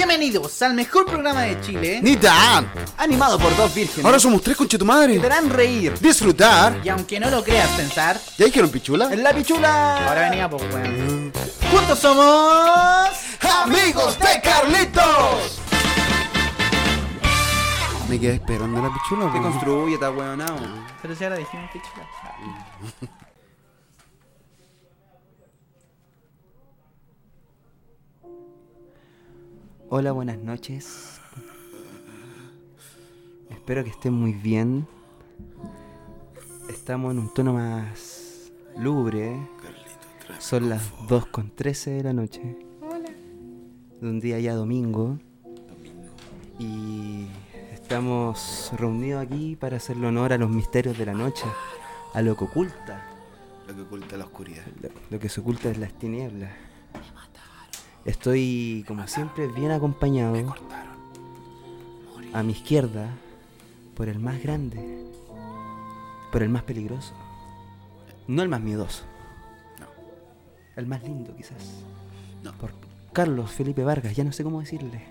Bienvenidos al mejor programa de Chile, ¡Ni tan! animado por dos vírgenes Ahora somos tres conche tu que madre. te harán reír. Disfrutar. Y aunque no lo creas pensar, ¿Ya dijeron pichula? en la pichula. Ahora venía, pues, weón. Juntos somos. ¡Amigos de Carlitos! Me quedé esperando la pichula. ¿Qué po. construye esta weonao? Pero si ahora dijimos pichula. Hola, buenas noches. Espero que estén muy bien. Estamos en un tono más lúgubre. Son las 2 con 13 de la noche. De un día ya domingo. Y estamos reunidos aquí para hacerle honor a los misterios de la noche. A lo que oculta. Lo que oculta la oscuridad. Lo, lo que se oculta es las tinieblas. Estoy, como siempre, bien acompañado. A mi izquierda, por el más grande, por el más peligroso. No el más miedoso. No. El más lindo, quizás. No. Por Carlos Felipe Vargas, ya no sé cómo decirle.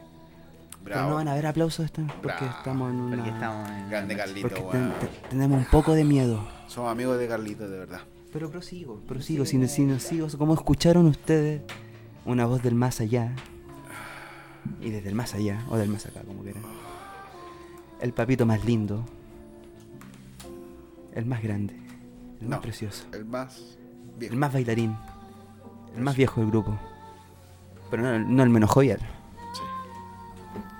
Pero no van a haber aplausos esta porque Bravo. estamos en una. Porque estamos en. Grande Carlito, porque ten- tenemos un poco de miedo. Somos amigos de Carlitos, de verdad. Pero prosigo, prosigo, si, si no sigo, como escucharon ustedes una voz del más allá, y desde el más allá, o del más acá, como quieran, el papito más lindo, el más grande, el más precioso, El más viejo. el más bailarín, el más viejo del grupo, pero no, no el menos jovial. Sí.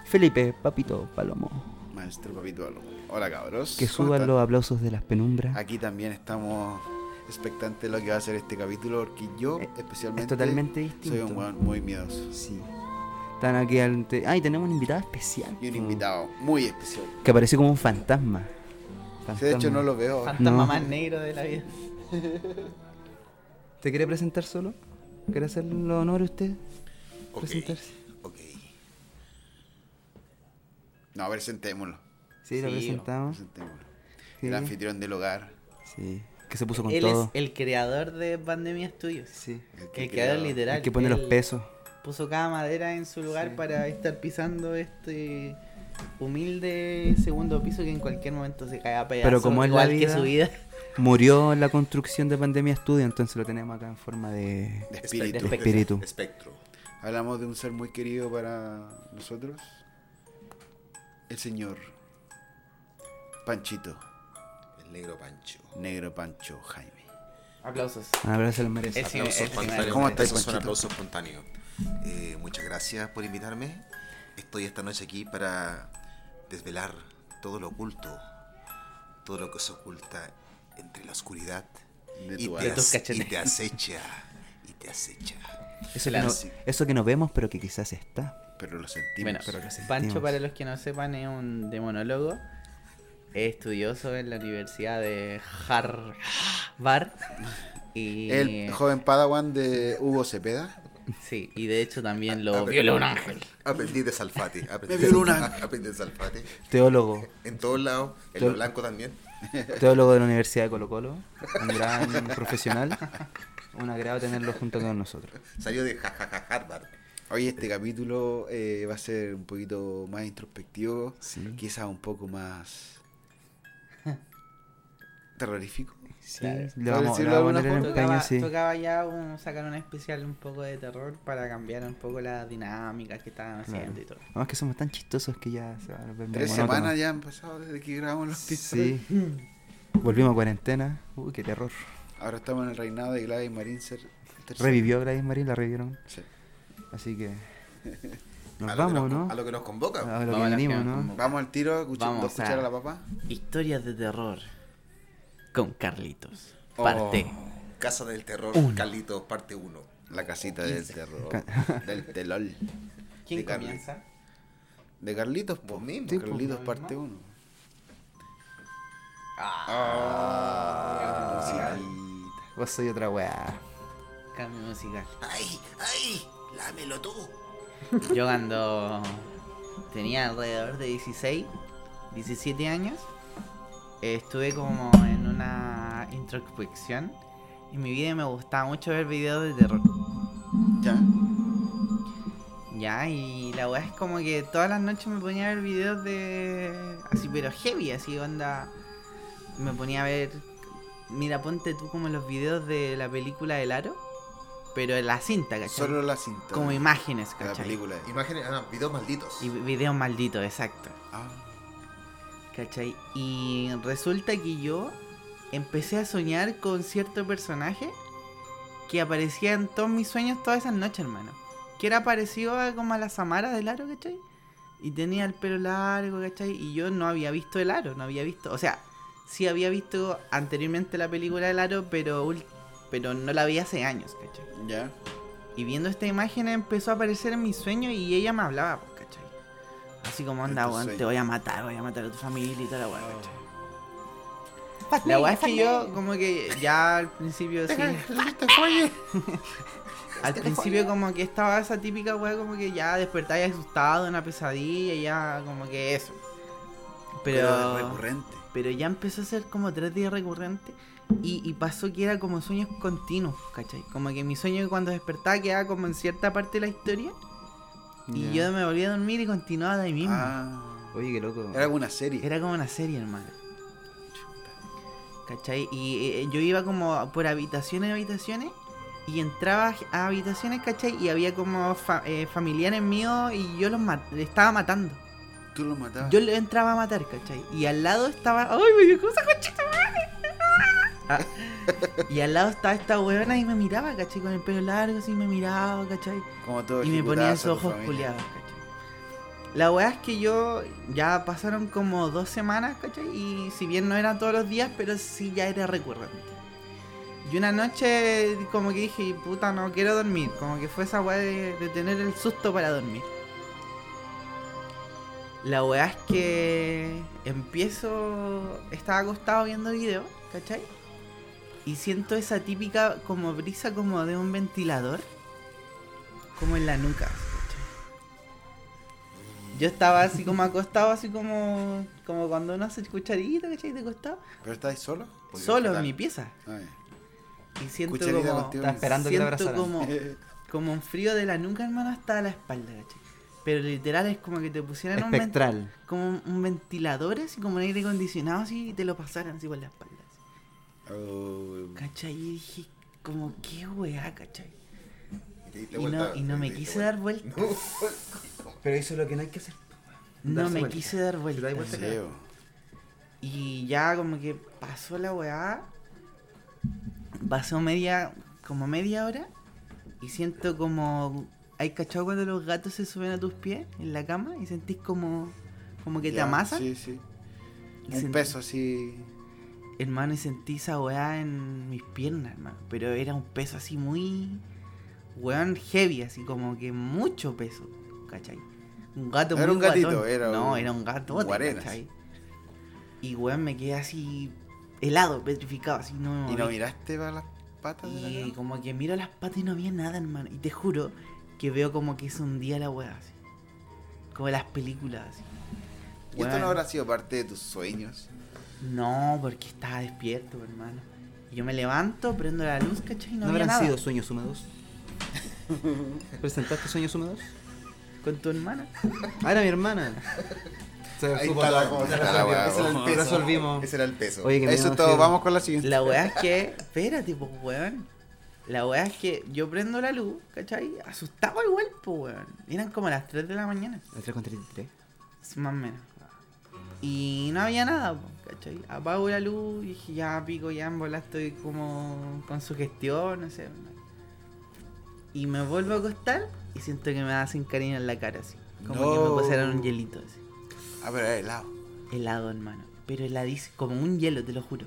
Felipe, papito Palomo, Maestro Papito Algo. Hola, cabros. que ¿Cómo suban los aplausos de las penumbras. Aquí también estamos expectantes de lo que va a ser este capítulo, porque yo, Eh, especialmente, es totalmente soy un weón muy miedoso. Sí. Están aquí ante... Ay, tenemos un invitado especial. Y un invitado muy especial. Que apareció como un fantasma. Sí, de hecho, no lo veo. Fantasma No. más negro de la vida. ¿Te quiere presentar solo? ¿Quiere hacer los honores usted? Ok, Presentarse. ok. No, presentémoslo. Sí, lo Sí, presentamos. Presentémoslo. Sí. El anfitrión del hogar. Sí. Que se puso con Él todo. es el creador de Pandemia Studios. Sí. El creador literal. El que pone los Él pesos. Puso cada madera en su lugar para estar pisando este humilde segundo piso que en cualquier momento se cae a pedazos. Pero como es la igual que vida- su vida. Murió en la construcción de Pandemia Studio, entonces lo tenemos acá en forma de... De espíritu. de Espíritu. Espectro. Hablamos de un ser muy querido para nosotros. El señor Panchito, negro Pancho. negro Pancho Jaime. Aplausos. Un abrazo se lo merece. Es- Sí, Aplauso es- espontáneo. ¿Cómo estás, Eso es un Panchito? aplauso espontáneo. Eh, muchas gracias por invitarme. Estoy esta noche aquí para desvelar todo lo oculto, todo lo que se oculta entre la oscuridad De y, te cachetes. y te acecha. Y te acecha. Eso, que no, eso que no vemos, pero que quizás está. Pero lo sentimos. Bueno, pero lo sentimos. Pancho, para los que no sepan, es un demonólogo. Es estudioso en la Universidad de Harvard. Y, el joven Padawan de Hugo Cepeda. Sí, y de hecho también lo violó un ángel. Aprendí de Salfate. Aprendí Me violó de- un ángel. Aprendí de Salfate. Teólogo. En todos lados. En lo blanco también. Teólogo de la Universidad de Colo Colo. Un gran profesional. Un agrado tenerlo junto con nosotros. Salió de jajaja Harvard. Hoy este capítulo eh, va a ser un poquito más introspectivo, Sí. quizás un poco más terrorífico. Sí, Claro. le ¿Puedo vamos, le vamos a poner empeño, Tocaba, sí. tocaba ya un- sacar un especial un poco de terror para cambiar un poco las dinámicas que estaban haciendo Claro. y todo. Además que somos tan chistosos que ya se va a volver Tres semanas ya han pasado desde que grabamos los episodios. Sí. Volvimos a cuarentena. Uy, qué terror. Ahora estamos en el reinado de Gladys Marín. ser-. Revivió Gladys Marín, la revivieron. Sí. Así que. Nos a lo que vamos, nos- ¿no? A lo que nos convoca. A lo Vamos que la venimos, ¿no? Vamos al tiro, escucha- Vamos dos cucharas a- a la papa. Historias de terror con Carlitos. Oh. Parte. Casa del Terror, Carlitos, parte 1. La casita del terror. Del telol. ¿Quién de comienza? De Carlitos, pues. Vos mismo. Sí. Carlitos ¿Vos parte mismo? 1. Ah, Vos soy otra weá. Cambio musical. ¡Ay! ¡Ay! ¡Lámelo tú! Yo cuando tenía alrededor de 16, 17 años, estuve como introspección. En mi vida me gustaba mucho ver videos de terror. Ya. Ya, y la weá es como que todas las noches me ponía a ver videos de. Así, pero heavy, así, onda. Me ponía a ver. Mira, ponte tú como los videos de la película del aro. Pero en la cinta, ¿cachai? Solo la cinta. Como imágenes, de la ¿cachai? película. Imágenes, ah, no, videos malditos. Y videos malditos, exacto. Ah, ¿Cachai? Y resulta que yo empecé a soñar con cierto personaje que aparecía en todos mis sueños todas esas noches, hermano. Que era parecido a como a la Samara del aro, ¿cachai? Y tenía el pelo largo, ¿cachai? Y yo no había visto el aro, no había visto. O sea, sí había visto anteriormente la película del aro, pero, pero no la vi hace años, ¿cachai? ya. Y viendo esta imagen empezó a aparecer en mis sueños y ella me hablaba, pues, ¿cachai? Así como, anda, weón, te voy a matar, voy a matar a tu familia y toda la weá, Oh. La weá es que yo, como que ya al principio sí. Al principio, como que estaba esa típica weá, como que ya despertaba asustado, una pesadilla, ya como que eso. Pero, Pero. es recurrente. Pero ya empezó a ser como tres días recurrente. Y, y pasó que era como sueños continuos, ¿cachai? Como que mi sueño cuando despertaba quedaba como en cierta parte de la historia. Y yo me volvía a dormir y continuaba de ahí mismo. Ah, Oye, qué loco. era alguna serie. Era como una serie, hermano. ¿Cachai? Y eh, yo iba como por habitaciones, habitaciones. Y entraba a habitaciones, ¿cachai? Y había como fa- eh, familiares míos y yo los mat- estaba matando. Tú lo matabas. Yo le entraba a matar, ¿cachai? Y al lado estaba. ¡Ay, me dio cosa, madre! Ah, Y al lado estaba esta huevona y me miraba, ¿cachai? Con el pelo largo, así me miraba, ¿cachai? Como todo Y me ponía esos ojos culiados, ¿cachai? La weá es que yo ya pasaron como dos semanas, ¿cachai? Y si bien no era todos los días, pero sí ya era recurrente. Y una noche como que dije, puta, no quiero dormir. Como que fue esa weá de, tener el susto para dormir. La weá es que empiezo, estaba acostado viendo videos, ¿cachai? Y siento esa típica como brisa como de un ventilador, como en la nuca. Yo estaba así como acostado, así como, como cuando uno hace cucharita, ¿cachai? De costado. ¿Pero estáis solo? Porque Solo en mi pieza. Ay. Y siento Cucharita como, Estaba esperando que te siento como, como un frío de la nuca, hermano, hasta la espalda, ¿cachai? Pero literal es como que te pusieran un, Espectral. como un- un ventilador, así como un aire acondicionado, así, y te lo pasaran así por la espalda. así. Oh, ¿Cachai? Y dije, como, qué weá, ¿cachai? Y vuelta, no, y no me quise vuelta. dar vuelta. Pero eso es lo que no hay que hacer. No me vuelta. quise dar da vuelta. Y ya como que pasó la weá. Pasó media, como media hora. Y siento como... ¿Hay cachado cuando los gatos se suben a tus pies en la cama? Y sentís como... Como que te amasan. Sí, sí. Y Un sentí- peso así. Hermano, y sentí esa weá en mis piernas, hermano. Pero era un peso así muy... Weón heavy, así como que mucho peso. ¿Cachai? Un gato No era muy un gatito, guatón. era No, un- era un gato, un. ¿cachai? Y weón me quedé así helado, petrificado, así no ¿Y no miraste para las patas de la Y como que miro las patas y no había nada, hermano. Y te juro que veo como que se hundía la weá así. Como las películas así. ¿Y esto no habrá sido parte de tus sueños? No, porque estaba despierto, hermano. Y yo me levanto, prendo la luz, ¿cachai? Y no, ¿No, habrán nada. sido sueños húmedos? ¿Presentaste sueños húmedos? Con tu hermana. Ah, era mi hermana. Se Ahí supo está la todo. cosa. Está la weá, Ese era el peso. Resolvimos. Ese era el peso. Oye, que me Eso es todo, vamos con la siguiente. La weá es que. Espérate, pues, weón. La weá es que yo prendo la luz, ¿cachai? Asustado igual, pues, weón. Eran como las 3 de la mañana. El 3 con 33. Más o menos. Y no había nada, po, ¿cachai? Apago la luz y dije, ya pico, ya en bola estoy como con sugestión, no sé. Y me vuelvo a acostar y siento que me hacen cariño en la cara, así. Como que me pusieron un hielito, así. Ah, pero era helado. Helado, hermano. Pero heladísimo, como un hielo, te lo juro.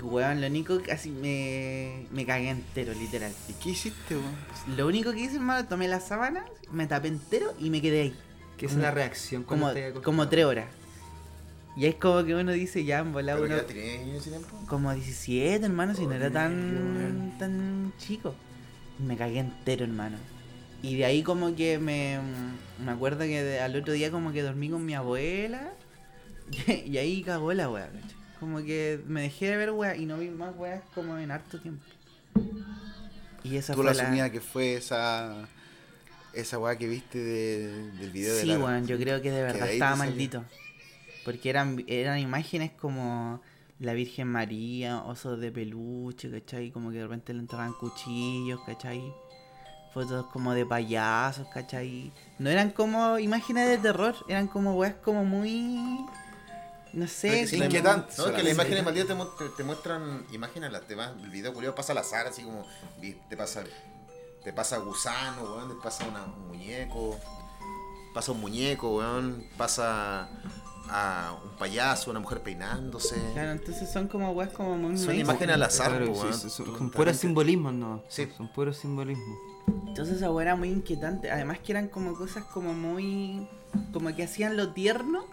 Weón, lo único que así me, me cagué entero, literal. ¿Y qué hiciste, weón? Lo único que hice, hermano, tomé las sábanas, me tapé entero y me quedé ahí. ¿Qué es la reacción Como, como tres horas. Y es como que uno dice, ya, en volada ¿Pero uno... tenías en ese tiempo? Como 17, hermano, si no era tan, tan chico. Me cagué entero, hermano. Y de ahí como que me, me acuerdo que de- al otro día como que dormí con mi abuela. Y, ahí cagó la ¿cachai? Como que me dejé de ver weas y no vi más weas como en harto tiempo. Y esa Tú fue la... asumías que fue esa esa weá que viste de- del video de Sí, la... weón, yo creo que de verdad estaba salió. maldito. Porque eran, eran imágenes como la Virgen María, osos de peluche, ¿cachai? Como que de repente le entraban cuchillos, ¿cachai? Fotos como de payasos, ¿cachai? No eran como imágenes de terror, eran como weas como muy... No sé, la- Inquietante, No, es que las imágenes malditas te, mu- te, te muestran imágenes, las te va- el video culiado pasa al azar, así como te pasa te pasa gusano, weón, te pasa una- un muñeco, pasa un muñeco, weón, pasa a un payaso, una mujer peinándose. Claro, entonces son como weas como muy... Son imágenes al azar, Claro, po, sí, weón. son, puros simbolismos, ¿no? Sí. Son puros simbolismos. Entonces esa wea era muy inquietante. Además que eran como cosas como muy... Como que hacían lo tierno.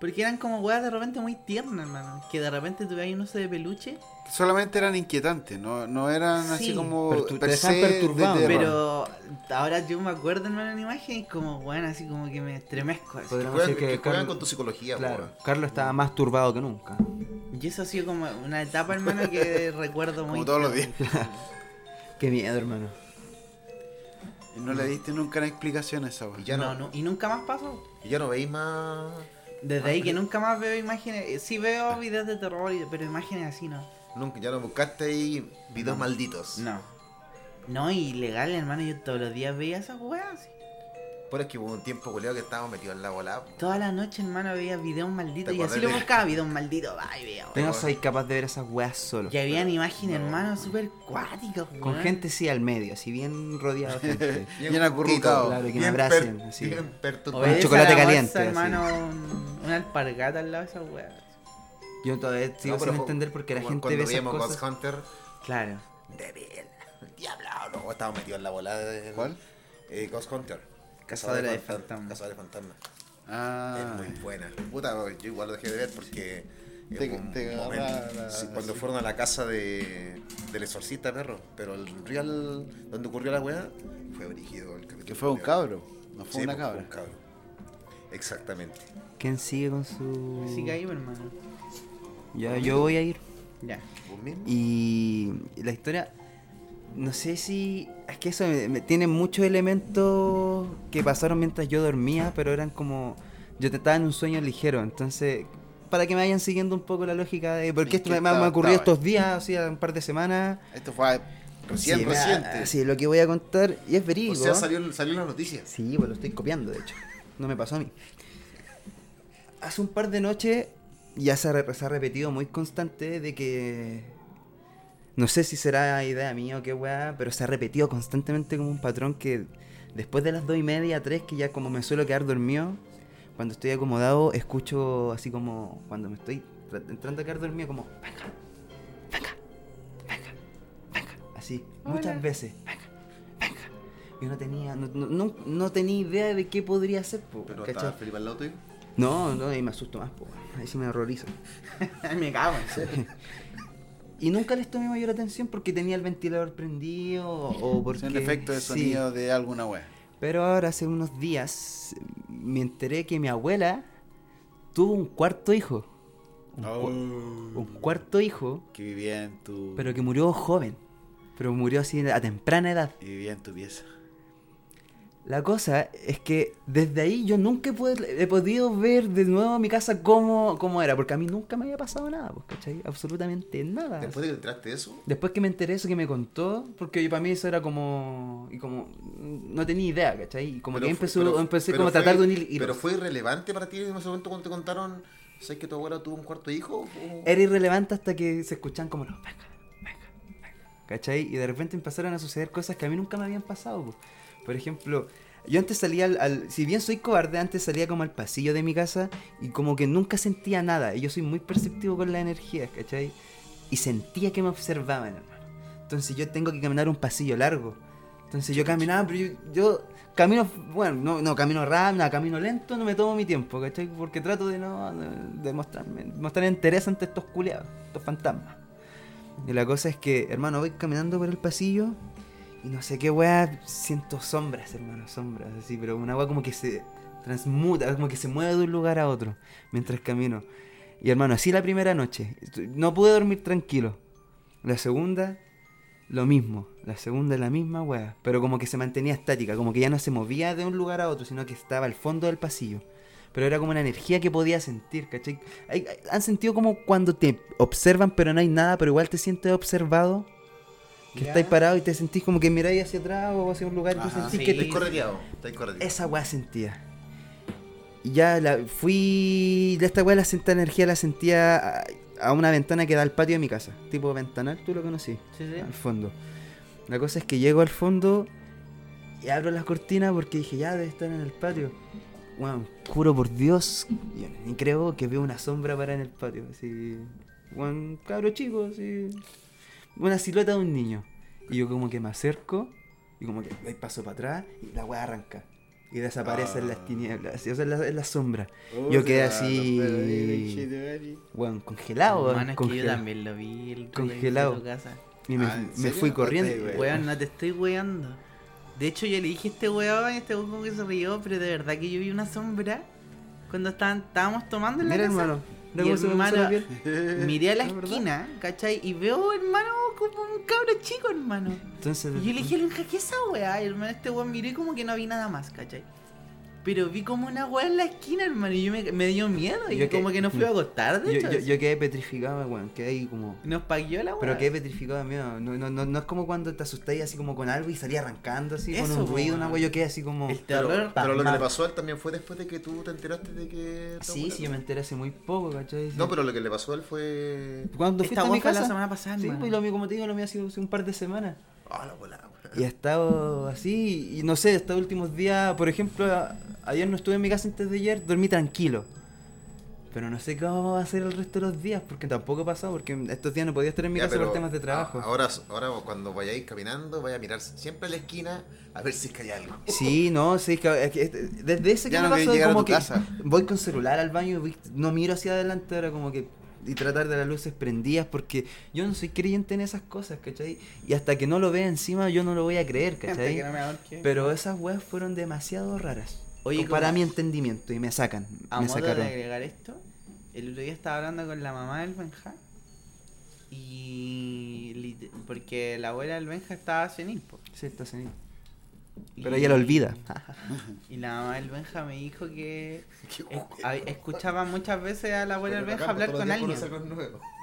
Porque eran como weas de repente muy tiernas, hermano. Que de repente tuve un oso de peluche. Solamente eran inquietantes, no, no eran así Sí. como per dejaban se de perturbado, terror. Pero ahora yo me acuerdo en una imagen y como, bueno, así como que me estremezco. así. Podríamos Juegan, decir que que juegan Carlos, con tu psicología, claro. Carlos estaba más turbado que nunca. Y eso ha sido como una etapa, hermano, que recuerdo muy. Como todos los días. Qué miedo, hermano. Y no le diste nunca una explicación a esa weá. Y ya no, no, no, y nunca más pasó. y ya no veis más. Desde ahí que nunca más veo imágenes. eh, Sí veo videos de terror, pero imágenes así no. Nunca, ya no buscaste ahí videos No. malditos. No. No, y legal, hermano, yo todos los días veía esas weas. Pero es que hubo un tiempo culiado que estábamos metidos en la bola. Toda la noche, hermano, veía videos malditos. ¿Te Y así lo buscaba, videos malditos. Ay, veo. Yo no soy capaz de ver esas weas solo. Y habían imágenes, No. hermano, súper cuáticas, Con gente sí al medio, así bien rodeado de gente. Bien acurrucado. Claro, que me Bien abracen, per- así. bien. Un chocolate caliente, bolsa, hermano, un- una alpargata al lado de esas weas. Yo todavía sigo No, sin entender por qué la gente cuando ve esas veíamos cosas. Ghost Hunter, Claro. débil, diablo, no, estábamos metidos en la bola de... ¿Cuál? Eh, Ghost Hunter. Cazadora de fantasmas. fantasmas. Cazadora de fantasmas. Ah, Es muy buena. Puta, yo igual lo dejé de ver porque... Te- un te momento- agarra la- sí, cuando sí. fueron a la casa de, del exorcista, perro. Pero el real donde ocurrió la weá fue brígido. El capítulo que fue un cabro, no fue Sí, una pues, cabra. un cabro. Exactamente. ¿Quién sigue con su...? Así que ahí, pues, hermano. Ya, yo voy a ir. Ya. ¿Vos mismo? Y la historia, no sé si... Es que eso me, me- tiene muchos elementos que pasaron mientras yo dormía, pero eran como... Yo te- estaba en un sueño ligero, entonces... Para que me vayan siguiendo un poco la lógica de... Porque ¿Y esto me, me ha ocurrido estos días, así, un par de semanas. Esto fue recién, sí, reciente. Sí, lo que voy a contar, y es verídico. O sea, salió, salió en las noticias. Sí, pues lo estoy copiando, de hecho. No me pasó a mí. Hace un par de noches ya se ha, se ha repetido muy constante de que... No sé si será idea mía o qué weá, pero se ha repetido constantemente como un patrón que después de las dos y media, tres, que ya como me suelo quedar dormido, cuando estoy acomodado, escucho así como cuando me estoy tra- entrando a quedar dormido, como, venga, venga, venga, venga, así, muchas veces, venga, venga. Yo no tenía, no, no, no- no tenía idea de qué podría ser, po, Pero ¿cachai? estaba Felipe al lado tuyo. No, no, ahí me asusto más, po, ahí sí me horrorizo. me cago en serio. Y nunca les tomé mayor atención porque tenía el ventilador prendido o porque... Un efecto de sí. sonido de alguna wea. Pero ahora hace unos días me enteré que mi abuela tuvo un cuarto hijo. Un, Oh. cu- un cuarto hijo, Que vivía en tu. pero que murió joven. Pero murió así a temprana edad. Y vivía en tu pieza. La cosa es que desde ahí yo nunca he, pod- he podido ver de nuevo mi casa cómo, cómo era, porque a mí nunca me había pasado nada, pues, ¿cachai? Absolutamente nada. Después de que te enteraste de eso, Después que me enteré eso que me contó, porque para mí eso era como. Y como. No tenía idea, ¿cachai? Y como Pero que fue- empezó, pero- empecé pero como a tratar de unir hilos. Pero fue irrelevante para ti en ese momento cuando te contaron, ¿sabes que tu abuela tuvo un cuarto hijo? O- Era irrelevante hasta que se escuchan como los. Venga, venga, venga. ¿cachai? Y de repente empezaron a suceder cosas que a mí nunca me habían pasado. po. Por ejemplo. Yo antes salía al, al- Si bien soy cobarde, antes salía como al pasillo de mi casa y como que nunca sentía nada. Y yo soy muy perceptivo con las energías, ¿cachai? Y sentía que me observaban, hermano. Entonces yo tengo que caminar un pasillo largo. Entonces yo caminaba, pero yo, yo camino, bueno, no, no camino rápido, no, camino lento, no me tomo mi tiempo, ¿cachai? Porque trato de no de mostrarme, mostrar interés ante estos culiados, estos fantasmas. Y la cosa es que, hermano, voy caminando por el pasillo y no sé qué weá, siento sombras, hermano, sombras, así, pero una weá como que se transmuta, como que se mueve de un lugar a otro mientras camino. Y hermano, así la primera noche, no pude dormir tranquilo. La segunda, lo mismo. La segunda la misma weá. Pero como que se mantenía estática, como que ya no se movía de un lugar a otro, sino que estaba al fondo del pasillo. Pero era como una energía que podía sentir, ¿cachai? ¿Han sentido como cuando te observan pero no hay nada, pero igual te sientes observado? Que estáis parado y te sentís como que miráis hacia atrás o hacia un lugar y tú sentís Sí. que te, correteado, esa weá sentía. Y ya la, fui. De esta weá la sentía energía la sentía a, a una ventana que da al patio de mi casa. Tipo ventanal, tú lo conocí. Sí, sí. Al fondo. La cosa es que llego al fondo y abro las cortinas porque dije, ya debe estar en el patio. Bueno, juro por Dios, ni creo que veo una sombra para en el patio. Así. Bueno, cabro chico, así. Una silueta de un niño. Y yo como que me acerco y como que doy paso para atrás y la weá arranca. Y desaparece en las Ah. tinieblas, o sea, en la, en la sombra. Oh, Yo quedé así- conchetumare. Bueno, congelado, Hermano, es que yo congelado. también lo vi el Congelado. de tu casa. Y me, Ah, fui No corriendo. te- Weón, no te estoy weando. De hecho, yo le dije a este weón y este weón como que se rió, pero de verdad que yo vi una sombra cuando estaban, estábamos tomando en la Mira, casa. hermano. Mira Y hermano. Miré a la esquina, ¿cachai? Y veo, hermano, como un cabro chico, hermano. Entonces, Y yo le dije, ¿qué es esa weá? Y hermano, este weón miré como que no vi nada más, ¿cachai? Pero vi como una weá en la esquina, hermano, y yo me, me dio miedo. Y Yo que- como que no fui a acostar, de yo, hecho. yo, yo quedé petrificado, weón. Quedé ahí como. Nos paguió la weá. Pero quedé petrificado de miedo. No, no, no, no es como cuando te asustáis así como con algo y salí arrancando así con un ruido, una weá. Yo quedé así como. El Pero, terror. pero lo que le pasó a él también fue después de que tú te enteraste de que. Sí, sí, yo me enteré hace muy poco, ¿cachai? Sí. No, pero lo que le pasó a él fue. Cuando fuiste a mi casa. la semana pasada, Sí, pues lo mío, como te digo, lo mío ha sido hace un par de semanas. Ah, la bola, weón. Y he estado así, y no sé, estos últimos días, por ejemplo, ayer no estuve en mi casa antes de ayer, dormí tranquilo. Pero no sé cómo va a ser el resto de los días, porque tampoco ha pasado, porque estos días no podía estar en mi Ya, casa por temas de trabajo. Ahora, ahora cuando vayáis caminando, vaya a mirar siempre a la esquina a ver si es que hay algo. Sí, no, sí, es que, es que desde ese que Ya me no querés pasó, llegar a como que casa. voy con celular al baño, no miro hacia adelante, ahora como que y tratar de las luces prendidas, porque yo no soy creyente en esas cosas, ¿cachai? Y hasta que no lo vea encima, yo no lo voy a creer, ¿cachai? que no me. Pero esas weas fueron demasiado raras. Oye, para mi entendimiento, y me sacan, A me modo de agregar esto, el otro día estaba hablando con la mamá del Benja. Y. Porque la abuela del Benja estaba senil. Sí, está senil. Y- Pero ella lo olvida. Y la mamá del Benja me dijo que es- escuchaba muchas veces a la abuela del Benja hablar con alguien.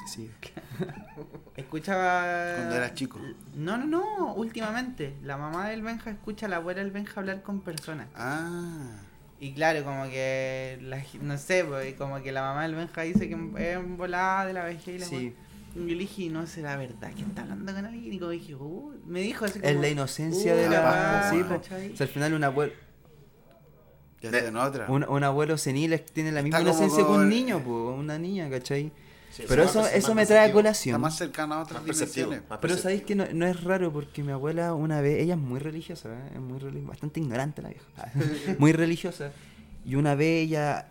Sí. Escuchaba. Cuando eras chico. No, no, no, últimamente. La mamá del Benja escucha a la abuela del Benja hablar con personas. Ah. Y claro, como que, la no sé, pues, como que la mamá del Benja dice que es volada de la vejez y la Sí. Y yo le dije, no será verdad que está hablando con alguien. Y como dije, uh, me dijo así como. Es la inocencia uh, de la. capaz, sí. O sea, al final un abuelo, Ya De- otra. un, un abuelo senil tiene la misma Está inocencia que un niño, po, una niña, ¿cachai? Sí, Pero eso, eso más me trae a perceptivo. Está colación. más cercana a otras dimensiones. Pero sabéis que no, no es raro porque mi abuela una vez, ella es muy religiosa, ¿eh? es muy relig- bastante ignorante la vieja, muy religiosa. Y una vez ella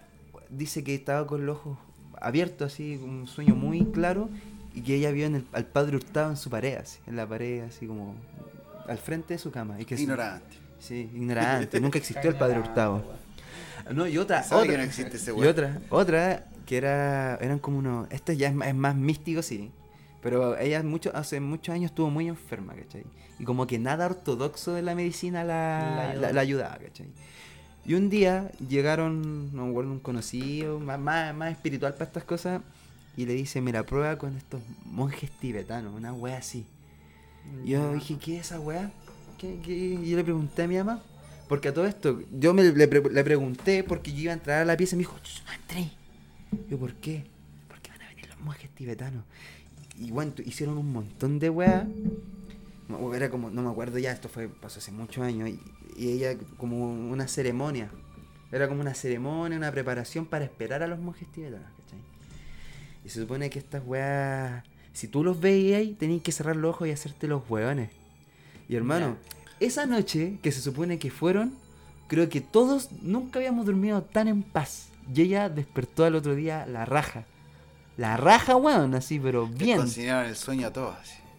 dice que estaba con los ojos abiertos, así, con un sueño muy claro, y que ella vio en el- al padre Hurtado en su pared, así, en la pared, así como al frente de su cama. Y que Ignorante. Sí, ignorante, nunca existió el padre Hurtado. No, y otra, ¿Sabe otra, que no existe ese y otra, otra que era, eran como unos, esto ya es más, es más místico, sí, pero ella mucho, hace muchos años estuvo muy enferma, ¿cachai? Y como que nada ortodoxo de la medicina La la, la ayudaba, ¿cachai? Y un día llegaron, no me acuerdo, un conocido, más, más, más espiritual para estas cosas, y le dice, mira, prueba con estos monjes tibetanos, una wea así. Y yo dije, ¿qué es esa qué? Y yo le pregunté a mi mamá, porque a todo esto, yo me, le, pre- le pregunté porque yo iba a entrar a la pieza y me dijo, "Ch, no entré. Yo, ¿por qué? Porque van a venir los monjes tibetanos. Y bueno, hicieron un montón de. No, Era como, no me acuerdo ya, esto fue, pasó hace muchos años. Y, ella, como una ceremonia. Era como una ceremonia, una preparación para esperar a los monjes tibetanos. Y se supone que estas weas, si tú los veías ahí, tenías que cerrar los ojos y hacerte los hueones. Y hermano, esa noche que se supone que fueron, creo que todos nunca habíamos dormido tan en paz. Y ella despertó al otro día la raja. La raja, weón, así, pero bien. el sueño a todos.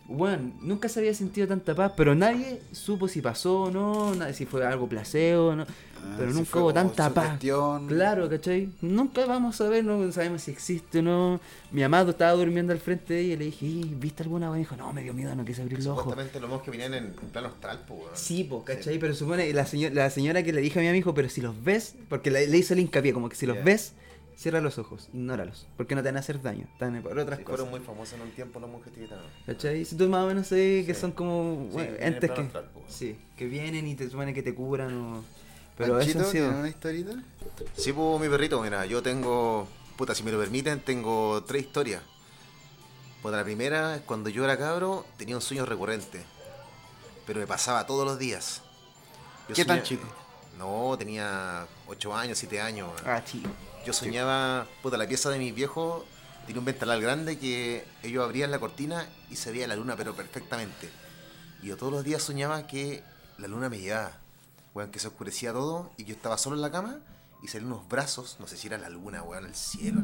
Bueno, nunca se había sentido tanta paz, pero nadie supo si pasó o no, si fue algo placebo o no. Ah, pero nunca hubo tanta paz. Claro, ¿cachai? Nunca vamos a ver, no sabemos si existe o no. Mi amado estaba durmiendo al frente de ella y le dije, "Ih, ¿viste alguna? Y dijo, no, me dio miedo, no quise abrir los ojos. Supuestamente los monjes venían en, en plano astral, pues, weón. Sí, pues, ¿cachai? Pero supone, la, señora la señora que le dijo a mi amigo, pero si los ves, porque le, le hizo el hincapié, como que si los Ya. ves, cierra los ojos, ignóralos, porque no te van a hacer daño, están por otras Sí, cosas. fueron muy famosos en un tiempo los monjes tibetanos. ¿Cachai? Si tú más o menos sabes que Sí. son como Sí, bueno, entes que, astral, pues. sí, que vienen y te suponen que te curan o... Pero Panchito, eso sido... ¿tiene una historita? Sí, pues mi perrito, mira, yo tengo, puta, si me lo permiten, tengo tres historias. Pues la primera es cuando yo era cabro, tenía un sueño recurrente, pero me pasaba todos los días. Yo ¿Qué tan chico? No, tenía 8 años, 7 años. Ah, chico. Yo soñaba, puta, la pieza de mis viejos tenía un ventanal grande que ellos abrían la cortina y se veía la luna, pero perfectamente. Y yo todos los días soñaba que la luna me llevaba. Weón, que se oscurecía todo y yo estaba solo en la cama y salían unos brazos, no sé si era la luna, weón, el cielo,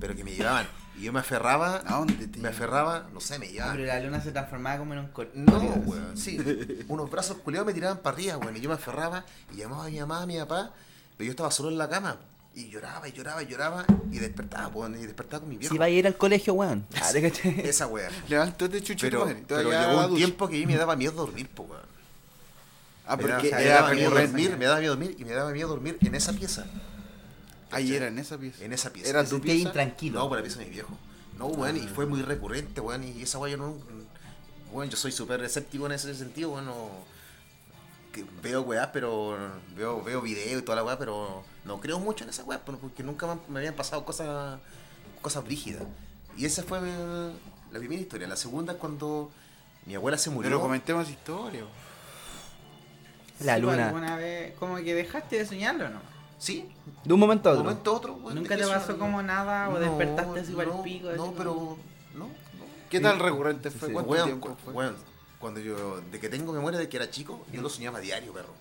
pero que me llevaban. Y yo me aferraba, ¿A dónde te me aferraba, no sé, me llevaban. Pero la luna se transformaba como en un cor- No, weón, sí. Unos brazos culeados me tiraban para arriba, weón. Y yo me aferraba y llamaba a mi mamá, a mi papá. Pero yo estaba solo en la cama. Y lloraba, y lloraba, y lloraba. Y despertaba, weón. Y despertaba con mi viejo. Si va a ir al colegio, weón. Ah. Esa weá. Levántate, chucho, Pero, madre. Pero llegó un tiempo que a mí me daba miedo dormir, po, weón. Ah, Me porque me era daba miedo dormir, me daba miedo dormir y me daba miedo dormir en esa pieza. Ahí era en esa pieza. En esa pieza. Era tu pieza. intranquilo. No, por la pieza de mi viejo. No, weón, y fue muy recurrente, weón. Y esa weá yo no. Weón, yo soy súper escéptico en ese sentido, weón. no- que veo weá, pero. Veo, veo video y toda la weá, pero no creo mucho en esa weá, porque nunca me, habían pasado cosas. cosas brígidas. Y esa fue la primera historia. La segunda es cuando mi abuela se murió. Pero comentemos historia. La Sí, luna. ¿Alguna vez como que dejaste de soñarlo o no? Sí, De un momento a de un otro. momento a otro, ¿Nunca te pasó como nada o No, despertaste así para el pico? No, pero. No, no. ¿Qué tal recurrente fue? Sí. ¿Cuánto Weón, tiempo fue? weón, cuando yo, de que tengo memoria de que era chico, yo lo soñaba diario, perro.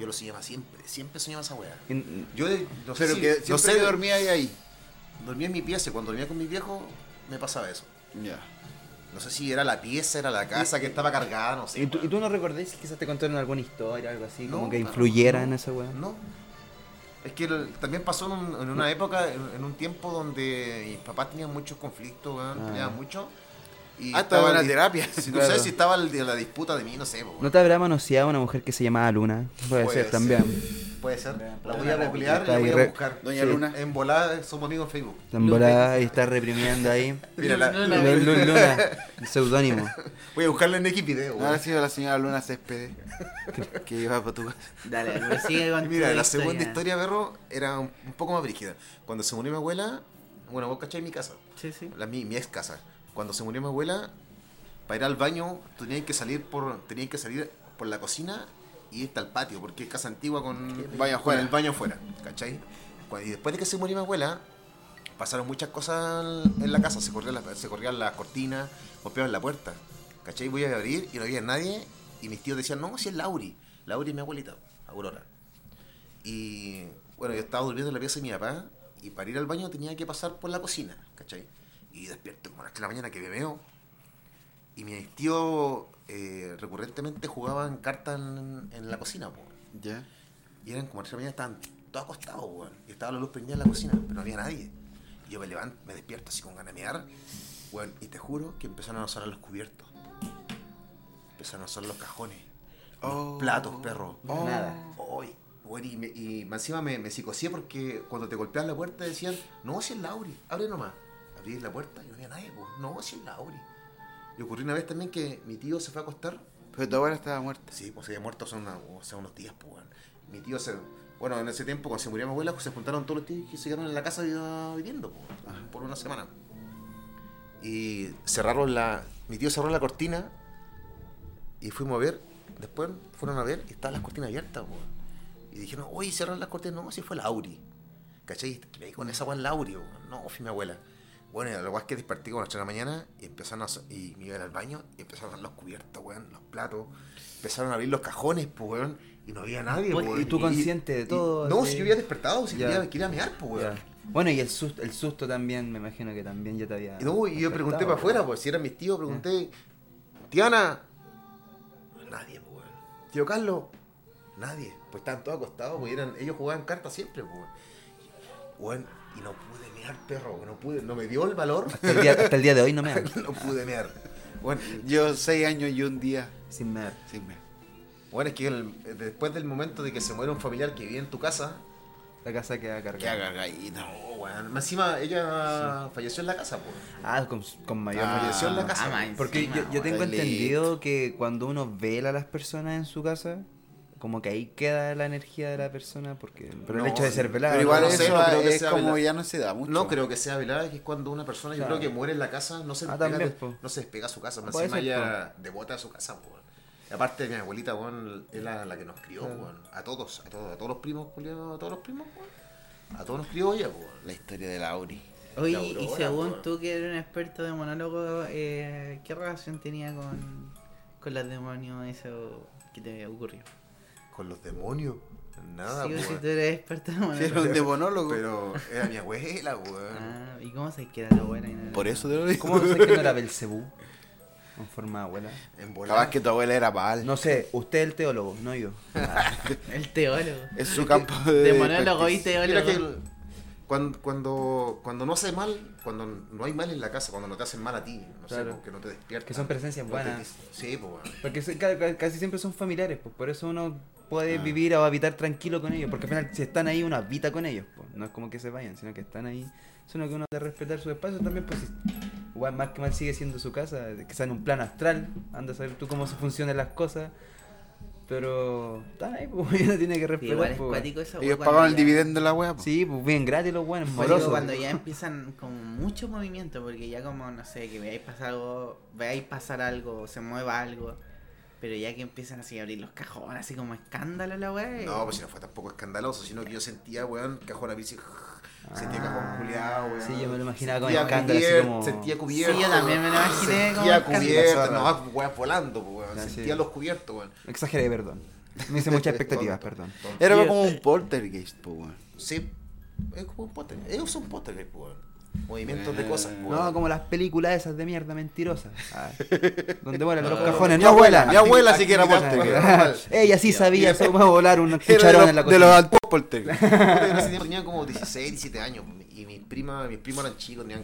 Yo lo soñaba siempre, siempre soñaba esa weá. Yo no sé Pero si- que no siempre sé, que dormía ahí, ahí. dormía en mi pieza y cuando dormía con mi viejo me pasaba eso. Ya. No sé si era la pieza, era la casa que estaba cargada, no sé. ¿Y tú, y tú no recordás si quizás te contaron alguna historia, algo así, como No, que claro, influyera no, en esa weá? No. Es que el- también pasó en, un- en una época, en, en un tiempo donde mis papás tenían muchos conflictos, weón, Ah. peleaban mucho. Y Ah, estaba en la terapia. No Claro. sé si estaba el de la disputa de mí, no sé, po. ¿No te habrá manoseado una mujer que se llamaba Luna? Puede, Puede ser también. Puede ser. La voy Luna a googlear y la voy a buscar. Doña Sí. Luna. En volada somos amigos en Facebook. En volada y está reprimiendo ahí. Mira, la- Luna. Lu- Lu- Luna, el seudónimo. voy a buscarla en X video. Ahora ha sido la señora Luna Céspedes. que iba para tu casa. Dale, pero sigue con Mira, la segunda historia, perro, era un, un poco más brígida. Cuando se murió mi abuela, bueno, vos cachai mi casa, Sí, sí. la, mi, mi ex casa. Cuando se murió mi abuela, para ir al baño, tenían que salir por, tenían que salir por la cocina y irte al patio, porque es casa antigua con, Baño con el baño afuera, ¿cachai? Y después de que se murió mi abuela, pasaron muchas cosas en la casa, se corrían las, se corrían las cortinas, golpeaban la puerta, ¿cachai? Voy a abrir y no había nadie, y mis tíos decían, no, si es Lauri, Lauri es mi abuelita, Aurora. Y bueno, yo estaba durmiendo en la pieza de mi papá, y para ir al baño tenía que pasar por la cocina, ¿cachai? Y despierto como a las 3 de la mañana que me veo, y mis tíos eh, recurrentemente jugaban cartas en, en la cocina, po. Ya. Y eran como las 3 de la mañana, estaban todos acostados, weón. Y estaba la luz prendida en la cocina, pero no había nadie. Y yo me levanto, me despierto así con ganas de mear, weón. Y te juro que empezaron a sonar los cubiertos. Empezaron a sonar los cajones. Los Oh. platos, perro. Oh. Nada. Bueno, y, me, y encima me, me psicosé porque cuando te golpeaban la puerta decían, no, si es Lauri, abre nomás. Abrí la puerta y no había nadie, po. no, si es Lauri. Y ocurrió una vez también que mi tío se fue a acostar. Pero tu abuela estaba muerta. Sí, pues se había muerto hace, una- sea, unos días, pues. Mi tío se... Bueno, en ese tiempo, cuando se murió mi abuela, pues, se juntaron todos los tíos que se quedaron en la casa vi- viviendo, pues, por una semana. Y cerraron la... Mi tío cerró la cortina y fuimos a ver. Después fueron a ver y estaban las cortinas abiertas, pues. Y dijeron, oye, cerraron las cortinas. No, si fue Lauri. ¿Cachai? Me con esa weón Lauri. No, fue mi abuela. Bueno, la weá es que desperté como a las 3 de la mañana y empezaron a... Y me iba al baño y empezaron a dar los cubiertos, weón, los platos. Empezaron a abrir los cajones, pues, weón. Y no había nadie, Pues, weón. y tú consciente de todo, no, si yo había despertado, si quería, quería mear, pues, weón. Bueno, y el susto, el susto también, me imagino que también ya te había. Y, no, y yo pregunté para afuera, pues si eran mis tíos, pregunté, Tiana, nadie, pues, weón. Tío Carlos, nadie. Pues estaban todos acostados, pues eran, ellos jugaban cartas siempre, pues. Weón, y no pude perro, no pude, no me dio el valor. Hasta el día, hasta el día de hoy no me no pude mirar. Bueno, Yo seis años y un día Sin me sin me. bueno, es que el- después del momento de que se muere un familiar que vive en tu casa, La casa queda cargada. cagadita. no, weón. Más encima ella falleció en la casa, pues. Ah, con, con mayor Ah, falleció en la casa. ah. Porque encima, yo, yo tengo entendido que cuando uno vela a las personas en su casa, como que ahí queda la energía de la persona, porque pero No, el hecho de ser velado. Pero igual no eso sé, no creo que es sea como verdad. ya no se da mucho. No creo que sea velada, que es cuando una persona, yo creo que muere en la casa, no se Ah, despega, también, de, no se despega a su casa, más Puede encima ella devota a su casa, po, weón. Y aparte mi abuelita, weón, es la, la que nos crió, Claro. weón. A todos, a todos, a todos los primos, culiao, a todos los primos, weón. A todos nos crió ella. La historia de Lauri. Oye, La y según tú que eres un experto de monólogo, eh, ¿qué relación tenía con, con los demonios eso que te ocurrió? Con los demonios, nada, sí, si tú eres experto de Si era un demonólogo. Pero era mi abuela, weón. Ah, ¿y cómo sabes que era la buena? y no era Por eso te lo digo. ¿Cómo sé que no era Belcebú? En forma de abuela. En Capaz que tu abuela era pal. No sé, usted es el teólogo, no yo. El teólogo. Es su campo de, De monólogo y teólogo. Cuando, cuando, cuando no hace mal, cuando no hay mal en la casa, cuando no te hacen mal a ti, no Claro. sé, porque no te despiertas. Que son presencias no buenas. Sí, pues bueno. Porque casi siempre son familiares, pues por eso uno puede Ah. vivir o habitar tranquilo con ellos, porque al final si están ahí uno habita con ellos, pues no es como que se vayan, sino que están ahí, sino que uno debe respetar su espacio también, pues si, igual más que mal sigue siendo su casa, que sea en un plano astral, anda a saber tú cómo se funcionan las cosas, pero están ahí, pues uno tiene que Sí, respetar. igual es pues. cuático eso. Ellos cuando pagaban el dividendo de la wea. po. Sí, pues bien gratis los buenos, morosos. cuando ya empiezan como mucho movimiento, porque ya como, no sé, que veáis pasar algo, veáis pasar algo, se mueva algo, pero ya que empiezan así a abrir los cajones, así como escándalo la weá. No, pues si no fue tampoco escandaloso, sino que yo sentía, weón, cajón a bici. Sentía cajón culiado, weón. Sí, yo me lo imaginaba con escándalo, así como- Sentía cubierto. Sí, yo también me lo imaginé como Sentía cubierto, no, weón, volando, weón. Sentía los cubiertos, weón. Exageré, perdón. Me hice muchas expectativas, perdón. Era como un poltergeist, po, weón. Sí, es como un póster. Ellos son póster, weón. Movimientos de Eh, cosas, No, como las películas esas de mierda mentirosas. Ah, donde vuelan los Ah. cajones. Mi No abuela, vuelan. mi abuela sí que era poltergeist. Ella sí sabía cómo volar un cucharón de en la los, de los cocina. antiguos poltergeist. Tenían como 16, 17 años. Y mis primas, mis primos eran chicos, tenían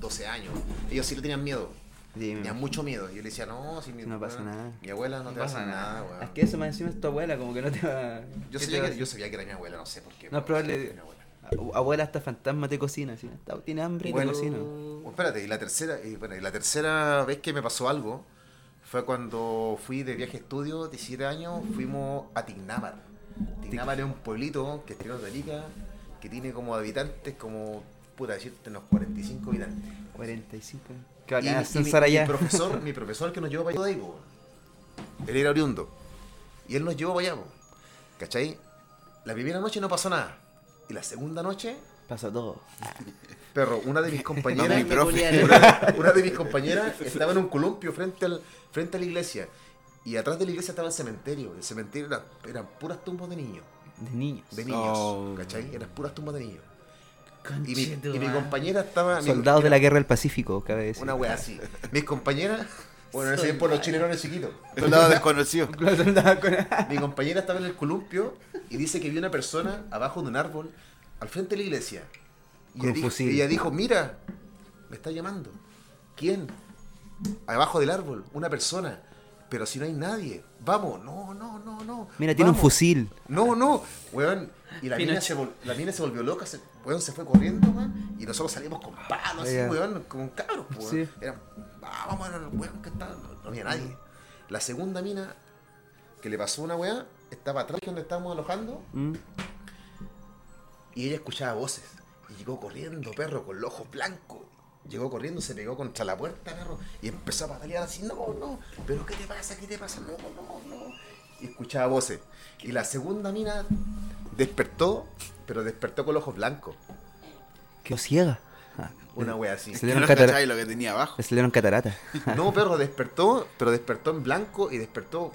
12 años. Ellos sí le tenían miedo. Sí, me Tenían mucho miedo. Y yo le decía, no, si mi, No pasa nada. Mi abuela no, No te va a pasa hacer nada. nada, weón. Es que eso más encima es tu abuela, como que no te va. Yo ¿qué sabía, te va que, a yo sabía que era mi abuela, no sé por qué. No, weón, probable- mi abuela. Abu- Abuela hasta fantasma te cocina, ¿sí? Tiene hambre y te Bueno, cocina. Bueno, espérate, y la tercera, y, bueno, y la tercera vez que me pasó algo fue cuando fui de viaje a estudio, 17 años, fuimos a Tignámar. Tignámar es un pueblito que está en Rica, que tiene como habitantes, como, puta decirte, unos 45 habitantes. 45. Y, Que bacán mi- y mi, mi allá. profesor, mi profesor que nos llevó para allá, de ahí, po, él era oriundo. Y él nos llevó para allá, po, ¿cachai? La primera noche no pasó nada. Y la segunda noche, Pasa todo. perro, una de mis compañeras, mi profe. una, una de mis compañeras estaba en un columpio frente, al, frente a la iglesia. Y atrás de la iglesia estaba el cementerio. El cementerio era, eran puras tumbas de niños. De niños. De niños. Oh. ¿Cachai? Eran puras tumbas de niños. Y mi, y compañera estaba. mi- Soldados de la guerra del Pacífico, cabe decir. Una wea así. Mis compañeras. Bueno, en ese tiempo los chilenos eran chiquitos. Desconocido. Los soldados con- Mi compañera estaba en el columpio y dice que vio una persona abajo de un árbol al frente de la iglesia. Y Con ella un dijo, ella dijo, mira, me está llamando. ¿Quién? Abajo del árbol, una persona. Pero si no hay nadie, vamos, no, no, no, no. Mira, tiene un fusil. No, no, weón. Y la mina, se vol- la mina se volvió loca, se, weón se fue corriendo, weón. Y nosotros salimos con palos, así, weón, como cabros, weón. Sí. Era, "Ah, vamos a ver, weón, que está. No, no había nadie. La segunda mina que le pasó una weá, estaba atrás donde estábamos alojando, y ella escuchaba voces. Y llegó corriendo, perro, con los ojos blancos. Llegó corriendo, se pegó contra la puerta, perro, y empezó a patalear así, no, no, pero ¿qué te pasa? ¿Qué te pasa? No, no, no. Y escuchaba voces. Y la segunda mina despertó, pero despertó con los ojos blancos. Quedó ciega. Una wea así. Se Que dieron no catara- cacháis lo que tenía abajo. Le salieron cataratas. No, perro, despertó, pero despertó en blanco y despertó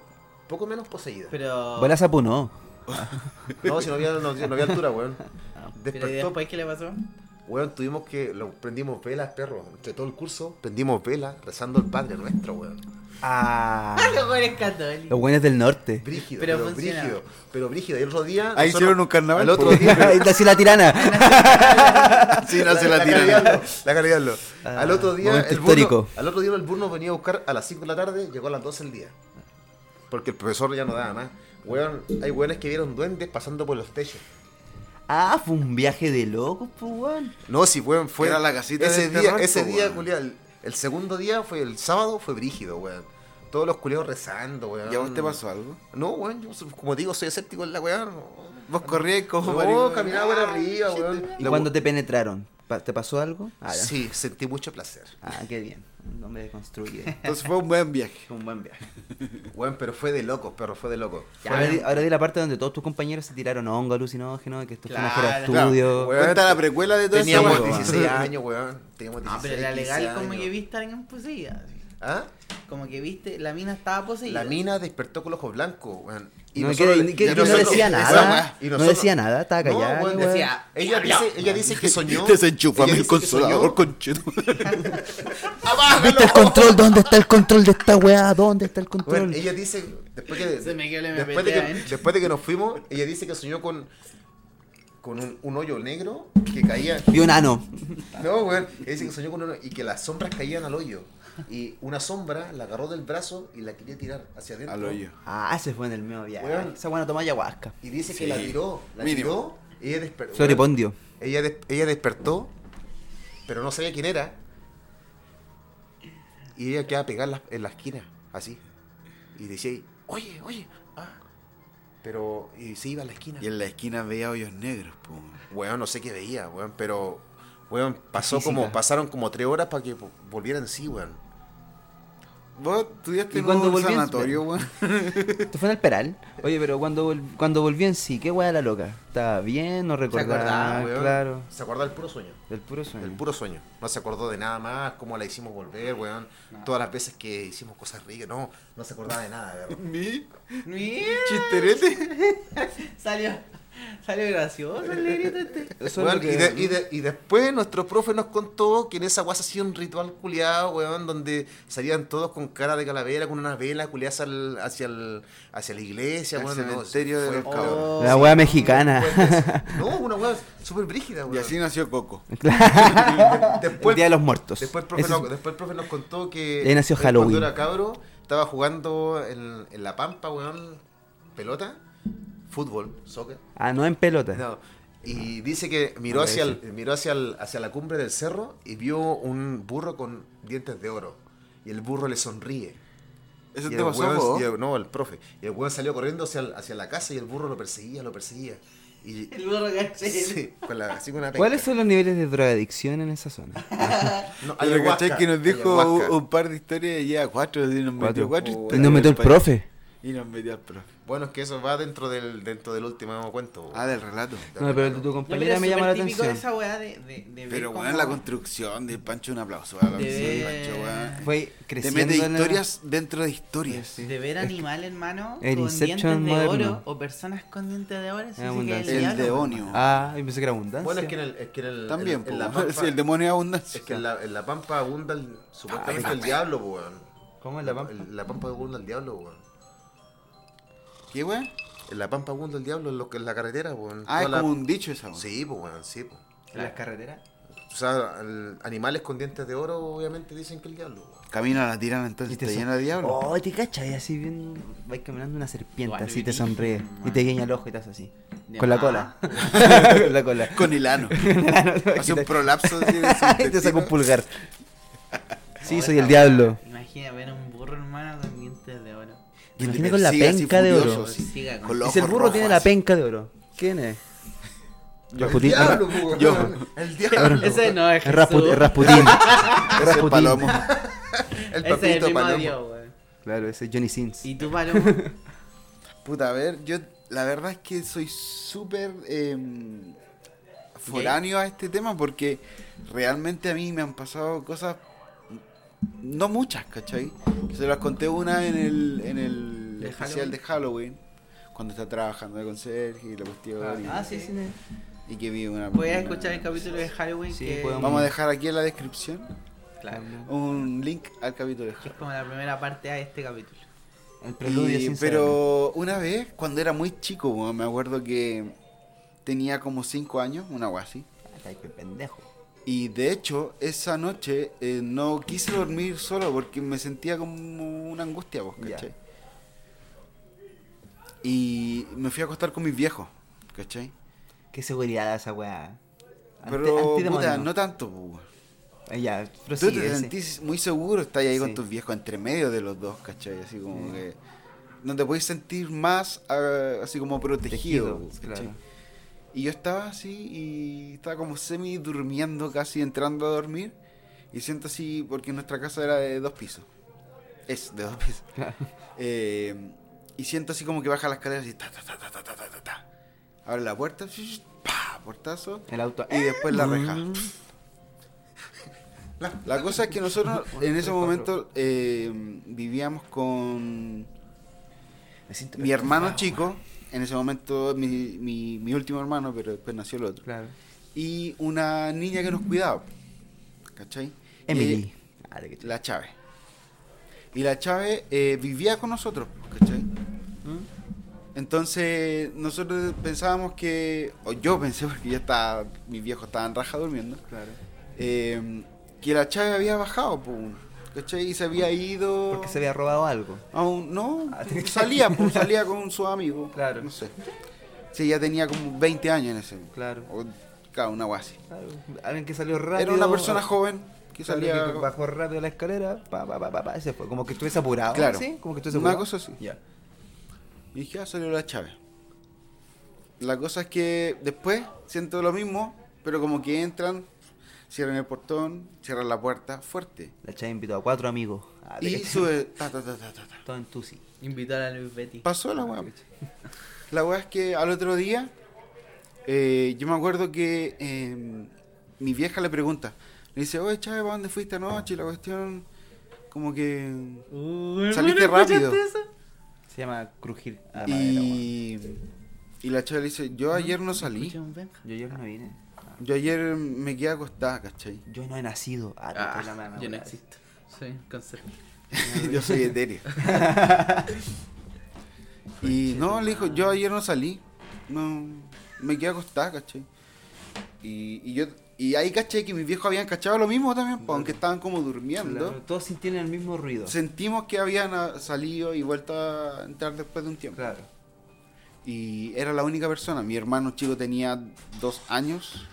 poco menos poseída. Pero. Bola sapo no. No, si no había, no, no había altura, weón. Ah, Pero ¿y Despertó, después qué le pasó? weón, tuvimos que, lo, prendimos velas, perro. Entre todo el curso, prendimos velas rezando el Padre Nuestro, weón. Ah, Los buenos católicos. los buenos del norte. Brígido, Pero pero, brígido. Pero brígido. Y el otro día. Ahí nosotros- hicieron un carnaval, Al otro pues. día. Ahí la tirana. Sí, no se la La cara de diablo. Ah, al otro día, el burno, histórico. al otro día el burno venía a buscar a las 5 de la tarde, llegó a las 12 del día. Porque el profesor ya no daba más. Weón, hay weones que vieron duendes pasando por los techos. Ah, fue un viaje de locos, pues, weón. No, si weón, fue. Era la casita ese día, terror, ese po, día, weón. El, segundo día fue el sábado, fue brígido, weón. Todos los culiados rezando, weón. ¿Y a vos te pasó algo? No, weón, yo como digo, soy escéptico en la weón. Vos corrías como no caminaba por arriba, weón. ¿Y cuando te penetraron? ¿Te pasó algo? Ah. Sí, sentí mucho placer. Ah, qué bien. Un hombre deconstruye. Entonces fue un buen viaje. Un buen viaje. Weón, pero fue de locos, perro, fue de locos. Ahora di, ahora di la parte donde todos tus compañeros se tiraron hongo alucinógeno, que esto fue una Claro, estudio. Weón, Cuenta la precuela de todo eso. Teníamos weón. 16 años, weón. Teníamos 16 No, pero la 15 legal como años. que viste a alguien poseída. ¿Ah? Como que viste, la mina estaba poseída. La mina despertó con los ojos blancos, weón. Y No, nosotros- que- que- y no nosotros- decía nada. y No nosotros- decía nada, estaba No, callada, weón, weón. Decía, Ella dice, ella dice que soñó. Desenchúfame ella el consolador, concheto. ¿Viste el control? ¿Dónde está el control de esta weá? ¿Dónde está el control? Bueno, ella dice, después, que, después, de que, ¿eh? después de que nos fuimos, ella dice que soñó con, con un, un hoyo negro que caía. Vio un ano. No, weón. Ella dice que soñó con un hoyo y que las sombras caían al hoyo. Y una sombra la agarró del brazo y la quería tirar hacia adentro. Al hoyo. Ah, ese fue en el medio viaje. Esa no toma ayahuasca. Y dice Sí. que la tiró. La Mínimo. tiró. Y ella despertó. Floripondio. Ella, des- ella despertó, pero no sabía quién era. Y ella quedaba pegada en la, en la esquina, así. Y decía, oye, oye, ah. Pero, y se iba a la esquina. Y en la esquina veía hoyos negros, po. Weón, no sé qué veía, weón, pero, weón, pasó Física. como, pasaron como tres horas para que vo- volviera en sí, weón. Vos estudiaste ¿Y en cuando un volví sanatorio, weón. Esto fue en el Peral. Oye, pero cuando, vol- cuando volvió en sí, ¿qué weá la loca? ¿Estaba bien? ¿No recordaba? acordaba, weón. claro. Se acordaba del puro sueño. Del puro sueño. El puro sueño. No se acordó de nada más, cómo la hicimos volver, weón. Todas las veces que hicimos cosas ricas, no, no se acordaba de nada, weón. Mi Mira, chisterete. salió, salió gracioso el negrito este. Eso es Weón, lo que- y, de- y de- y después nuestro profe nos contó que en esa guasa hacía un ritual culiado, weón, donde salían todos con cara de calavera, con una vela culiada hacia, el- hacia, el- hacia la iglesia, weón. no, cementerio de fue- los Oh. La weá mexicana. No, una weá súper brígida, Y weón. así nació Coco. el Día de los Muertos. Después el profe, nos, es- después el profe nos contó que De ahí nació él Halloween. cuando era cabro estaba jugando en, en la pampa, weón, pelota, fútbol, soccer. Ah, no en pelota. No. Y dice que miró hacia, el, miró hacia, el- hacia la cumbre del cerro y vio un burro con dientes de oro. Y el burro le sonríe. ¿Eso Y te el pasó, y el- No, el profe. Y el weón salió corriendo hacia, el- hacia la casa y el burro lo perseguía, lo perseguía. Y, El burro caché. sí, con la, así con una ¿Cuáles son los niveles de drogadicción en esa zona? No, ayahuasca, que nos dijo ayahuasca. un, un par de historias y ya cuatro, y nos metió Cuatro. cuatro Y nos metió el profe. Y nos metió al profe. Bueno, es que eso va dentro del, dentro del último cuento. Ah, del relato. No, pero el de tu compañera me llama la atención. esa weá de, de, de ver Pero cómo- bueno, la construcción de Pancho, un aplauso la De de Pancho. Fue Te creciendo mete en la- historias dentro de historias. Sí. De ver animales, hermano, El con Inception dientes de moderno. oro o personas con dientes de oro. sí que. El diablo, demonio. Ah, yo pensé que era abundancia. Bueno, es que en el, es que en el También, en, en la pampa, el demonio es abundancia. es que en la, en la pampa abunda el, supuestamente Ay, el diablo, weón. ¿Cómo es la pampa? En la pampa abunda el diablo, weón. ¿Qué, weón? En la pampa abunda el diablo en, lo que en la carretera, weón. Ah, es la- como un dicho esa, weón. Sí, pues, weón, sí, pues. ¿En las carreteras? O sea, el- animales con dientes de oro, obviamente dicen que el diablo, weón. Camino a la tirana entonces, Y te está son- lleno de diablo. Oh, te cachai, así bien. Vais caminando una serpiente, así te sonríe. Y te guiña el ojo y te hace así. De Con la cola. Con la cola. Con el ano. Hace un prolapso así de su y te saca un pulgar. Sí, Oh, soy el diablo. Imagina ver un Imagina con la penca de oro. si el burro tiene la penca de oro, ¿quién es? El Rasputín. El diablo. Ese no es Rasputín. Es Ese Rasputín. palomo. El Ese es el papito palomo. Claro, ese es Johnny Sins. ¿Y tú, Palomo? Puta, a ver, yo la verdad es que soy súper eh, foráneo a este tema porque realmente a mí me han pasado cosas, no muchas, ¿cachai? Se las conté una en el, en el ¿De especial de Halloween, cuando está trabajando de conserje y la cuestión. y, Ah, sí, sí. y que vi una... Puedes una- escuchar el capítulo de Halloween Sí, que... podemos- Vamos a dejar aquí en la descripción Claro. Un link al capítulo de Que es como la primera parte a este capítulo. El preludio Y- pero una vez, cuando era muy chico, me acuerdo que tenía como 5 años, una así. saberlo. Ay, qué pendejo. Y de hecho, esa noche eh, no quise dormir solo porque me sentía como una angustia, vos. ¿cachai? Y me fui a acostar con mis viejos, ¿cachai? Qué seguridad da esa weá. Ante- Pero, puta, no tanto, pues, Ya, Tú te sentís muy seguro, estás ahí con tus viejos entre medio de los dos, ¿cachai? Así como que no te puedes sentir más ah, así como protegido, Tejido, ¿cachai? claro. Y yo estaba así y estaba como semi durmiendo, casi entrando a dormir. Y siento así, porque nuestra casa era de dos pisos. Es de dos pisos. Eh, y siento así como que baja las escaleras y ta, ta, ta, ta, ta, ta, ta. Abre la puerta, pa, portazo. El auto. Y después la reja. la, cosa es que nosotros en ese momento eh, vivíamos con mi hermano chico en ese momento mi, mi, mi último hermano, pero después nació el otro, Claro. y una niña que nos cuidaba, ¿cachai? Emily. Y- Ah, la Chávez. Y la Chávez eh, vivía con nosotros, ¿cachai? ¿Mm? Entonces nosotros pensábamos que, o yo pensé, porque ya estaba, mis viejos estaban raja durmiendo, Claro. eh, que la Chávez había bajado, pues, ¿cachai? Y se había ido... Porque se había robado algo. Aún no, Ah, salía, pues, salía con su amigo. Claro. No sé. Sí, ya tenía como 20 años en ese. Claro. O, claro, una guasi. Claro, Alguien que salió rápido. Era una persona joven que Claro, salía. que bajó rápido la escalera, pa, pa, pa, pa, pa, y se fue. Como que estuviese apurado. Claro. ¿sí? Como que estuviese Una apurado. cosa así. Ya. Y dije, ah, salió la Chávez. La cosa es que después siento lo mismo, pero como que entran, cierran el portón, cierran la puerta fuerte. La chava invitó a cuatro amigos. Ah, de Y sube. Ta, ta, ta, ta, ta, ta. Todo en tusi. Invitar a Luis Betty. Pasó la weá. La weá es que al otro día, eh, yo me acuerdo que eh, mi vieja le pregunta, le dice, oye Chávez, ¿para dónde fuiste anoche? Y la cuestión, como que... Uh, Saliste ¿escuchaste rápido. eso? Se llama crujir. a la madera. Y, y la Chávez le dice, yo ayer no salí. Yo ayer no vine. Yo ayer me quedé acostada, ¿cachai? Yo no he nacido. Ah, Ah, la mano, yo no existo. Soy un concepto. yo soy etéreo. y no, le dijo, yo ayer no salí. No, me quedé acostada, ¿cachai? Y, y yo... Y ahí caché que mis viejos habían cachado lo mismo también, pues, aunque estaban como durmiendo. Claro, todos sintieron el mismo ruido. Sentimos que habían ah, salido y vuelto a entrar después de un tiempo. Claro. Y era la única persona. Mi hermano chico tenía dos años.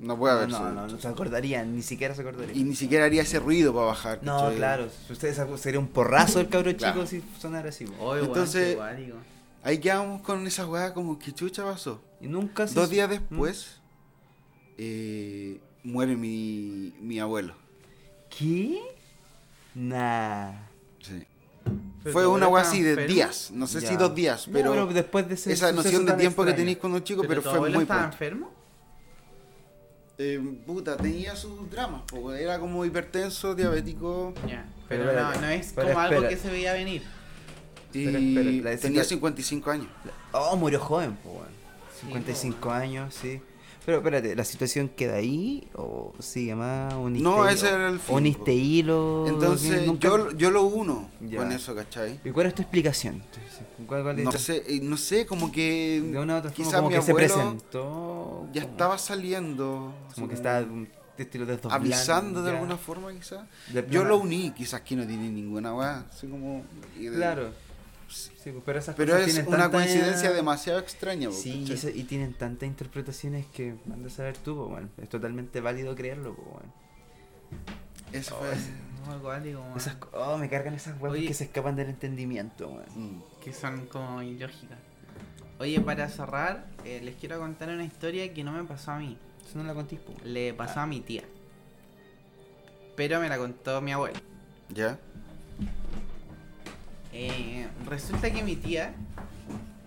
No puede haber no, sido. no, no se acordarían, ni siquiera se acordarían. Y ni siquiera haría ese ruido para bajar. No, ¿cachai? claro, si ustedes sería un porrazo el cabro Claro. chico si sonara así. Entonces- guático. Ahí quedamos con esa weá como que chucha pasó. Y nunca se Dos días ¿Mm? después eh, muere mi, mi abuelo. ¿Qué? Nah. Sí. Pero Fue una weá así de días. No sé si dos días, No, pero, después de ese esa noción de tiempo que tenéis cuando chico, pero, tu fue abuelo muy estaba pronto. enfermo? Eh, puta, tenía sus dramas, po, era como hipertenso, diabético. Pero, Pero no, no es pero como algo que se veía venir. y Pero espera, la tenía decisión- 55 años. Oh, murió joven, pues, weón. 55 años, sí. Pero espérate, ¿la situación queda ahí o sigue más? ¿Uniste No, hilo? ese era el fin, ¿Uniste hilo? Entonces Nunca- yo, yo lo uno Ya. con eso, ¿cachai? ¿Y cuál es tu explicación? ¿Cuál, cuál es No sé, eh, no sé, como que De una u otra forma, quizás como mi que se presentó. ya estaba saliendo, Como que estaba un estilo de estos avisando de ya. alguna forma quizás. Yo lo uní, quizás que no tiene ninguna weá, así como... de- Claro. Sí, pues, pero esas Pero cosas es tienen una tanta- coincidencia demasiado extraña. po, Sí, y, ¿cachai? eso- y tienen tantas interpretaciones que andas a saber tú, pues, bueno. Es totalmente válido creerlo, pues, bueno. Eso fue... No, weón. Esas, co- oh, me cargan esas Oye. que se escapan del entendimiento, weón. Mm. que son como ilógicas. Oye, para cerrar, eh, les quiero contar una historia que no me pasó a mí. Eso no la pues. Le pasó a mi tía. Pero me la contó mi abuelo. ¿Ya? Eh, resulta que mi tía,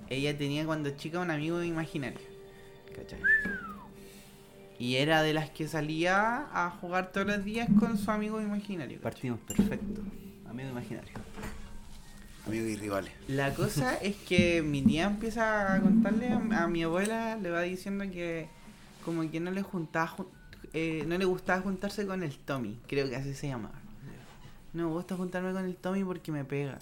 ella tenía cuando chica un amigo imaginario. ¿Cachai? Y era de las que salía a jugar todos los días con su amigo imaginario. ¿cachai? Partimos perfecto. Amigo imaginario. Amigos y rivales. La cosa es que mi tía empieza a contarle a, a mi abuela, le va diciendo que como que no le juntaba, jun- eh, no le gustaba juntarse con el Tommy, creo que así se llamaba. No me gusta juntarme con el Tommy porque me pega.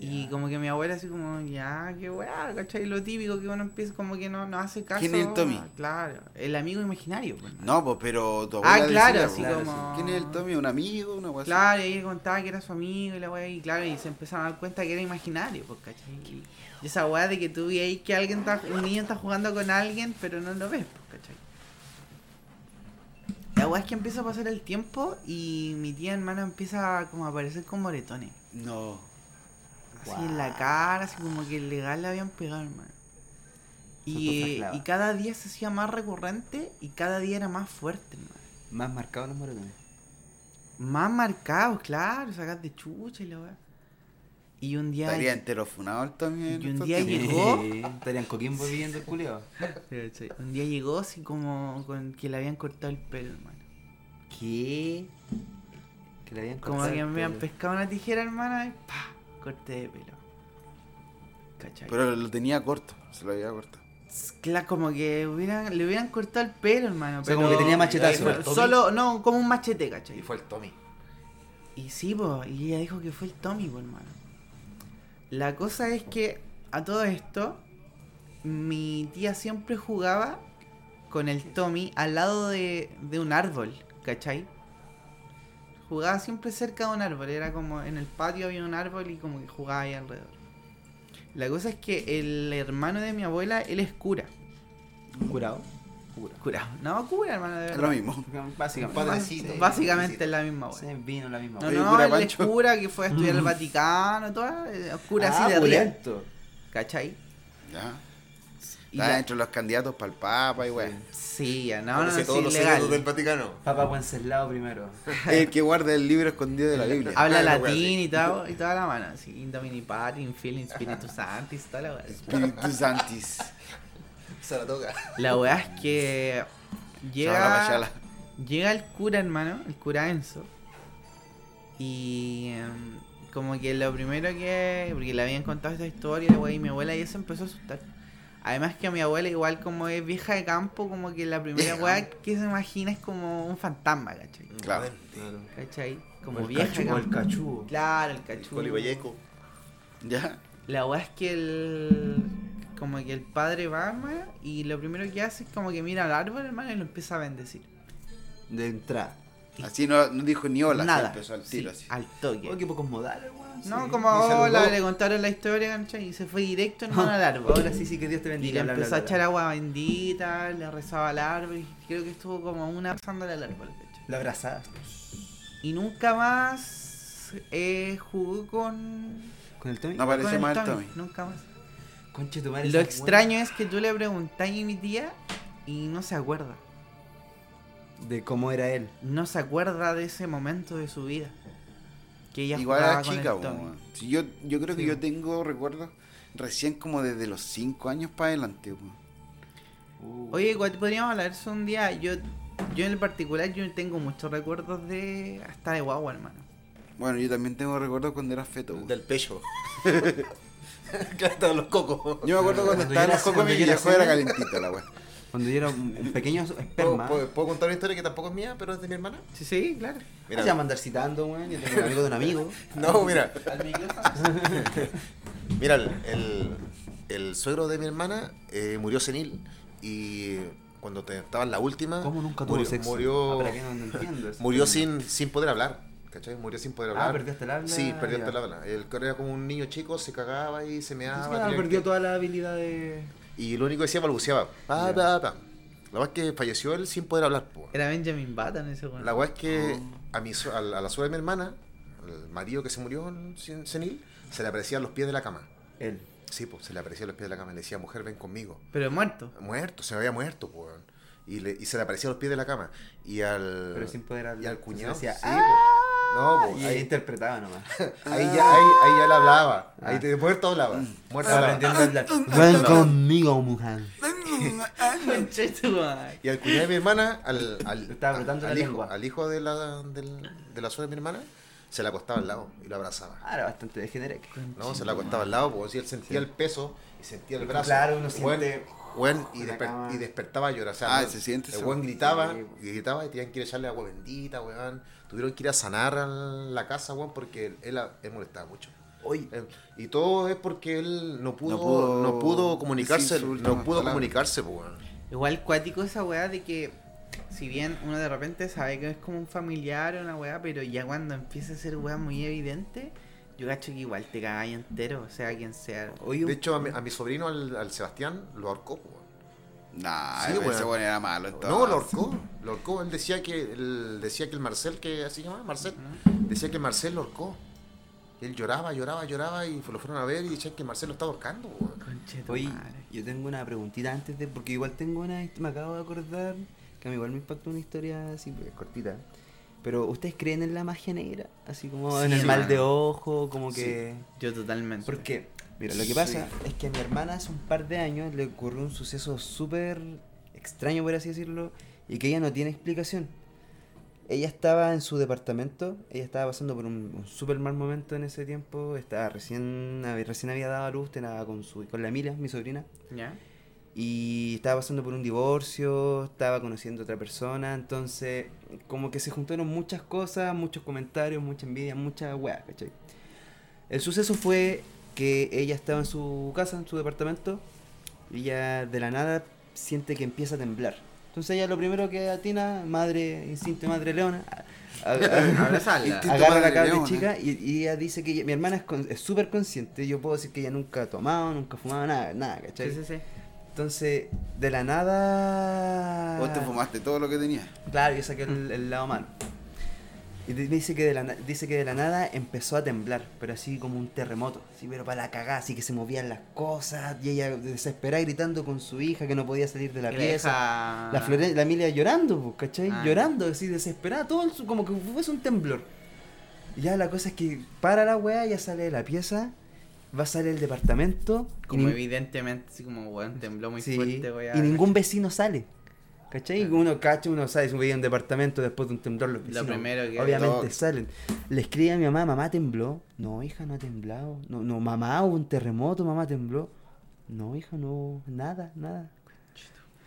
Y como que mi abuela así como, ya, qué weá, ¿cachai? Lo típico que uno empieza como que no, no hace caso. ¿Quién es el Tommy? Claro, el amigo imaginario. pues, ¿no? Pues, pero tu Ah, abuela claro, decía, así pues, como- ¿Quién es el Tommy? ¿Un amigo? ¿Una cosa Claro, y ahí contaba que era su amigo y la weá, y claro, y se empezaron a dar cuenta que era imaginario, pues, ¿cachai? Y, y esa weá de que tú vi ahí que alguien está, un niño está jugando con alguien, pero no lo ves, pues, ¿cachai? La weá es que empieza a pasar el tiempo y mi tía hermana empieza como a aparecer con moretones. No. Así en la cara, así como que legal le habían pegado, hermano. Y, eh, y cada día se hacía más recurrente y cada día era más fuerte, hermano. Más marcados los moretones. Más marcados, claro, sacas de chucha y la weá. Y un día. Estaría entero funado el Tommy. en Y un día llegó. Estarían coquimbo viviendo el culiao. Un día llegó así como con que le habían cortado el pelo, hermano. ¿Qué? Que le habían Como cortado que el me habían pescado una tijera, hermano, y ¡pa! Corte de pelo. ¿Cachai? Pero lo tenía corto. Se lo había cortado. Claro, como que hubieran, le hubieran cortado el pelo, hermano. O sea, pero- como que tenía machetazo. Tommy. Solo, no, como un machete, Y ¿cachai? fue el Tommy. Y sí, po, y ella dijo que fue el Tommy, po, hermano. La cosa es que a todo esto, mi tía siempre jugaba con el Tommy al lado de, de un árbol, ¿cachai? Jugaba siempre cerca de un árbol, era como en el patio había un árbol y como que jugaba ahí alrededor. La cosa es que el hermano de mi abuela, él es cura. ¿Curado? Cura. Cura, no cura, hermano, de Es verdad. lo mismo. Básicamente. Padrecito. Básicamente es la misma Sí, wea. vino la misma No, Oye, no, cura él es cura que fue a estudiar al Vaticano, todo, eh, cura Ah, así de. ¿cachai? Ya. Y Está la- dentro de los candidatos para el Papa y weón. Sí, ya, no, no, no, todos sí, los secretos del Vaticano. Papa Wenceslao primero. El que guarda el libro escondido de la Biblia. Habla latín y, todo, y toda la mano, así, in domini patri, in spiritus sanctis, toda la wea. Espíritu Santis. Se la toca. La wea es que llega, llega el cura, hermano, el cura Enzo, y em, como que lo primero que, porque le habían contado esta historia, la wea, y mi abuela ya se empezó a asustar. Además que a mi abuela igual como es vieja de campo, como que la primera weá que se imagina es como un fantasma, ¿cachai? Claro. Claro. ¿Cachai? Como el vieja de cachugo, el campo. cachugo. Claro, el cachugo. Colibayeco. Ya. La weá es que el. Como que el padre va, hermano, y lo primero que hace es como que mira al árbol, hermano, y lo empieza a bendecir. De entrada. Así no, no dijo ni hola. Nada. Empezó al tiro sí, así. al toque. Oh, qué pocos modales, weón. No, Sí. como hola, le contaron la historia, ¿cachai? Y se fue directo, hermano, al árbol. Ahora sí, sí, que Dios te Y bendiga. le bla, bla, empezó a echar agua bendita, le rezaba al árbol, y creo que estuvo como una pasándole al árbol, ¿cachai? La abrazada. Y nunca más eh, jugó con. Con el Tommy. No el más el Tommy, Tommy. Nunca más. Conche tu madre. Lo extraño es que tú le preguntas a mi tía y no se acuerda. De cómo era él. No se acuerda de ese momento de su vida. Que ella Igual era el chica. Sí, yo, yo creo que yo tengo recuerdos recién como desde los 5 años para adelante. weón. Uh. Oye, igual podríamos hablar eso un día. Yo, yo en particular, yo tengo muchos recuerdos de. hasta de guagua, hermano. Bueno, yo también tengo recuerdos cuando era feto. weón. Del pecho. Claro, estaban los cocos. Yo me acuerdo cuando Cuando estaba en yo los cocos mi viejo era semen. calentita la weá. Cuando yo era un, pequeño ¿Puedo, esperma. puedo- puedo contar una historia que tampoco es mía, pero es de mi hermana? Sí, sí, claro. Mira, Se llama andar citando, weón. Yo tengo un amigo de un amigo. no, mira, mira, el, el, el suegro de mi hermana eh, murió senil y cuando te- estaba en la última, ¿Cómo nunca tuvo murió, sexo? murió, Ah, no, no entiendo eso. murió sin, sin poder hablar. ¿Cachai? Murió sin poder hablar. Ah, perdió hasta el habla. Sí, perdió hasta el habla. El era como un niño chico, se cagaba y se meaba. Ah, tenía perdió que- toda la habilidad de. Y lo único que decía balbuceaba. Pa, pa, pa. La verdad es que falleció él sin poder hablar. po. Era Benjamin Button ese weón. La weá es que a, mi, a, la, a la suegra de mi hermana, el marido que se murió sin- senil, se le aparecían los pies de la cama. Él. Sí, pues se le aparecían los pies de la cama le decía, mujer, ven conmigo. Pero muerto. Muerto, se me había muerto, pues. Y, le, y se le aparecían los pies de la cama. Y al. Pero sin poder hablar. Y al cuñado. Se decía, sí, "Ah". No, pues. Ahí, ahí interpretaba nomás. ahí ya, ahí, ahí ya le hablaba. Ahí Ah. te, muerto hablaba. Muerto aprendiendo a hablar. Ven conmigo, mujer. Y al cuñado de mi hermana, al, al, estaba apretando al la hijo, al hijo de la, del- de la suegra de mi hermana, se la acostaba al lado y lo abrazaba. Ah, era bastante degenerado. No, se la acostaba al lado, porque si él sentía el peso y sentía el brazo. Claro, uno siente weón, y, la desper- y despertaba a llorar. O sea, Ah, weón, se siente El weón gritaba, Sí. y gritaba y tenían que echarle agua bendita, weón. Tuvieron que ir a sanar a la casa, weón, porque él, él, molestaba mucho. Oye, Eh, Y todo es porque él no pudo, No no pudo pudo, comunicarse, no pudo comunicarse, pues, weón. Igual cuático esa weá de que, si bien uno de repente sabe que es como un familiar o una weá, pero ya cuando empieza a ser weá muy evidente, yo cacho que igual te cagáis entero, o sea quien sea. De hecho, a mi, a mi sobrino, al, al Sebastián, lo ahorcó, weón. Nah, Sí, ese weón era malo. entonces. No, lo ahorcó. Lo ahorcó. Él decía que, él decía que el Marcel, que así se llama, Marcel, decía que el Marcel lo ahorcó. Y él lloraba, lloraba, lloraba y lo fueron a ver y decían que el Marcel lo estaba tu Oye, yo tengo una preguntita antes de. Porque igual tengo una. Me acabo de acordar que a mí igual me impactó una historia así, pues, cortita. Pero, ¿ustedes creen en la magia negra? Así como en Sí, el mal de ojo, como que. Yo totalmente. Porque, mira, lo que pasa es que a mi hermana hace un par de años le ocurrió un suceso súper extraño, por así decirlo, y que ella no tiene explicación. Ella estaba en su departamento, ella estaba pasando por un, un súper mal momento en ese tiempo, estaba recién, hab- recién había dado a luz, estaba con, su, con la Emilia, mi sobrina, ¿Ya? y estaba pasando por un divorcio, estaba conociendo a otra persona, entonces como que se juntaron muchas cosas, muchos comentarios, mucha envidia, mucha weá, ¿cachai? El suceso fue que ella estaba en su casa, en su departamento, y ella de la nada siente que empieza a temblar. Entonces ella lo primero que atina, madre, instinto de madre leona, a- a- a- Abrazarla. Instinto agarra la cabra chica y, y ella dice que ella- mi hermana es súper consciente, yo puedo decir que ella nunca ha tomado, nunca ha fumado, nada, nada, ¿cachai? Sí, sí, sí. Entonces, de la nada. Vos te fumaste todo lo que tenías. Claro, yo saqué el, el lado malo. Y di- dice que, de la, dice que de la nada empezó a temblar, pero así como un terremoto, así, pero para la cagada, así que se movían las cosas, y ella desesperada gritando con su hija que no podía salir de la pieza. deja- La, Flore- la Emilia llorando, pues, ¿cachai? Ah. Llorando, así desesperada, todo el como que fuese un temblor. Y ya la cosa es que para la weá, ya sale de la pieza, va a salir el departamento. Como evidentemente, así como, weón, tembló muy Sí, fuerte, weón. y ningún vecino sale. ¿Cachai? Uno cacha, uno sabe, si veía un departamento después de un temblor, los vecinos primero que- obviamente salen. Le escribe a mi mamá, mamá tembló. No, hija, no ha temblado. No, no, mamá, hubo un terremoto, mamá tembló. No, hija, no, nada, nada.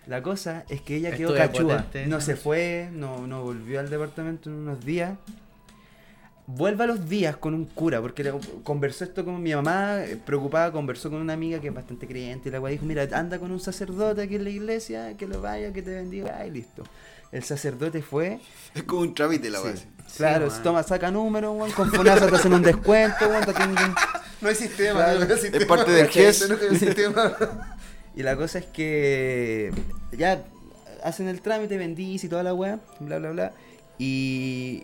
La cosa es que ella quedó Estuve cachúa. potente No se fue, no, no volvió al departamento en unos días. Vuelve a los días con un cura, porque le- conversó esto con mi mamá, eh, preocupada, conversó con una amiga que es bastante creyente y la weá dijo, mira, anda con un sacerdote aquí en la iglesia, que lo vaya, que te bendiga, y listo. El sacerdote fue, Es como un trámite la sí, weá. claro, toma, saca número, weón, con Fonasa te hacen un descuento, weón. No hay sistema, Claro. no hay sistema. parte del. GES. No hay sistema. Y la cosa es que ya hacen el trámite, bendice y toda la weá, bla, bla, bla. Y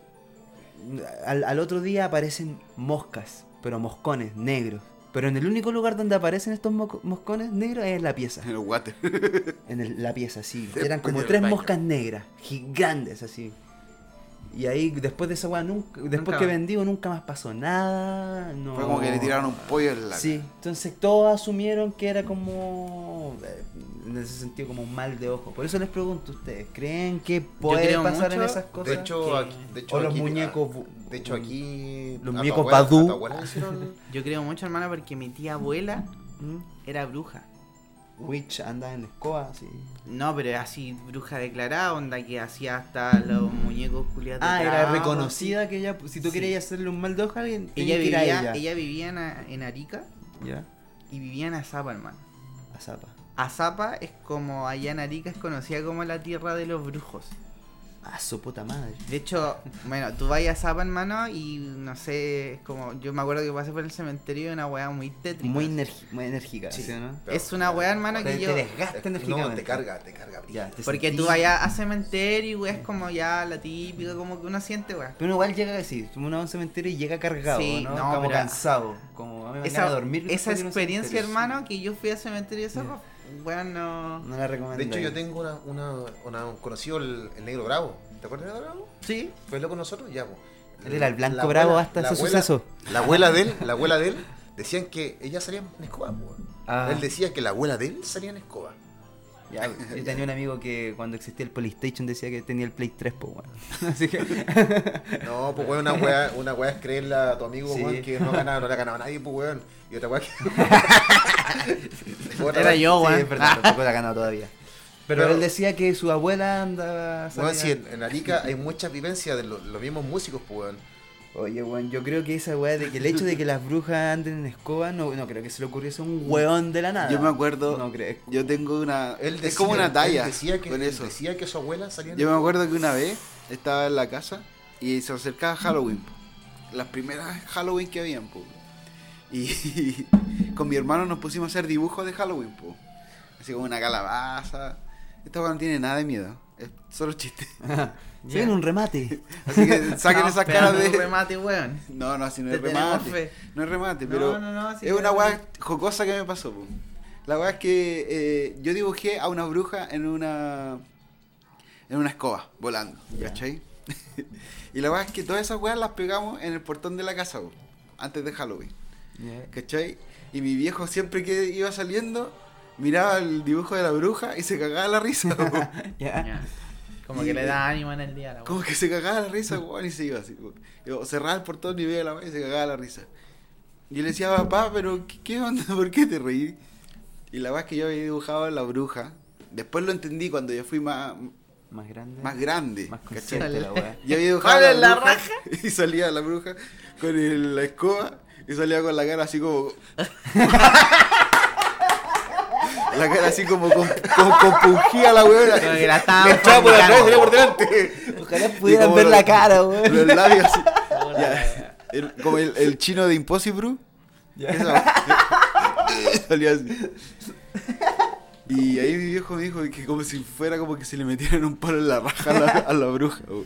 al, al otro día aparecen moscas, pero moscones negros. Pero en el único lugar donde aparecen estos moco- moscones negros es en la pieza. En el water. En el- la pieza, sí. Después Eran como tres baño. moscas negras, gigantes así. Y ahí, después de esa weá, nunca, después Nunca que más. vendió, nunca más pasó nada. No... Fue como que le tiraron un pollo en la Sí, entonces todos asumieron que era como, eh, en ese sentido, como un mal de ojo. Por eso les pregunto a ustedes, ¿creen que puede pasar en esas cosas? De hecho, que- aquí, de hecho O los aquí- muñecos bu- De hecho, aquí. Los a muñecos a hicieron- Yo creo mucho, hermano, porque mi tía abuela ¿Mm? era bruja. Witch anda en la escoba, sí. No, pero era así bruja declarada, onda que hacía hasta los muñecos culiados. Ah, era reconocida que ella, si tú Sí. querías hacerle un mal de ojo a alguien, así. Ella a vivía, ella. ella vivía en, a- en Arica Ya, y vivía en Azapa, hermano. a Zapa. Azapa es como allá en Arica es conocida como la tierra de los brujos. Ah, su puta madre. De hecho, bueno, tú vas a Zapa, hermano, y no sé, es como, yo me acuerdo que pasé por el cementerio de una weá muy tétrica. Muy, muy enérgica, Sí. ¿sí o no? Pero- es una weá, hermano, Te, que te yo... desgasta No, te carga, te carga. Ya, te Porque sentís- tú vayas a cementerio y es como ya la típica, como que uno siente, weá. Pero uno igual llega así, uno va a un cementerio y llega cargado, Sí, ¿no? no, como pero- cansado, como a mí me Esa, de dormir. esa a experiencia, hermano, que yo fui al cementerio de Zapa, weón, no... No la recomiendo. De hecho, yo tengo una, una, una- un conocido, el, el Negro Bravo. ¿Te acuerdas del Negro Bravo? Sí, ¿Fue loco con nosotros? Ya, pues. Él era el blanco La bravo abuela- hasta ese abuela- suceso. La abuela de él, la abuela de él, decían que ella salía en escoba, pues. Ah. Él decía que la abuela de él salía en escoba. Ya, yo tenía un amigo que cuando existía el Polystation decía que tenía el Play 3, pues, weón. Así que. No, pues weón, una weá, una weá es creerle a tu amigo, Sí. weón, que no, ganaba, no le ha ganado a nadie, pues weón. Y otra weá que. Otra Era yo, Sí, weón. es verdad, tampoco la ha ganado todavía. Pero, Pero- él decía que su abuela andaba. Salía- si en, en Arica hay muchas vivencias de lo- los mismos músicos, pues weón. Oye, weón, yo creo que esa weá de que el hecho de que las brujas anden en escoba, no, no creo que se le ocurriese a un weón de la nada. Yo me acuerdo, No creo. yo tengo una... Él es decía- como una talla Él decía que, con él eso. decía que su abuela salía en Yo me acuerdo que una vez estaba en la casa y se acercaba Halloween. po. Las primeras Halloween que habían, po. Y con mi hermano nos pusimos a hacer dibujos de Halloween, po. Así como una calabaza. Esta no tiene nada de miedo. Es solo chiste. Se viene un remate. Así que saquen Estamos esas caras de. un remate, weón. No, no, así no Te es remate. fe. No es remate, No, pero no, no, es una weá jocosa que me pasó. po. La weá es que eh, yo dibujé a una bruja en una en una escoba volando, Ya. ¿cachai? y la weá es que todas esas weas las pegamos en el portón de la casa, po, antes de Halloween, ¿cachai? Y mi viejo siempre que iba saliendo miraba el dibujo de la bruja y se cagaba la risa. Ya. Ya. Como Y- que le da ánimo en el día a la Como que se cagaba la risa, weón, y se iba así. Yo cerraba el portón y veía la weá y se cagaba la risa. Y yo le decía, papá, pero ¿qué, qué onda? ¿Por qué te reí? Y la weá es que yo había dibujado a la bruja. Después lo entendí cuando yo fui más, Más grande. más grande. Más consciente la weá. Yo había dibujado a ¿Cuál es la la bruja raja? y salía la bruja con el- la escoba y salía con la cara así como... la cara así como, con- como compungida la weona. Le entraba por atrás y salía por delante. Ojalá pudieran ver los- la cara, weón. Los labios así. Ya. El- como el, el chino de Impossible. Esa- Salía así. Y ahí mi viejo me dijo que como si fuera como que se le metieran un palo en la raja a la, a la bruja. güey.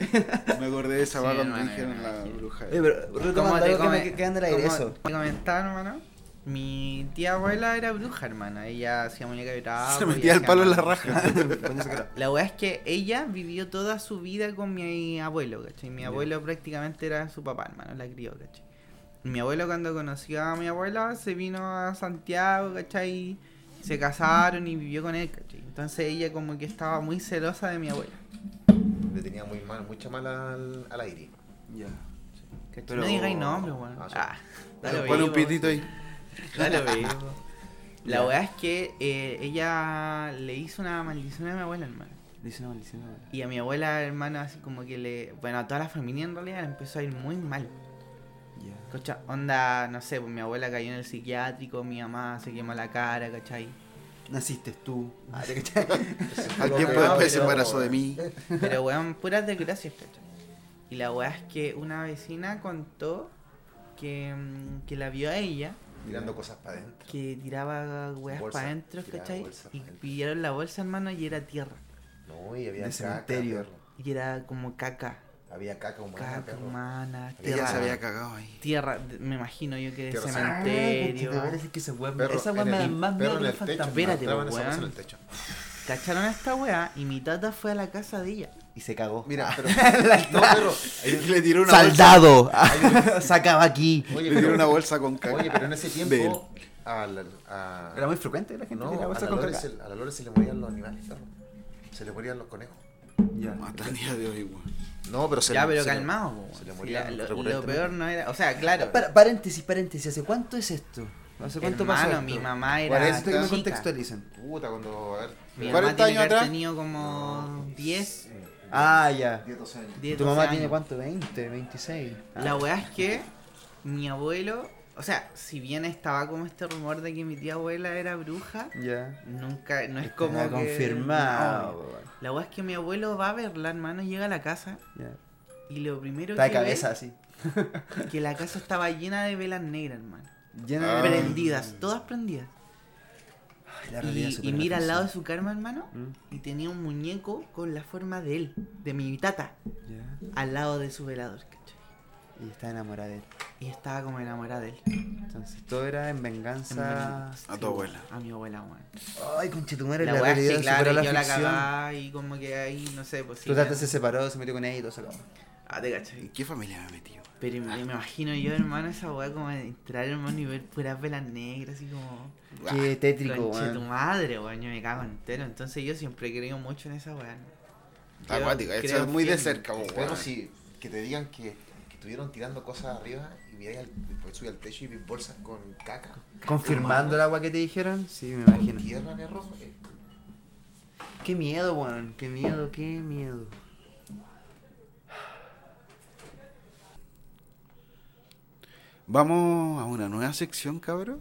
Me acordé de esa Sí, cuando hermano, dijeron me la bruja. Oye, pero retomando te algo que me queda en el aire, eso. te comentaba, hermano, mi tía abuela era bruja, hermana. Ella hacía muñeca de trapo. Se metía el palo en la raja. La weá es que ella vivió toda su vida con mi abuelo, ¿cachai? Mi abuelo prácticamente era su papá, hermano, la crió, ¿cachai? Mi abuelo cuando conoció a mi abuela se vino a Santiago, ¿cachai? Se casaron y vivió con él, ¿cachai? Entonces ella como que estaba muy celosa de mi abuela. Le tenía muy mal, mucha mala al, al aire. Ya. ¿cachai? Pero- No digáis nombre, weón. Ah, sí. Ah, dale Pon un pitito ahí. Dale vivo. La weá es que eh, ella le hizo una maldición a mi abuela, hermano. Dice una maldición. ahora. Y a mi abuela, hermano, así como que le. Bueno, a toda la familia en realidad le empezó a ir muy mal. Ya. Cocha, onda, no sé, pues mi abuela cayó en el psiquiátrico, mi mamá se quemó la cara, ¿cachai? Naciste tú. Ah, ¿te cachai? Al tiempo No, después se embarazó de mí. Pero weón, puras desgracias, ¿cachai? Y la weá es que una vecina contó que, mm, que la vio a ella, Tirando cosas para adentro. que tiraba weas para adentro, ¿cachai? Y pa' pidieron la bolsa, hermano, y era tierra. No, y había De caca, cementerio. perro. Y era como caca, Había caca humana, caca humana, Ella tierra. se había cagado ahí. Tierra, me imagino yo que de cementerio. que esa weá Perro esa weá me da más miedo que el. Espérate, weón. Cacharon a esta weá y mi tata fue a la casa de ella. Y se cagó. Mira, pero. no, perro. Y le tiró una bolsa. ¡Saldado! Sacaba aquí. Oye, Le tiró pero, una bolsa con caca. oye, pero en ese tiempo. A la, a, Era muy frecuente la gente no, tiraba a bolsa la, con caca. se, a la Lore se le morían los animales, perro. Se le morían los conejos. Ya. Hasta el día de hoy, weón. No, pero se ya, le- pero se le- calmado, po, se le Sí, la- lo, lo peor no era. O sea, claro. Pa- paréntesis, paréntesis. ¿Hace cuánto es esto? ¿Hace cuánto pasó hermano, esto? mi mamá era. Por eso que me contextualicen. Puta, cuando. A ver. Mi 40 mamá tiene años atrás. tenido como 10, Ah, ya. 10, 12 años. 10 ¿Tu 12 mamá años. tiene cuánto? ¿20? ¿26? Ah. La weá es que mi abuelo. O sea, si bien estaba como este rumor de que mi tía abuela era bruja, Ya. nunca. No es Está como. que- confirmado. no. La weá es que mi abuelo va a verla, hermano, llega a la casa Ya. y lo primero Está de que cabeza así. ve que la casa estaba llena de velas negras, hermano. Llena Ah. de Prendidas, todas prendidas. Ay, la Y, y mira al lado de su cama, hermano, Mm, y tenía un muñeco con la forma de él, de mi tata, Ya. al lado de su velador. Y está enamorada de él. Y estaba como enamorada de él. Entonces todo era en venganza. A tu abuela. A mi abuela, weón. Ay, conchetumare, la, La realidad que, claro, la yo la cagaba y como que ahí, no sé, pues sí. Tu tata se separó, se metió con ella y todo se acabó. Ah, te cachai. ¿En qué familia me metí? weón? Pero me, me imagino yo, hermano, esa weá como entrar, hermano, y ver puras velas negras, así como. Qué tétrico, Conche tu weón. madre, weón, yo me cago entero. Entonces yo siempre he creído mucho en esa weá. Acuático, eso es muy de cerca, po, Pero weón. si que te digan que estuvieron tirando cosas arriba y miráis al, después subí al techo y vi bolsas con caca. ¿Confirmando el agua que te dijeron? Sí, me con imagino. Tierra en error. eh. Qué miedo, weón. Qué miedo, qué miedo. Vamos a una nueva sección, cabrón.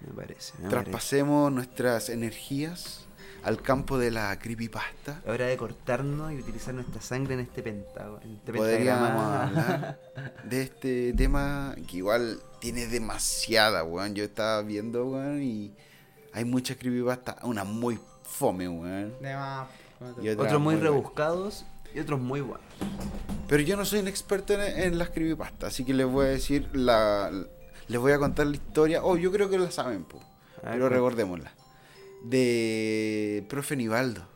Me parece. Me parece. Traspasemos nuestras energías al campo de la creepypasta. Hora de cortarnos y utilizar nuestra sangre en este pentago. En este Podríamos hablar de este tema que igual tiene demasiada, weón. Yo estaba viendo, weón, y hay muchas creepypasta. Una muy fome, weón. De más. Y otra Otros muy rebuscados y otros muy buenos. Pero yo no soy un experto en, en las creepypasta, así que les voy a decir la... Les voy a contar la historia. Oh, yo creo que la saben, po. Pero recordémosla. De profe Nivaldo.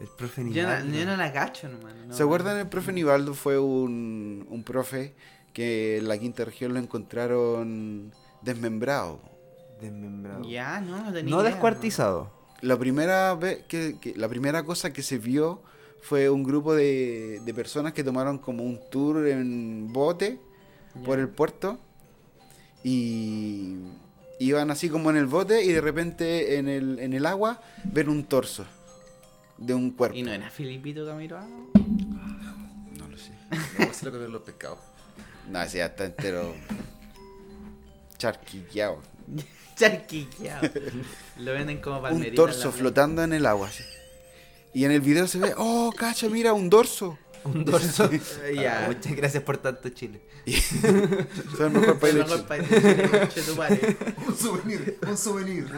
El profe Yo no, Nivaldo. yo no la cacho, hermano. no. ¿Se acuerdan? El profe Nivaldo fue un, un profe que en la quinta región lo encontraron desmembrado. Desmembrado. Ya, no, no tenía No idea, descuartizado. La primera vez que, que- la primera cosa que se vio fue un grupo de, de personas que tomaron como un tour en bote por el puerto y iban así como en el bote y de repente en el, en el agua ven un torso de un cuerpo. ¿Y no era Filipito Camiroaga? No lo sé. No, es lo que ven los pescados. No, ese ya está entero charquillado. Charquiqueado. Lo venden como Un palmerita. en torso flotando en el agua. así. Y en el video se ve, oh, cacha, mira, un dorso. Un dorso. Ya. Ah, Muchas gracias por tanto, Chile. Soy el mejor país de Chile. Un souvenir, un souvenir.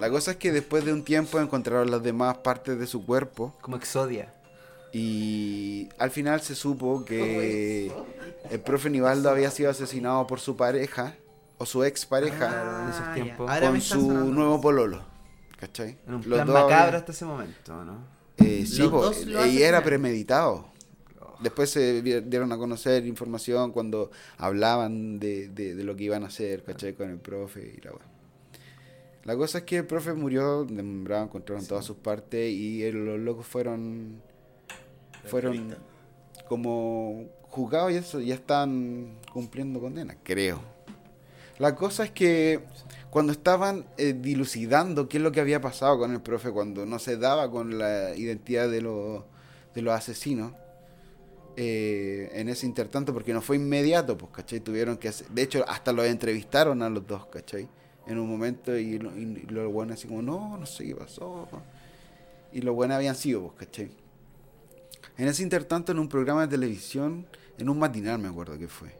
La cosa es que después de un tiempo encontraron las demás partes de su cuerpo Como Exodia. y al final se supo que el profe Nivaldo había sido asesinado por su pareja o su ex pareja Claro, en esos Ah, tiempos. Ahora con su nuevo pololo. ¿Cachai? En un Los plan dos macabro hasta ese momento, ¿no? Eh, sí, po, y era premeditado. Después se dieron a conocer información cuando hablaban de, de- de lo que iban a hacer, ¿cachai? Con el profe y la weá. La cosa es que el profe murió, desmembrado, encontraron todas sus partes y el- los locos fueron fueron como juzgados y eso, ya están cumpliendo condena, creo. La cosa es que cuando estaban eh, dilucidando qué es lo que había pasado con el profe, cuando no se daba con la identidad de los, de los asesinos, eh, en ese intertanto, porque no fue inmediato, pues, ¿cachai? Tuvieron que hacer, de hecho, hasta los entrevistaron a los dos, ¿cachai? En un momento y, lo- y los buenos así como, no, no sé qué pasó. Y los buenos habían sido, pues, ¿cachai? En ese intertanto, en un programa de televisión, en un matinal me acuerdo que fue,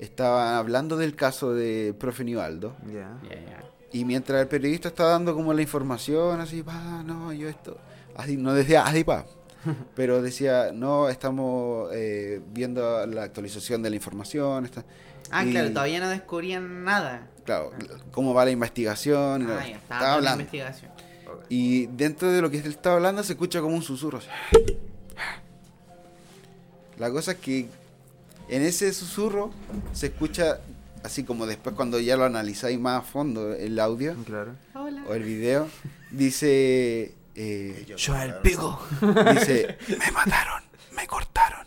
estaban hablando del caso de profe Nivaldo. Ya. Ya, ya. Y mientras el periodista está dando como la información, así, pa, no, yo esto, así, no decía, así, pa, pero decía, no, estamos eh, viendo la actualización de la información. Está, Ah, y, claro, todavía no descubrían nada. Claro, cómo va la investigación. y Ah, ya, estaba estaba toda la hablando. Y dentro de lo que él estaba hablando se escucha como un susurro. La cosa es que en ese susurro se escucha así como después cuando ya lo analizáis más a fondo el audio Claro. Hola. o el video, dice... eh, Yo el mataron pico. dice, me mataron, me cortaron.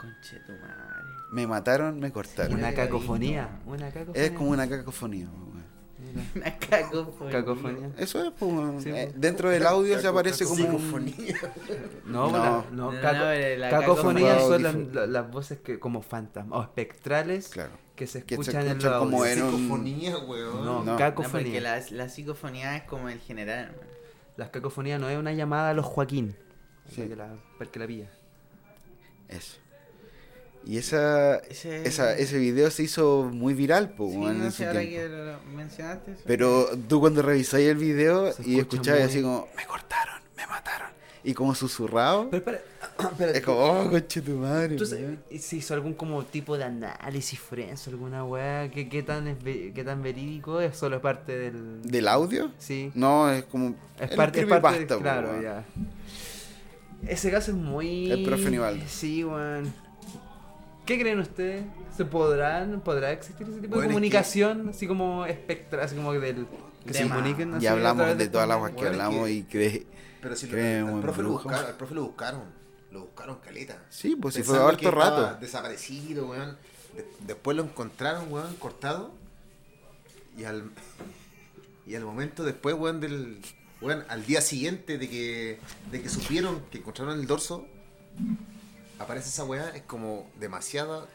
Conche tu madre. Me mataron, me cortaron. Una cacofonía. Una cacofonía. Es como una cacofonía. weón. Mira. Una cacofonía. Cacofonía. Eso es, pues. Sí, Eh, pues. dentro del audio se aparece como... un- Psicofonía. No, No. una- No, no, no, caco- pero la cacofonía cacofonía- son las, la- las voces que como fantasmas o espectrales Claro. que se Que se escuchan en escuchan los como audios. en un- Psicofonía, weón. No, No. No, cacofonía. porque la, la psicofonía es como el general, hermano. Las cacofonías no es una llamada a los Joaquín. Sí. Para que la, para que la pilla. Eso. Y esa, Ese- esa, ese video se hizo muy viral, pues, Sí, en no ese sé, ahora que lo mencionaste. eso. Pero tú cuando revisáis el video Se y escucha escucháis muy- así como, me cortaron, me mataron. Y como susurrado, Pero espera, espera, es como, oh, conche tu madre. ¿Tú sabes weón". si hizo algún como tipo de análisis forense, alguna weá? ¿Qué, qué, tan, ¿Qué tan verídico es? ¿Solo es parte del...? ¿Del audio? Sí. No, es como... Es parte, es parte de- pues, Claro, ya. Ese caso es muy. El profe Nivaldo. Sí, weón. ¿Qué creen ustedes? ¿Se podrán, podrá existir ese tipo Bueno, de es que- comunicación? Así como espectral, así como del. Que De se comuniquen Ya hablamos de todas las aguas que hablamos que- y que... Pero si lo, al, profe lo buscaron, al profe lo buscaron. Lo buscaron caleta. Sí, pues si fue harto rato. Desaparecido, weón. De- después lo encontraron, weón, cortado. Y al, y al momento después, weón, del. Weón, al día siguiente de que, de que supieron que encontraron el dorso, aparece esa weá. Es como demasiada,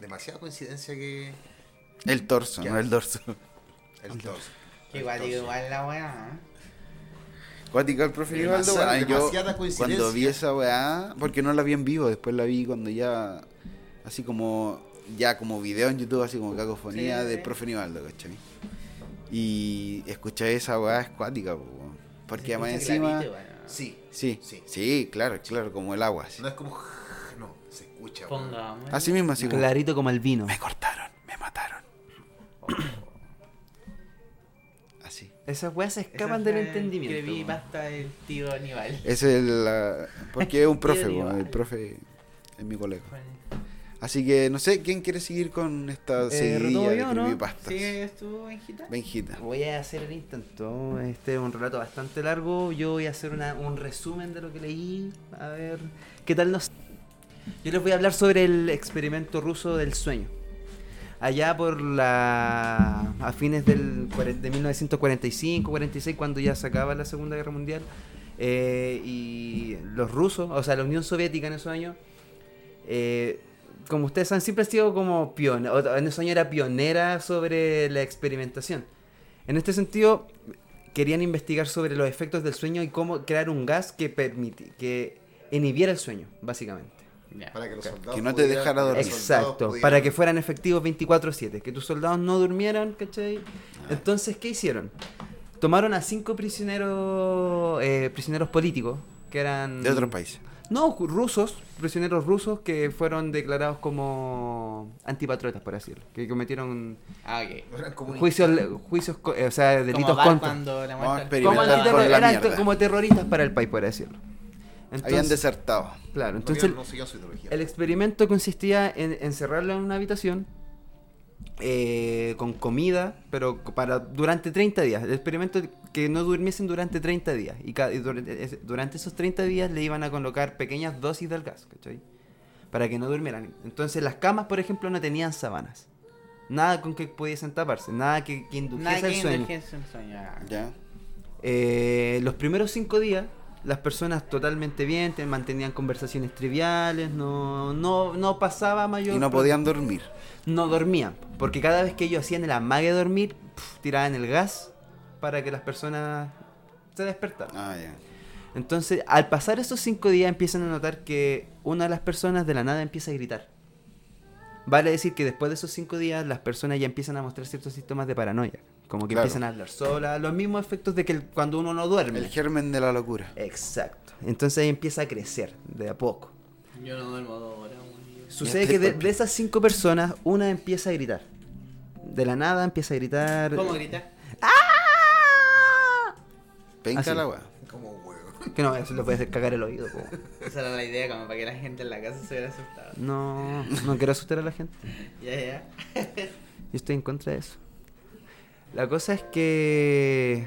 demasiada coincidencia que. El torso, ¿Qué no el dorso. El El igual, igual la weá. ¿eh? Cuático el profe yo demasiada coincidencia. cuando vi esa weá, porque no la vi en vivo, después la vi cuando ya, así como, ya como video en YouTube, así como cacofonía Sí, del sí. profe Nivaldo, ¿cachai? Y escuché esa weá es cuática, po, weón. porque además encima. Sí. sí, sí, Sí. claro, claro, como el agua, así. No es como. No, se escucha. Pongamos. Así mismo, así como, Clarito como el vino. me cortaron, me mataron. Esas weas se Esa escapan del el entendimiento. weón. Creepypasta del tío Aníbal. Ese es el, porque es un profe, weón, el profe es mi colega. Así que no sé quién quiere seguir con esta Eh, seguidilla de yo, ¿no? creepypastas. ¿Sigues tú, Benjita? Benjita. Voy a hacer el intento. Este es un relato bastante largo. Yo voy a hacer una- un resumen de lo que leí. A ver, ¿qué tal nos.? Yo les voy a hablar sobre el experimento ruso del sueño. Allá por la. a fines del, de 1945-46, cuando ya se acaba la Segunda Guerra Mundial, eh, y los rusos, o sea, la Unión Soviética en esos años, eh, como ustedes saben, siempre ha sido como pionera, en esos años era pionera sobre la experimentación. En este sentido, querían investigar sobre los efectos del sueño y cómo crear un gas que permiti que inhibiera el sueño, básicamente. Para que los soldados Que no te pudieran- dejara dormir. Exacto, pudieran- para que fueran efectivos 24/7, que tus soldados no durmieran, ¿cachai? Ah. Entonces, ¿qué hicieron? Tomaron a cinco prisioneros eh, prisioneros políticos, que eran... De otros países. No, rusos, prisioneros rusos que fueron declarados como antipatriotas, por así decirlo, que cometieron Ah, ok. Eran comunistas. juicios, juicios eh, o sea, delitos Como contra... Como, experimentar antiterror- con la eran como terroristas para el país, por así decirlo. Habían Entonces, desertado. claro, No entonces habían- no su ideología. el experimento consistía en encerrarlo en una habitación eh, con comida, pero para durante 30 días. El experimento que no durmiesen durante 30 días. Y, y durante, durante esos 30 días le iban a colocar pequeñas dosis del gas, ¿cachai? Para que no durmieran. Entonces las camas, por ejemplo, no tenían sábanas. Nada con que pudiesen taparse, nada que, que indujese Nada que el sueño. indulgencia en sueño. ah. ¿Ya? Eh, los primeros cinco días, las personas totalmente bien, te- mantenían conversaciones triviales, no, no, no pasaba mayor... Y no podían dormir. No dormían, porque cada vez que ellos hacían el amague de dormir, pf, tiraban el gas para que las personas se despertaran. Ah. Entonces, al pasar esos cinco días, empiezan a notar que una de las personas de la nada empieza a gritar. Vale decir que después de esos cinco días, las personas ya empiezan a mostrar ciertos síntomas de paranoia. Como que Claro. empiezan a hablar solas, los mismos efectos de que el- cuando uno no duerme. El germen de la locura. Exacto. Entonces ahí empieza a crecer de a poco. Yo no duermo dos horas. Sucede que de, esas cinco personas, una empieza a gritar. De la nada empieza a gritar. ¿Cómo gritar? Penca Así. la weá. Como huevo. Que no, eso le puede hacer cagar el oído. po. Esa era la idea, como para que la gente en la casa se hubiera asustado. No, no quiero asustar a la gente. Ya, ya. Yo estoy en contra de eso. La cosa es que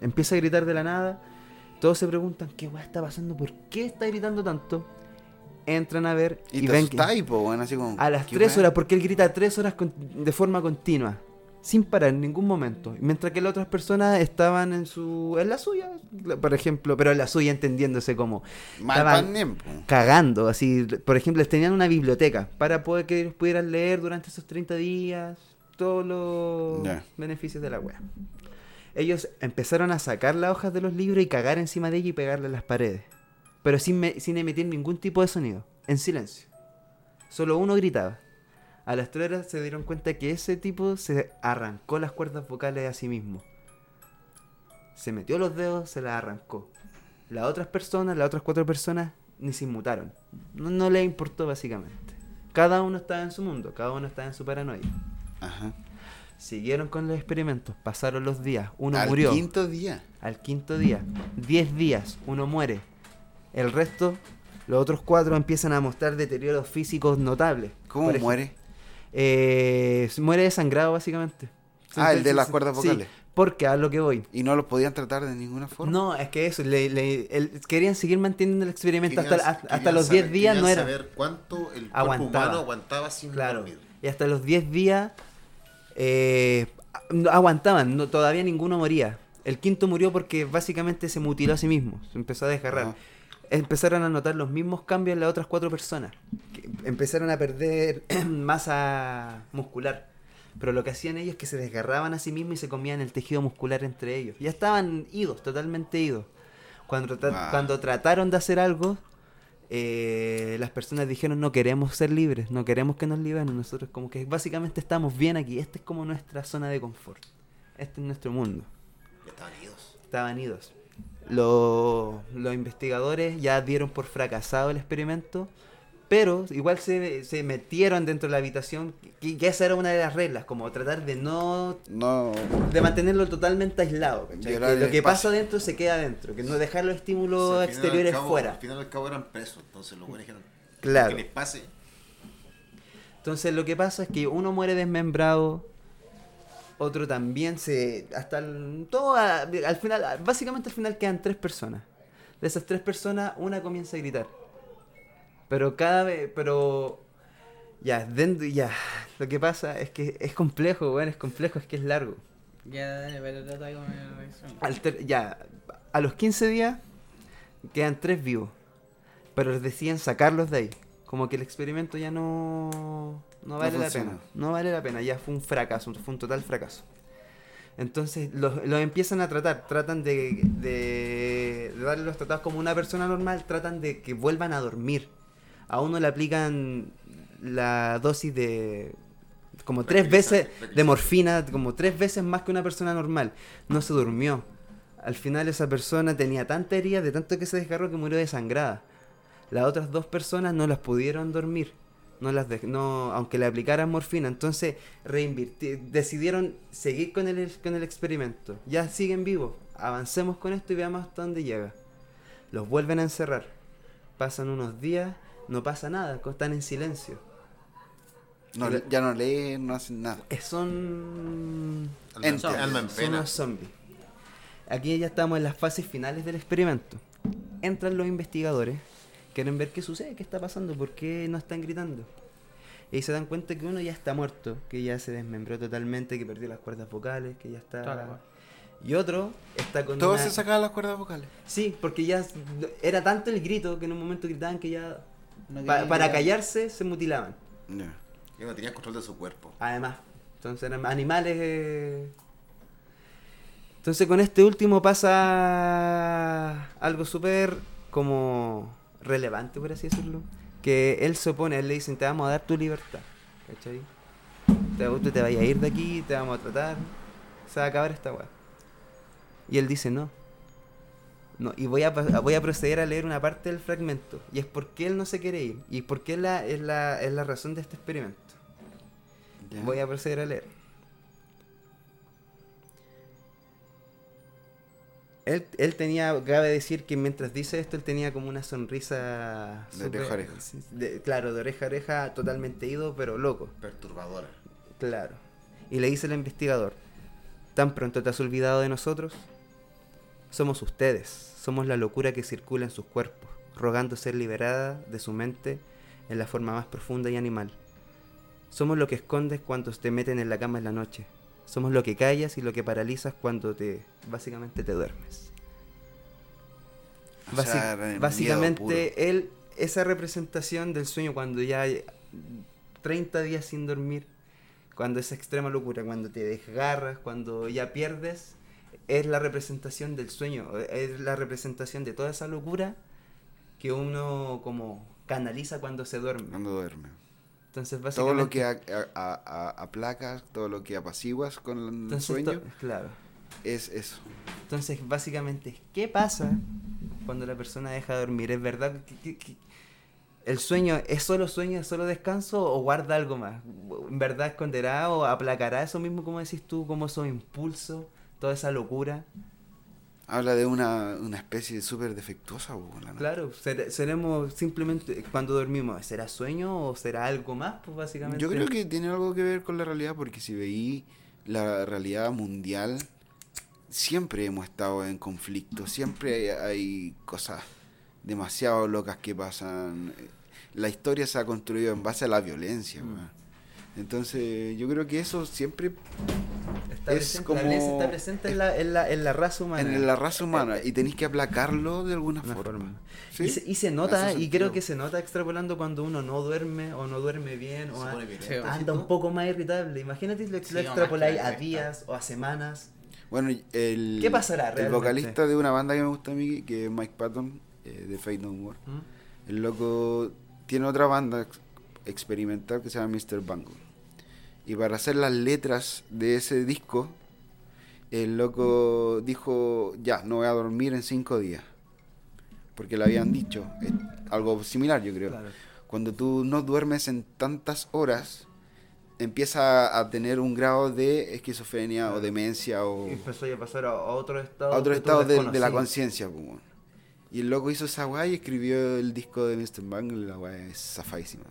empieza a gritar de la nada. Todos se preguntan qué weá está pasando, por qué está gritando tanto. Entran a ver Y, y, ven que po, así como. a las ¿qué 3 weá? horas, porque él grita 3 horas con- de forma continua, sin parar en ningún momento. Mientras que las otras personas estaban en su en la suya, por ejemplo, pero en la suya entendiéndose como Mal estaban cagando, así, por ejemplo, les tenían una biblioteca para poder que ellos pudieran leer durante esos 30 días todos los beneficios de la web. Ellos empezaron a sacar las hojas de los libros y cagar encima de ella y pegarle a las paredes, pero sin, me- sin emitir ningún tipo de sonido, en silencio. Solo uno gritaba. A las tres horas se dieron cuenta que ese tipo se arrancó las cuerdas vocales a sí mismo. Se metió los dedos, se las arrancó. Las otras personas, las otras cuatro personas, ni se inmutaron. No, no les importó básicamente. Cada uno estaba en su mundo, cada uno estaba en su paranoia. Ajá. Siguieron con los experimentos, pasaron los días, uno Al murió. quinto día. Al quinto día, diez días, uno muere. El resto, los otros cuatro empiezan a mostrar deterioros físicos notables. ¿Cómo muere? Eh, muere desangrado, básicamente. Ah, el de las cuerdas sí, vocales. porque a lo que voy. Y no los podían tratar de ninguna forma. No, es que eso, le, le- el- querían seguir manteniendo el experimento hasta, Querían- hasta, los 10 saber- días, no era. saber cuánto el cuerpo Aguantaba. humano aguantaba sin Claro. dormir. Y hasta los 10 días eh, no- aguantaban, no, todavía ninguno moría. El quinto murió porque básicamente se mutiló a sí mismo, se empezó a desgarrar. Ah. Empezaron a notar los mismos cambios en las otras cuatro personas. que empezaron a perder masa muscular. Pero lo que hacían ellos es que se desgarraban a sí mismos y se comían el tejido muscular entre ellos. Ya estaban idos, totalmente idos. Cuando, tra- Ah. cuando trataron de hacer algo, eh, las personas dijeron no queremos ser libres, no queremos que nos liberen. Nosotros como que básicamente estamos bien aquí. Esta es como nuestra zona de confort. Este es nuestro mundo. Estaban idos. Estaban idos. Los, los investigadores ya dieron por fracasado el experimento, pero igual se, se metieron dentro de la habitación, que esa era una de las reglas, como tratar de no No. de mantenerlo totalmente aislado. Que lo que pasa adentro se queda adentro, que no dejar los estímulos O sea, al exteriores cabo- fuera. Al final al cabo eran presos, entonces los buenos dijeron Claro. que les pase. Entonces lo que pasa es que uno muere desmembrado, otro también se... Hasta el, todo a- al final, básicamente al final quedan tres personas. De esas tres personas, una comienza a gritar. Pero cada vez, pero... Ya, dentro, ya. Lo que pasa es que es complejo, bueno, es complejo, es que es largo. Ya, dale, pero trata de comer el resumen. Al ter- ya, a los 15 días quedan tres vivos. Pero les decían sacarlos de ahí. Como que el experimento ya no, no vale la pena. No vale la pena, ya fue un fracaso, fue un total fracaso. Entonces los, los empiezan a tratar, tratan de, de, de darle los tratados como una persona normal, tratan de que vuelvan a dormir. A uno le aplican la dosis de como tres veces de morfina, como tres veces más que una persona normal. No se durmió. Al final esa persona tenía tanta herida, de tanto que se desgarró que murió desangrada. Las otras dos personas no las pudieron dormir. No las no, aunque le aplicaran morfina. Entonces decidieron seguir con el, con el experimento. Ya siguen vivos. Avancemos con esto y veamos hasta dónde llega. Los vuelven a encerrar. Pasan unos días, no pasa nada, están en silencio. no ya no leen, no hacen nada. Son Alma, en, Son unos zombies. Aquí ya estamos en las fases finales del experimento. Entran los investigadores, quieren ver qué sucede, qué está pasando, por qué no están gritando. Y se dan cuenta que uno ya está muerto, que ya se desmembró totalmente, que perdió las cuerdas vocales, que ya está... Y otro está con Todos una- se sacaban las cuerdas vocales. Sí, porque ya era tanto el grito que en un momento gritaban que ya... No pa- para callarse se mutilaban. Ya. Y no tenían control de su cuerpo. Además, entonces eran animales. eh. Entonces con este último pasa algo súper como relevante, por así decirlo. Que él se opone, él le dicen, te vamos a dar tu libertad. ¿Cachai? Te, te vayas a ir de aquí, te vamos a tratar. Se va a acabar esta weá. Y él dice, no. No, y voy a, voy a proceder a leer una parte del fragmento. Y es porque él no se quiere ir. Y porque es la, es la, es la razón de este experimento. Voy a proceder a leer. Él, él tenía, cabe decir que mientras dice esto, él tenía como una sonrisa... De oreja a oreja. de- claro, de oreja a oreja, totalmente ido, pero loco. Perturbadora. Claro. Y le dice el investigador, ¿tan pronto te has olvidado de nosotros? Somos ustedes, somos la locura que circula en sus cuerpos, rogando ser liberada de su mente en la forma más profunda y animal. Somos lo que escondes cuando te meten en la cama en la noche. Somos lo que callas y lo que paralizas cuando te básicamente te duermes. O sea, básicamente él esa representación del sueño cuando ya hay 30 días sin dormir, cuando esa extrema locura, cuando te desgarras, cuando ya pierdes, es la representación del sueño, es la representación de toda esa locura que uno como canaliza cuando se duerme. Cuando duerme. Entonces Todo básicamente lo que a- a- a- aplacas, todo lo que apaciguas con el entonces, sueño, claro. es eso. Entonces, básicamente, ¿qué pasa cuando la persona deja de dormir? ¿Es verdad que, que- que el sueño es solo sueño, es solo descanso o guarda algo más? ¿En verdad esconderá o aplacará eso mismo, como decís tú, como esos impulsos, toda esa locura? Habla de una, una especie súper defectuosa, la. Claro, ser- seremos simplemente cuando dormimos, ¿será sueño o será algo más? Pues básicamente. Yo creo que tiene algo que ver con la realidad, porque si veí la realidad mundial, siempre hemos estado en conflicto, siempre hay, hay cosas demasiado locas que pasan. La historia se ha construido en base a la violencia, Mm. Entonces, yo creo que eso siempre Está es presente, como- La violencia está presente en la, en la, en la raza humana. en la raza humana y tenéis que aplacarlo de alguna Una forma. forma. ¿Sí? Y, se, y se nota, y creo que se nota extrapolando cuando uno no duerme o no duerme bien o Se a- pone violento, Sí. ¿sí, anda tú? un poco más irritable. Imagínate si lo, Sí, lo extrapoláis a días o a semanas. Bueno, el, ¿Qué pasará el realmente? vocalista de una banda que me gusta a mí, que es Mike Patton, eh, de Fate No More. ¿Mm? El loco tiene otra banda ex- experimental que se llama Mr. Bangle. Y para hacer las letras de ese disco, el loco dijo, ya, no voy a dormir en cinco días. Porque le habían dicho, eh, algo similar yo creo. Claro. Cuando tú no duermes en tantas horas, empieza a tener un grado de esquizofrenia o demencia o Y empezó a pasar a, otro estado. a otro estado de, de la conciencia. pues. Y el loco hizo esa weá y escribió el disco de Mr. Bangle y la weá es zafadísima.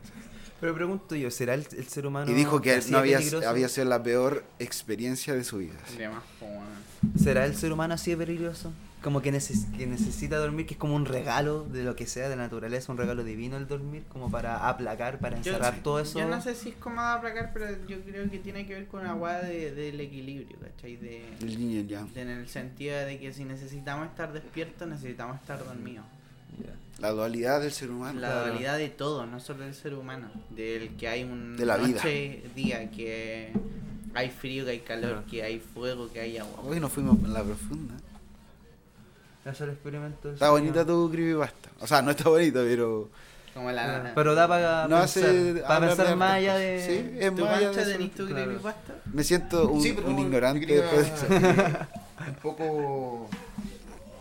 Pero pregunto yo, ¿será el, el ser humano. Y dijo que así no de había, peligroso? había sido la peor experiencia de su vida. De. ¿Será el ser humano así de peligroso? Como que, neces- que necesita dormir, que es como un regalo de lo que sea, de la naturaleza, un regalo divino el dormir, como para aplacar, para Yo- encerrar todo eso. Yo no sé si es como de aplacar, pero yo creo que tiene que ver con una weá de, del equilibrio, ¿cachai? De, El niño ya. de- en el sentido de que si necesitamos estar despiertos, necesitamos estar dormidos. Ya. La dualidad del ser humano. La Claro. dualidad de todo, no solo del ser humano. Del que hay un De la vida. noche, día, que hay frío, que hay calor, Claro. que hay fuego, que hay agua. Hoy nos fuimos en la profunda. Hacer el experimento Está bonita tu creepypasta. O sea, no está bonita, pero. Como la... Ah, Pero da para No pensar, hace. para pensar más allá de... Sí, es ¿Tú, más allá de eso. tenés tu Claro. creepypasta? Me siento un, Sí, pero un yo ignorante después de eso. eh, un poco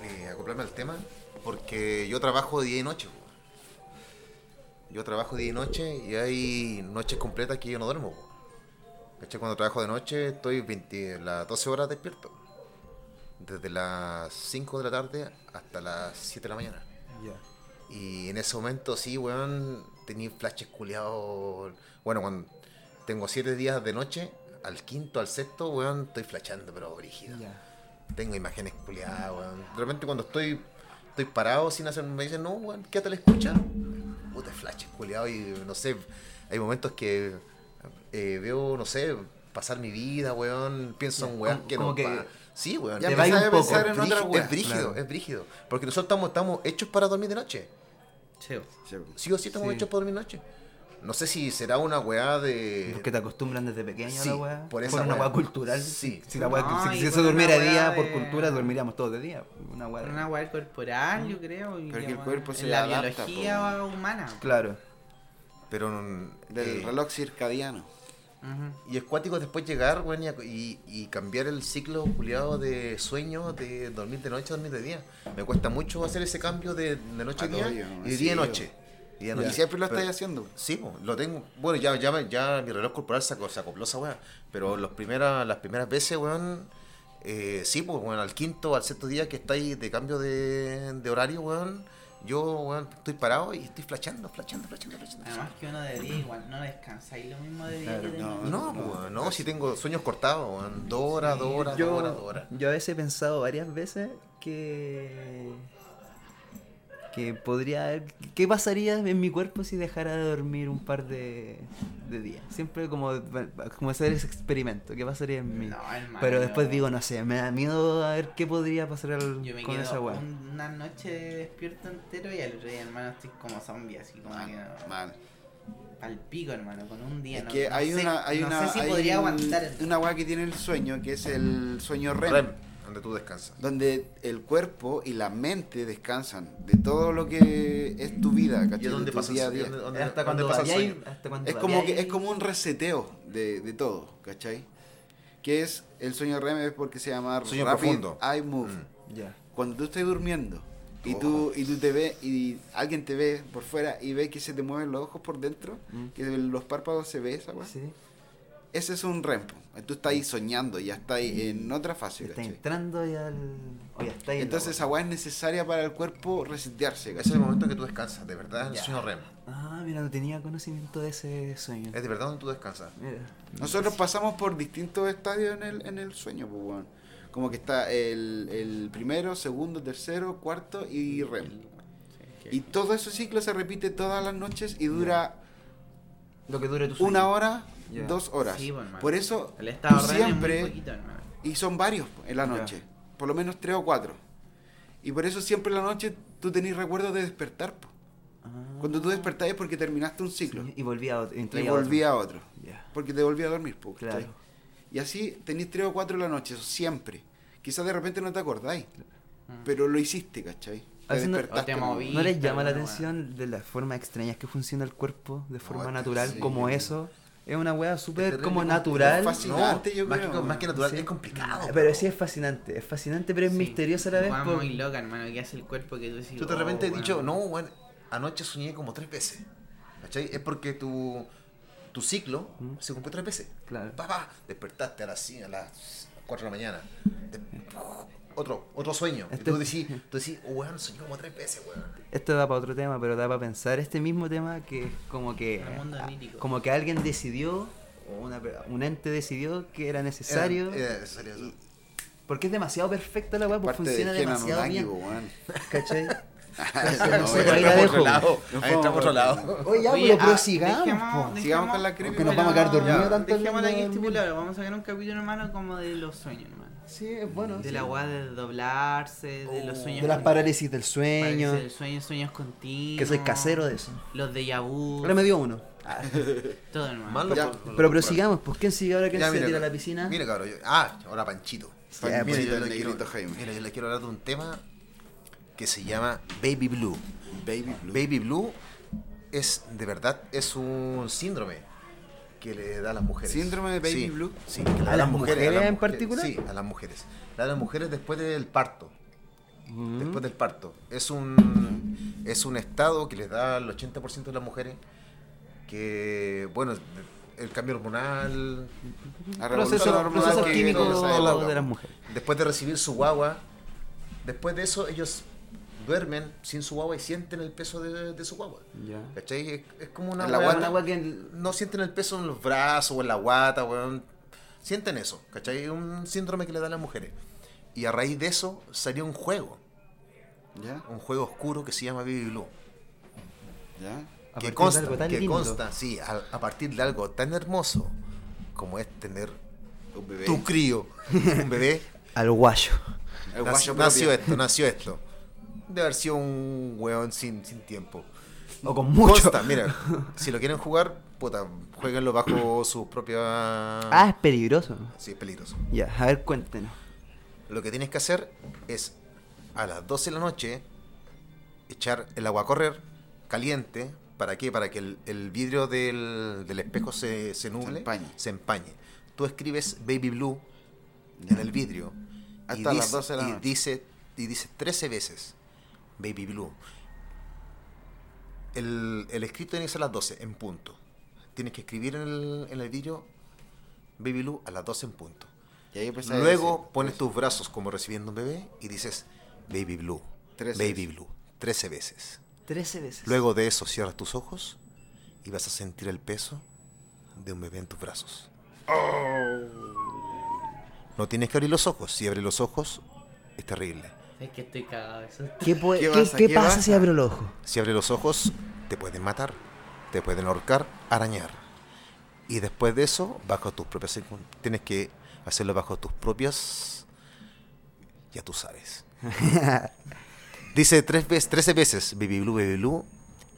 eh, acoplarme al tema porque yo trabajo día y noche. Yo trabajo día y noche y hay noches completas que yo no duermo. ¿Cachai? Cuando trabajo de noche estoy 20, las 12 horas despierto. Desde las 5 de la tarde hasta las 7 de la mañana. Y en ese momento sí, weón, tenía flashes culiados. Bueno, cuando tengo 7 días de noche, al quinto, al sexto, weón, estoy flashando, pero brígido. Tengo imágenes culiadas, weón. De repente cuando estoy estoy parado sin hacer, me dicen, no, weón, quédate a la escucha. Puta, flashes culiados y no sé, hay momentos que eh, veo, no sé, pasar mi vida, weón, pienso en weón que no que pa- Sí, weón. Ya un a poco. pensar en otra weá. es brígido, claro. es brígido. Porque nosotros estamos, estamos hechos para dormir de noche. Sí. Sí, Sí o sí estamos Sí. hechos para dormir de noche. No sé si será una weá de. Porque te acostumbran desde pequeño Sí, a la weá. por esa una weá. weá cultural. Sí. Si, la weá- No, si- por una durmiera día por cultura, dormiríamos todos de día. Una weá. de- Una weá corporal, yo creo. Pero que el cuerpo se la adapta, biología humana. Claro. Pero. mm, Del eh, reloj circadiano. Y es cuático después llegar, weón, y, y, cambiar el ciclo culiado de sueño, de dormir de noche a dormir de día. Me cuesta mucho hacer ese cambio de, de noche a A día y de día a yo. Día a Y siempre lo Pero- estáis haciendo. Sí, lo tengo. Bueno, ya, ya, me- ya mi reloj corporal se, se acopló esa weá. Pero los primeras, las primeras veces, weón, eh, sí, pues, weón, al quinto, al sexto día que estáis de cambio de, de horario, weón, yo, weón, estoy parado y estoy flashando, flashando, flashando, flashando. Además que uno de día igual no descansa y lo mismo de día Claro, que no. No, no, pues, weón, no, no, si tengo sueños cortados, weón, dos horas, dos horas, dos horas, dos horas. yo a veces he pensado varias veces que. Que podría haber- ¿Qué pasaría en mi cuerpo si dejara de dormir un par de, de días? Siempre como, como hacer ese experimento. ¿Qué pasaría en mí? No, hermano, Pero después digo, no sé, me da miedo a ver qué podría pasar al- Yo me con esa quedo weá. un- una noche despierto entero y al otro día, hermano, estoy como zombie, así como que Mal, no- mal. al pico, hermano, con un día. Es no- que no hay sé- una, hay no una, sé si hay podría un- aguantar. el- una weá que tiene el sueño, que es el sueño REM, Rem, donde tú descansas. donde el cuerpo y la mente descansan de todo lo que es tu vida, ¿Y ¿cachai? es donde De tu pasa el día hasta cuando pasa hasta cuando Es como que es como un reseteo de, de todo, ¿cachai? Que es el sueño REM es porque se llama Sueño Rapid profundo. Eye Move. Mm. Ya. Cuando tú estás durmiendo y Oh. tú y tú te ves y alguien te ve por fuera y ve que se te mueven los ojos por dentro, Mm. que los párpados se ve esa weá. Sí. Ese es un REM. po. Tú estás ahí soñando, ya estás ahí en otra fase, Está ¿cachai? entrando ya al. O ya está ahí Entonces esa weá es necesaria para el cuerpo resetearse, Ese es el momento que tú descansas, de verdad, el Ya. sueño REM. Ah, mira, no tenía conocimiento de ese sueño. Es de verdad donde tú descansas. Mira. Nosotros pasamos por distintos estadios en el, en el sueño, pues, weón. Como que está el, el primero, segundo, tercero, cuarto y REM. Y todo ese ciclo se repite todas las noches y dura Lo que dure tu sueño. una hora, Dos horas. Sí. Por eso El estado tú REM es muy siempre, poquito, y son varios en la noche, por lo menos tres o cuatro. Y por eso siempre en la noche tú tenés recuerdos de despertar. po. Ah. Cuando tú despertás es porque terminaste un ciclo Sí, y volví a otro. y entré a otro. volví a otro. Porque te volví a dormir, po, ¿cachai? Claro. Y así tenés tres o cuatro en la noche, eso siempre. Quizás de repente no te acordáis, Mm. pero lo hiciste, ¿cachai? No- te ¿no? moví. ¿No les llama la atención de las formas extrañas que funciona el cuerpo de forma natural sí. como eso? Es una wea súper como natural. Fascinante, yo más, creo, que, más que natural, Sí. es complicado. Ah, Pero sí es fascinante, es fascinante pero es Sí. misterioso a la vez. Weá por- muy loca, hermano, que hace el cuerpo que tú decís. Tú de oh, repente has weón. dicho, no, bueno, anoche soñé como tres veces. ¿Cachai? Es porque tu, tu ciclo se cumplió tres veces. Claro. Papá, despertaste a las, a las 4 de la mañana. Otro, otro sueño. Y Este- tú decís, tú decís, oh, weón, soñé como tres veces, weón. Esto da para otro tema, pero da para pensar este mismo tema que es como que El mundo onírico. como que alguien decidió o una, per- un ente decidió que era necesario Era- era necesario eso. porque es demasiado perfecta la weá, pues funciona de demasiado Anunnaki, bien. weón. ¿Cachai? Ahí la a dejo. otro lado. Nos Ahí entramos a otro lado. Oye, ya, pero ah, dejemos- po. Sigamos con la creepy, Porque nos vamos a quedar dormidos tanto Dejémoslo hablando aquí estipulado. Vamos a sacar un capítulo, hermano, como de los sueños, hermano. Sí, es bueno. De sí. la de doblarse, de los sueños. de las parálisis del sueño, parálisis del sueño, sueños continuos. que soy casero de eso. Los de Yabu. Ahora me dio uno. Todo, hermano. Malo Ya, por- Pero prosigamos, pues ¿quién sigue ahora? ¿Quién Ya, se mira, tira a la piscina? Mira, cabrón. yo- Ah, ahora Panchito. Panchito, Mira, yo el le quiero, negrito Jaime. mira, yo le quiero hablar de un tema que se llama Baby Blue. Baby Blue. Baby Blue es, de verdad, es un síndrome que le da a las mujeres. ¿Síndrome de Baby Sí, Blue? Sí, que le da ¿A las mujeres en mujeres, particular? Sí, a las mujeres. Le da a las mujeres después del parto. Mm. Después del parto. Es un, es un estado que les da al 80% de las mujeres que, bueno, el cambio hormonal, La Proceso, hormonal que época. de las mujeres. después de recibir su guagua, después de eso ellos duermen sin su guagua y sienten el peso de, de su guagua. Ya. ¿Cachai? Es, es como una En la guata. Una que No sienten el peso en los brazos o en la guata, weón. Sienten eso, ¿cachai? Es un síndrome que le dan las mujeres. Y a raíz de eso salió un juego, ¿Ya? un juego oscuro que se llama Baby Blue. ¿Ya? A que partir de consta, algo tan que lindo. consta, sí, a, a partir de algo tan hermoso como es tener Un bebé. tu crío, un bebé. al guayo. Nació, guayo nació esto, nació esto. De haber sido un weón sin, sin tiempo. O con mucho. Consta, mira, si lo quieren jugar, puta, jueguenlo bajo sus propias... Ah, es peligroso. Sí, es peligroso. Ya, a ver, cuéntenos. Lo que tienes que hacer es a las 12 de la noche echar el agua a correr caliente. ¿Para qué? Para que el, el vidrio del, del espejo se, se nuble, empañe. se empañe. Tú escribes Baby Blue en el vidrio. Hasta las dice- 12 de la y noche. dice Y dice 13 veces Baby Blue. El, el escrito tiene que ser a las 12 en punto. Tienes que escribir en el, en el vidrio Baby Blue a las 12 en punto. Y ahí Luego decir, pones tus brazos como recibiendo un bebé y dices Baby Blue. Trece Baby veces. Blue. 13 veces. 13 veces. Luego de eso cierras tus ojos y vas a sentir el peso de un bebé en tus brazos. No tienes que abrir los ojos. Si abres los ojos, es terrible. Es que estoy cagado de eso. ¿Qué, puede- ¿Qué qué- pasa? qué ¿Qué pasa pasa? si abro el ojo? Si abres los ojos, te pueden matar, te pueden ahorcar, arañar. Y después de eso, bajo tus propias tienes que hacerlo bajo tus propias ya tú sabes. Dice tres veces, 13 veces, baby blue, baby blue,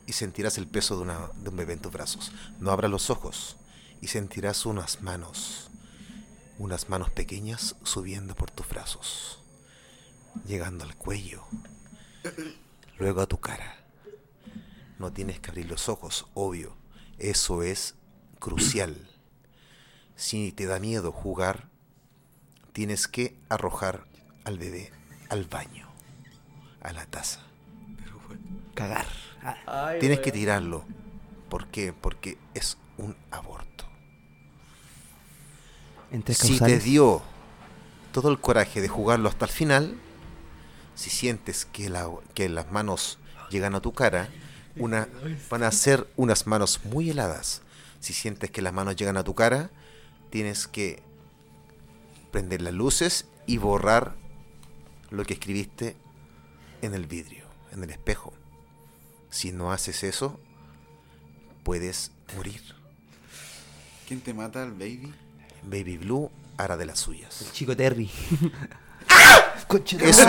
y sentirás el peso de, una- de un bebé en tus brazos. No abras los ojos y sentirás unas manos, unas manos pequeñas subiendo por tus brazos, llegando al cuello, luego a tu cara. No tienes que abrir los ojos, obvio. Eso es crucial. Si te da miedo jugar, tienes que arrojar al bebé al baño, a la taza. Cagar. Ay, Tienes que tirarlo. ¿Por qué? Porque es un aborto. Si te dio todo el coraje de jugarlo hasta el final, si sientes que, la- que las manos llegan a tu cara, una, van a ser unas manos muy heladas. Si sientes que las manos llegan a tu cara, tienes que prender las luces y borrar lo que escribiste en el vidrio, en el espejo. Si no haces eso, puedes morir. ¿Quién te mata al baby? Baby Blue hará de las suyas. El chico Terry. Eso,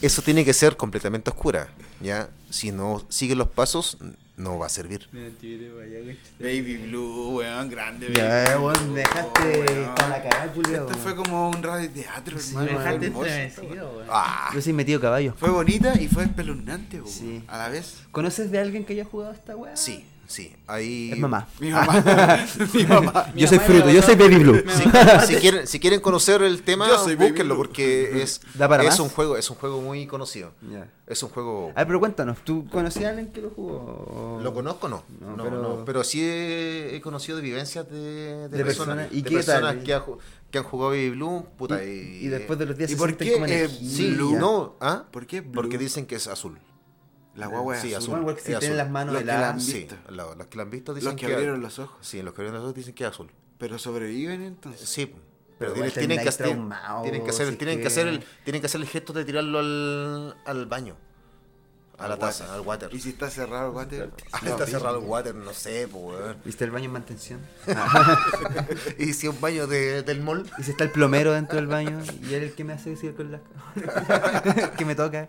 eso tiene que ser completamente oscura. ¿ya? Si no sigue los pasos, no va a servir. Baby Blue, weón, grande. Ya, Baby Blue, weón, me dejaste weón. para la cagada, culiao. Este fue como un radio de teatro, Sí, hermano. Me dejaste estremecido, weón. Ah, Yo soy metido caballo. Fue bonita y fue espeluznante, weón, Sí. a la vez. ¿Conoces de alguien que haya jugado esta weá? sí, sí. Ahí, Es mamá. Mi mamá. mi mamá. Yo soy mamá fruto, yo soy Baby Blue. Si, si quieren, si quieren conocer el tema, búsquenlo porque es, ¿Da para es más? un juego, es un juego muy conocido. Es un juego. A ver, pero cuéntanos, ¿tú conocías a alguien que lo jugó? ¿Lo conozco? No. No, No, pero- no, pero sí he, he conocido de vivencias de, de De personas, personas. ¿Y de qué personas tal? que, ha ju- que han jugado Baby Blue. Puta, y, y, y después de los días ¿Y se por qué, como eh. Sí, Blue? no, ¿ah? ¿Por qué Blue? Porque dicen que es azul. La guagua es Sí, azul. Bueno, si es tienen azul. las manos Los que la han Sí, visto. la- los que la han visto dicen Los que que abrieron los ojos. Sí, los que abrieron los ojos dicen que es azul. Pero sobreviven entonces. Sí, Pero tienen, traumado, tienen que hacer, si tienen es que hacer el, tienen que hacer el gesto de tirarlo al, al baño, a la Al taza, water. al water. Y si está cerrado el water. Ah, no, está sí. cerrado el water, no sé, pues, weón. ¿Viste el baño en mantención? Y si un baño de- del mall, Y si está el plomero dentro del baño y él es el que me hace decir con las... que me toca.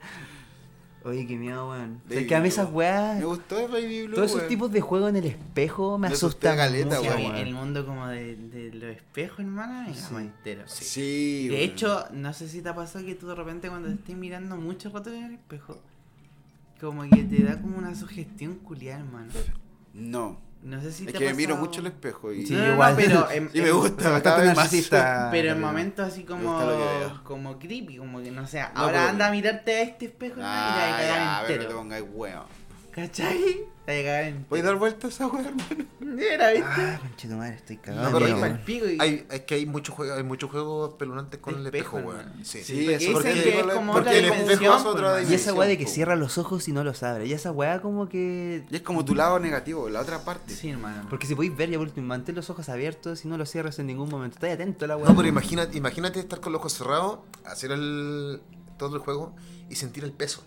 Oye, qué miedo, weón. O sea, que a mí esas weas... Me gustó el Baby Blue. Todos esos weón. tipos de juegos en el espejo me Me asustan caleta, mucho, Sí, weón. el mundo como de, de los espejos, hermano, me Sí. entero. Sí, De weón. hecho, no sé si te ha pasado que tú de repente cuando te estés mirando mucho rato en el espejo, como que te da como una sugestión culiar, hermano. No. No sé si Es te que ha me miro mucho el espejo y. Sí, No, no, no, igual. pero en, Y me en- gusta, Bastante narcisista. Pero en momentos así como, como creepy, como que no sé, No, ahora pero- anda a mirarte a este espejo y Ah, ya, a ver, no te entero. pongas weón. ¿Cachai? Te vas a cagar entero. ¿Puedes dar vueltas a esa weón, hermano? Mira, ¿viste? Ah, conchito madre, estoy cagado. No, pero pa'l pico y- hay, es que hay muchos juegos, hay muchos juegos espeluznantes con el Espejo, weón. Sí. Sí, porque eso porque- que es como porque otra el espejo dimensión, es otra pues, Y esa weá de que cierra los ojos y no los abre. Y esa weá como que... Y es como tu lado negativo, la otra parte. Sí, hermano. Porque si podéis ver, ya último, mantén los ojos abiertos y no los cierras en ningún momento. Estás atento a la weá. No, pero imagínate, imagínate estar con los ojos cerrados, hacer el, todo el juego y sentir el peso.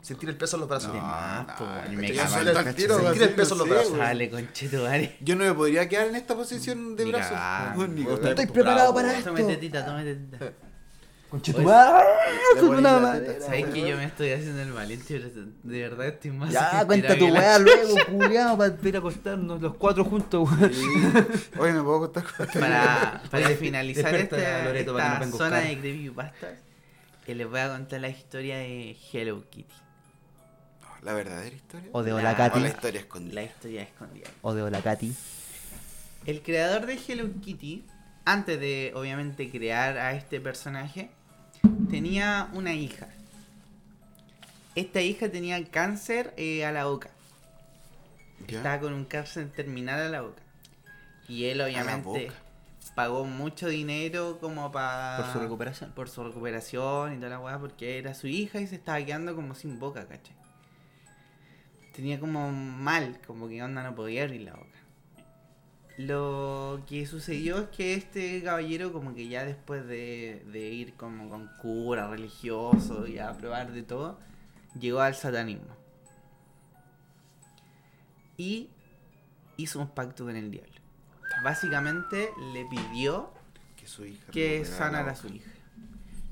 Sentir el peso en los brazos. No, más, no, no, me tiro, sentir el peso en no los brazos. Dale, conchetumare. Yo no me podría quedar en esta posición de Ni brazos. cagando. Estoy preparado para esto. Tome tetita, tome tetita. Conchito madre, con una teta. ¿Sabes que yo me estoy haciendo el valiente? pero De verdad estoy más. Ya, cuenta tu weá luego, culiao, para ir a acostarnos los cuatro juntos. Oye, ¿me puedo contar con Para, para finalizar Despierta, esta, no zona de creepypastas, eh, les voy a contar la historia de Hello Kitty. ¿La verdadera historia? O de La- Hola O Katy. la historia escondida. La historia escondida. O de Hola Katy. El creador de Hello Kitty, antes de obviamente crear a este personaje, tenía una hija. Esta hija tenía cáncer eh, a la boca. ¿Ya? Estaba con un cáncer terminal a la boca. Y él la obviamente boca. Pagó mucho dinero como para... Por su recuperación. Por su recuperación y toda la weá, porque era su hija y se estaba quedando como sin boca, ¿cachai? Tenía como mal, como que onda no podía abrir la boca. Lo que sucedió es que este caballero como que ya después de, de ir como con cura religioso y a probar de todo, llegó al satanismo. Y hizo un pacto con el diablo. Básicamente le pidió Que su hija que sanara a su hija.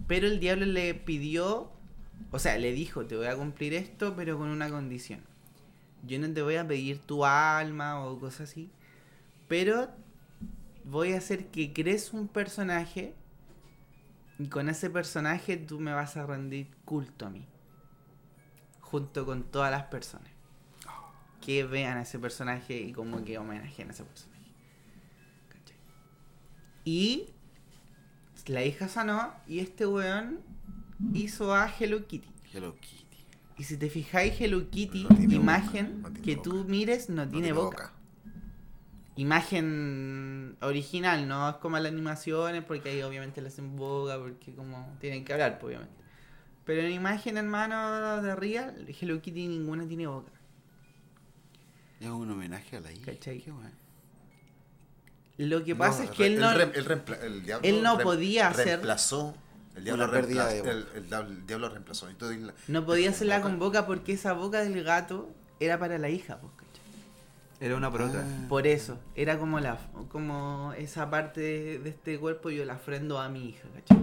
Pero el diablo le pidió, o sea, le dijo, te voy a cumplir esto, pero con una condición. Yo no te voy a pedir tu alma o cosas así, pero voy a hacer que crees un personaje y con ese personaje tú me vas a rendir culto a mí. Junto con todas las personas. Que vean a ese personaje y como que homenajeen a ese personaje. Y la hija sanó y este weón hizo a Hello Kitty. Hello Kitty. Y si te fijáis, Hello Kitty, No imagen boca, no tiene que boca. tú mires, no, No tiene boca. imagen original, no es como las animaciones, porque ahí obviamente le hacen boca, porque como tienen que hablar, pues, obviamente. Pero en imagen, hermano, de Real, Hello Kitty ninguna tiene boca. Es un homenaje a la hija. ¿Cachai? Qué bueno. Lo que pasa es que él no... él reempla- el diablo él no podía hacer- Reemplazó. El diablo, reemplazó, el, el diablo, el diablo reemplazó. Entonces, No podía hacerla con boca porque esa boca del gato era para la hija, pues. Era una por otra. Ah. Por eso, era como la como esa parte de, de este cuerpo yo la ofrendo a mi hija, ¿cachai?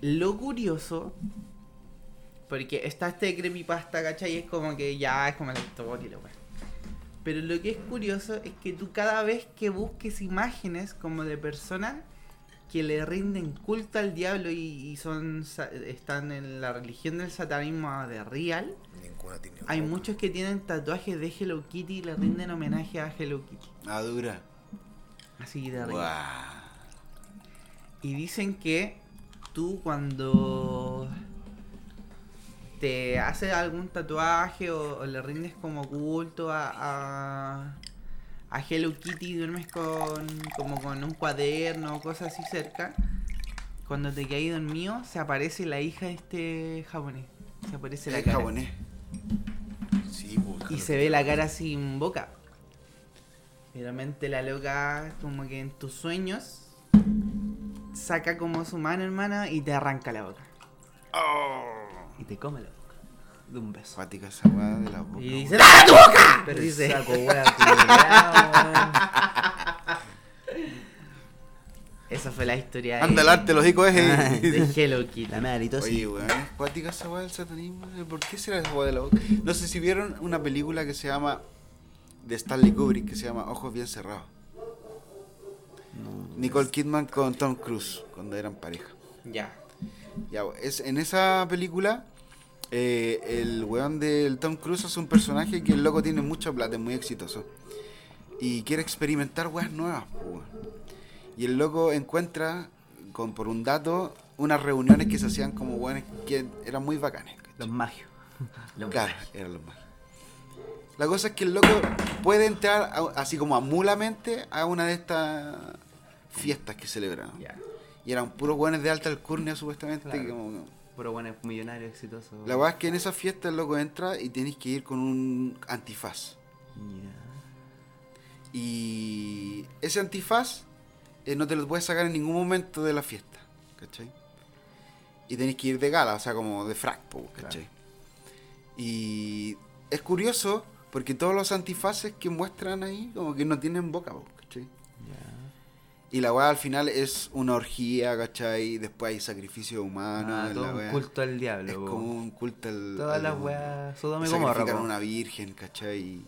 Lo curioso, porque está este creepypasta, ¿cachai? Es como que ya es como la historia, y wea. Pero lo que es curioso es que tú cada vez que busques imágenes como de personas que le rinden culto al diablo y, y son están en la religión del satanismo de real, hay boca. muchos que tienen tatuajes de Hello Kitty y le rinden homenaje a Hello Kitty. Ah, dura. Así de real. Y dicen que tú cuando te haces algún tatuaje o, o le rindes como culto a, a, a Hello Kitty y duermes con, como con un cuaderno o cosas así cerca, cuando te quedas dormido se aparece la hija de este japonés. Se aparece la cara. japonés. Sí, pues, Y se ve la cara sin boca. Realmente la loca, como que en tus sueños, saca como su mano, hermana, y te arranca la boca. Y te boca. De un beso. Cuática esa weá de la boca. Y dice, ¡Ah, tu boca! Pero dice, Saco culiao, esa fue la historia de, Anda el arte, los hijos de es. Hello weón. Kitty. La mea halitosis. Oye, weón, cuática esa weá del satanismo. ¿Por qué será esa weá de la boca? No sé si vieron una película que se llama. de Stanley Kubrick, que se llama Ojos Bien Cerrados. No. Nicole Kidman con Tom Cruise, cuando eran pareja. Ya. Ya, es, en esa película, eh, el weón del Tom Cruise es un personaje que el loco tiene mucha plata, es muy exitoso. Y quiere experimentar weas nuevas, weón. Y el loco encuentra, con, por un dato, unas reuniones que se hacían como weones que eran muy bacanes. ¿cachai? Los magios. Los Claro, magios. eran los más. La cosa es que el loco puede entrar a- así como amulamente a una de estas fiestas que celebraron. Ya. Y eran puros weones de alta alcurnia, supuestamente. Claro. como- Puro bueno millonario exitoso. La verdad es que en esa fiesta el loco entra y tienes que ir con un antifaz. Y ese antifaz eh, no te lo puedes sacar en ningún momento de la fiesta. ¿Cachai? Y tenés que ir de gala, o sea, como de frac, ¿cachai? Y es curioso porque todos los antifaces que muestran ahí como que no tienen boca, ¿cachai? Ya. Y la weá al final es una orgía, ¿cachai? Después hay sacrificio humano. Ah, en todo la un culto al diablo. Es po. como un culto al. Todas las weas. Sodoma y Gomorra. una virgen, ¿cachai?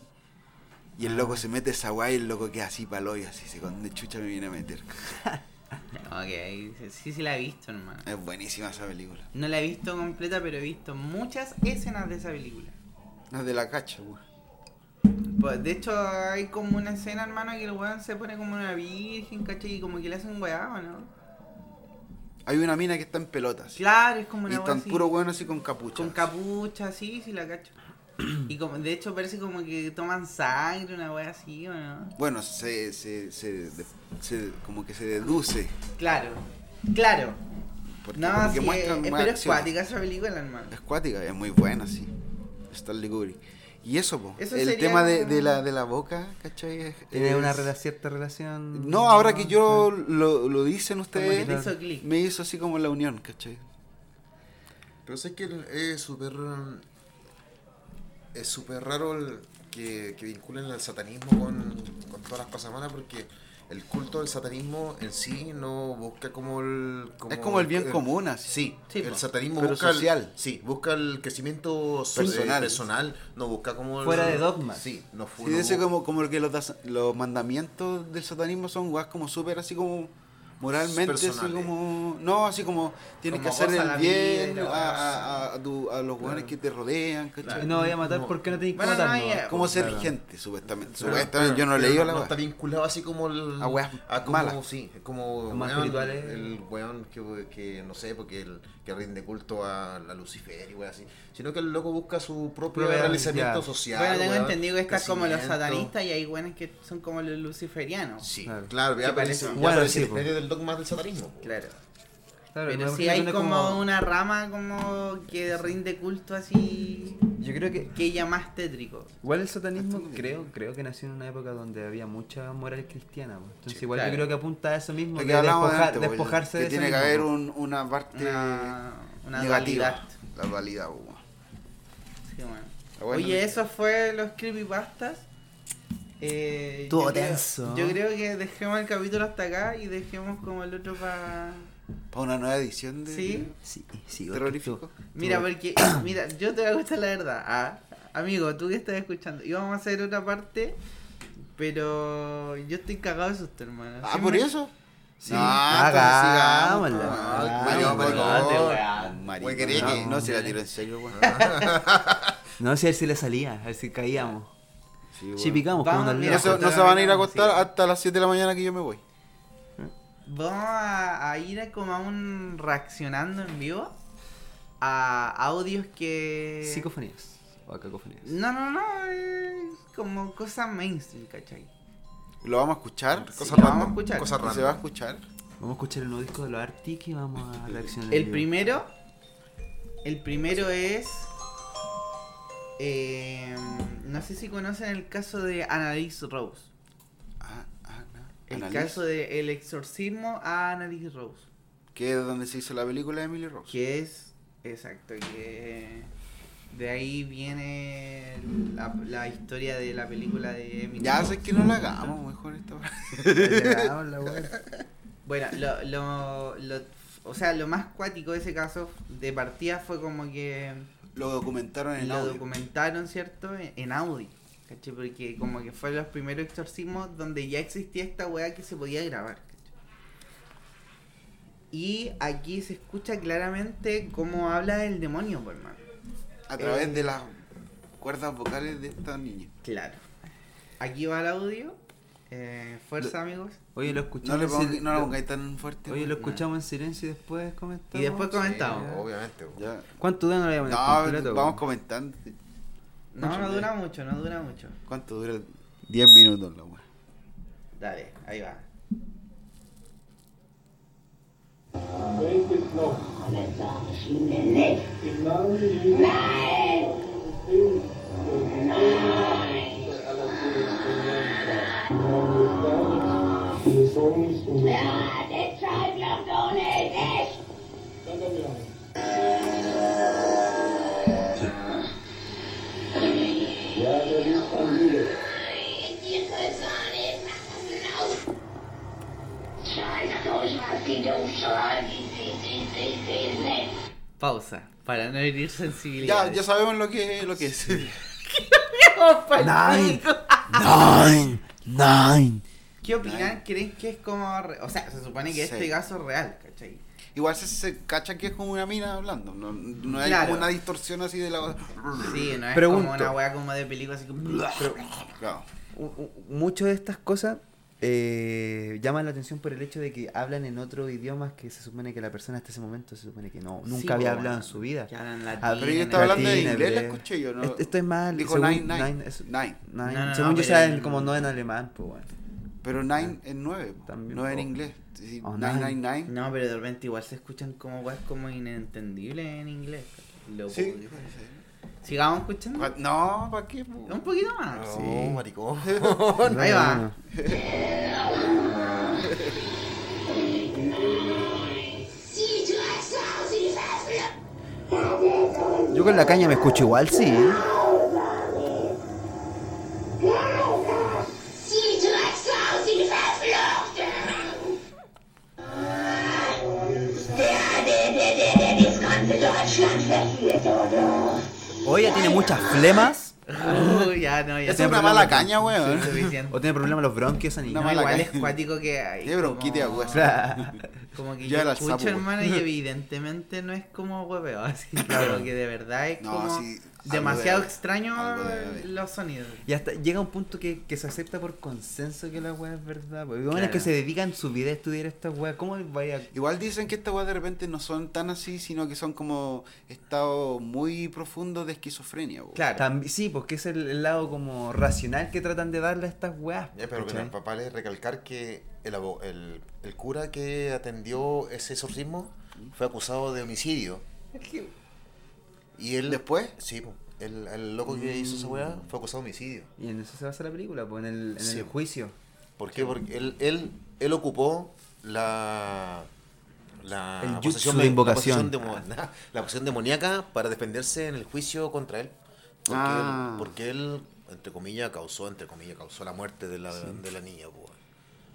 Y el Ah. loco se mete esa weá y el loco queda así palo y así, se ¿dónde chucha me viene a meter? Ok, sí, sí la he visto, hermano. Es buenísima esa película. No la he visto completa, pero he visto muchas escenas de esa película. No de la cacha, weón. Pues, de hecho, hay como una escena, hermano, que el weón se pone como una virgen, ¿cachai? Y como que le hacen weá, ¿o no? Hay una mina que está en pelotas. Claro, es como y una están así. puro bueno así con capucha. Con capucha, sí, sí la cacho. Y como, de hecho parece como que toman sangre, una weá así, ¿o no? Bueno, se, se, se, como que se deduce. Claro, claro. Porque No, como que sí, muestran es, pero es cuática esa película, hermano. Es cuática, es muy buena, sí. Stanley Kubrick. Y eso, po. Eso el tema de, la, de la boca, ¿cachai? Tiene es- una rela- cierta relación. No, ahora que yo lo, lo dicen Como que ustedes, te hizo clic. me hizo así como la unión, ¿cachai? Pero sé que es súper. Es súper raro el que, que vinculen el satanismo con, con todas las cosas malas porque el culto del satanismo en sí no busca como el. Es como el bien común, así. Sí, Sí, el satanismo Pero busca. social. El, sí, busca el crecimiento so- Personal. eh, personal, no busca como. el- Fuera de dogmas. Sí, no fu- Sí, no dice como, como que los, los mandamientos del satanismo son guas como súper así como moralmente así como no así como tienes que hacer el vida bien a, a, a, tu- a los hueones que te rodean ¿cachai? No voy a matar No. porque no tenéis que Bueno, no, matar. ya- ¿no? como ser Claro. gente supuestamente supuestamente yo no he leído la no está vinculado así como el, A weas como, malas. sí, es como Más weón, espirituales. el weón que, que no sé porque el que rinde culto a, la Lucifer y weón así sino que el loco busca su propio realizamiento ya. social Bueno, tengo entendido que estás como los satanistas y hay buenos que son como los luciferianos. sí Claro. claro, ya ¿Qué aparece, parece? ya Bueno, aparece sí, el po. medio del dogma del satanismo. Claro. Claro, Pero si hay como, una rama como que rinde culto así Yo creo que que ella más tétrico. Igual el satanismo creo, creo que nació en una época donde había mucha moral cristiana. pues. Entonces Sí, igual claro. yo creo que apunta a eso mismo, que despojar- antes, despojarse que de eso tiene que haber un- una parte Una, una negativa dualidad. la dualidad weón. Sí, bueno. Bueno, Oye, eso fue los creepypastas. Eh, Estuvo yo creo- tenso. Yo creo que dejemos el capítulo hasta acá y dejemos como el otro para... para una nueva edición de Sí. Sí, sí, terrorífico Mira, porque, mira, yo te voy a contar la verdad. Ah, amigo, tú que estás escuchando, íbamos a hacer otra parte, pero yo estoy cagado de susto, hermano. ah por eso Sí. Ah, Hagámosla. No, no, si la tiro en serio, weón. No sé a ver si le salía, a ver si caíamos. Sí, weón. Si picamos Vamos, mira, No se, no se van a ir a Sí. acostar hasta las 7 de la mañana que yo me voy. Vamos a, a ir a como a un reaccionando en vivo a audios que... Psicofonías. O cacofonías. No, no, no, es como cosas mainstream, ¿cachai? ¿Lo vamos a escuchar? cosas lo vamos a random escuchar. cosas ¿Se va a escuchar? Vamos a escuchar el nuevo disco de los Arctic y vamos a reaccionar. El primero, el primero es, eh, no sé si conocen el caso de Annalise Rose. El caso de el exorcismo a Annalise Rose. Que es donde se hizo la película de Emily Rose. Que es, exacto, que de ahí viene la, la historia de la película de Emily Ya Rose. sé que no la hagamos mejor esta wea. Bueno, lo, lo, lo- o sea, lo más cuático de ese caso de partida fue como que Lo documentaron en lo audio. documentaron, ¿cierto? En, en audio. ¿Cachai? Porque como que fue los primeros exorcismos donde ya existía esta weá que se podía grabar. ¿cachai? Y aquí se escucha claramente cómo habla el demonio, por hermano. A través Eh. de las cuerdas vocales de esta niña. Claro. Aquí va el audio. Eh, fuerza, amigos. Oye, lo No, escuchamos. le en ponga- sil- no la pongáis tan fuerte. Oye, lo escuchamos en silencio y después comentamos. Y después comentamos. Sí, obviamente. Ya. ¿Cuánto dura? No le voy a No, completo, vamos comentando. No, no dura mucho, no dura mucho. ¿Cuánto dura? 10 minutos la weá. Dale, ahí va. Pausa, para no herir Ya, sensibilidad. ya sabemos lo que, lo que es. Nine. Nine. Nine. ¿Qué opinan? ¿Creen que es como... re- O sea, se supone que Sí. este caso es real, ¿cachai? Igual se, se cacha que es como una mina hablando. No, no hay Claro. como una distorsión así de la. Sí, no es Pregunto. como una weá como de película así como... Claro. U- u- Muchas de estas cosas eh, llaman la atención por el hecho de que hablan en otro idioma que se supone que la persona hasta ese momento se supone que no, nunca Sí, había po, hablado en su vida. Que hablan Ah, latín. Pero yo en estaba el- hablando de inglés, la escuché yo. ¿no? Esto, esto es mal. Dijo según- nine, nine. es- Nine. nine. No, no, Según no, yo pero saben en- como no en alemán, pues bueno. Pero nine es nueve. También, no en inglés. Sí, Oh, nine, nine. nine, nine. No, pero de repente igual se escuchan como weas como inentendibles en inglés. ¿cachai? Lo Sí. Sigamos escuchando. Pa- No, ¿para qué? Un poquito más. No, maricón. Ahí va. Yo con la caña me escucho igual, sí. Oye, tiene muchas flemas. Uy, ya, Ya, no, ya Es una mala caña, weón. O tiene problemas los bronquios. Una No, igual es cuático que hay. Tiene bronquitis como- aguda. Como que Ya yo el escucho, sapo, hermano, y evidentemente no es como hueveo, así. Pero que de verdad es No, como sí, demasiado extraño los sonidos. Y hasta llega un punto que, que se acepta por consenso que la weá es verdad. Porque bueno, es Claro. que se dedican su vida a estudiar esta weá. ¿Cómo vaya Igual dicen que estas weas de repente no son tan así, sino que son como estados muy profundos de esquizofrenia. weón. Claro. Tambi- sí, porque es el, el lado como racional que tratan de darle a estas weas. Ya, pero mi papá le recalcar que el, abo- el, el cura que atendió ese exorcismo fue acusado de homicidio. Y él. ¿Después? Sí, el, el loco que hizo esa weá fue acusado de homicidio. Y en eso se basa la película, pues en el, en Sí. el juicio. ¿Por qué? Porque él, él, él ocupó la. La El jutsu posesión de la invocación. posesión demo- la posesión demoníaca para defenderse en el juicio contra él. Porque, Ah. él, porque él, entre comillas, causó, entre comillas, causó la muerte de la, de la niña. po.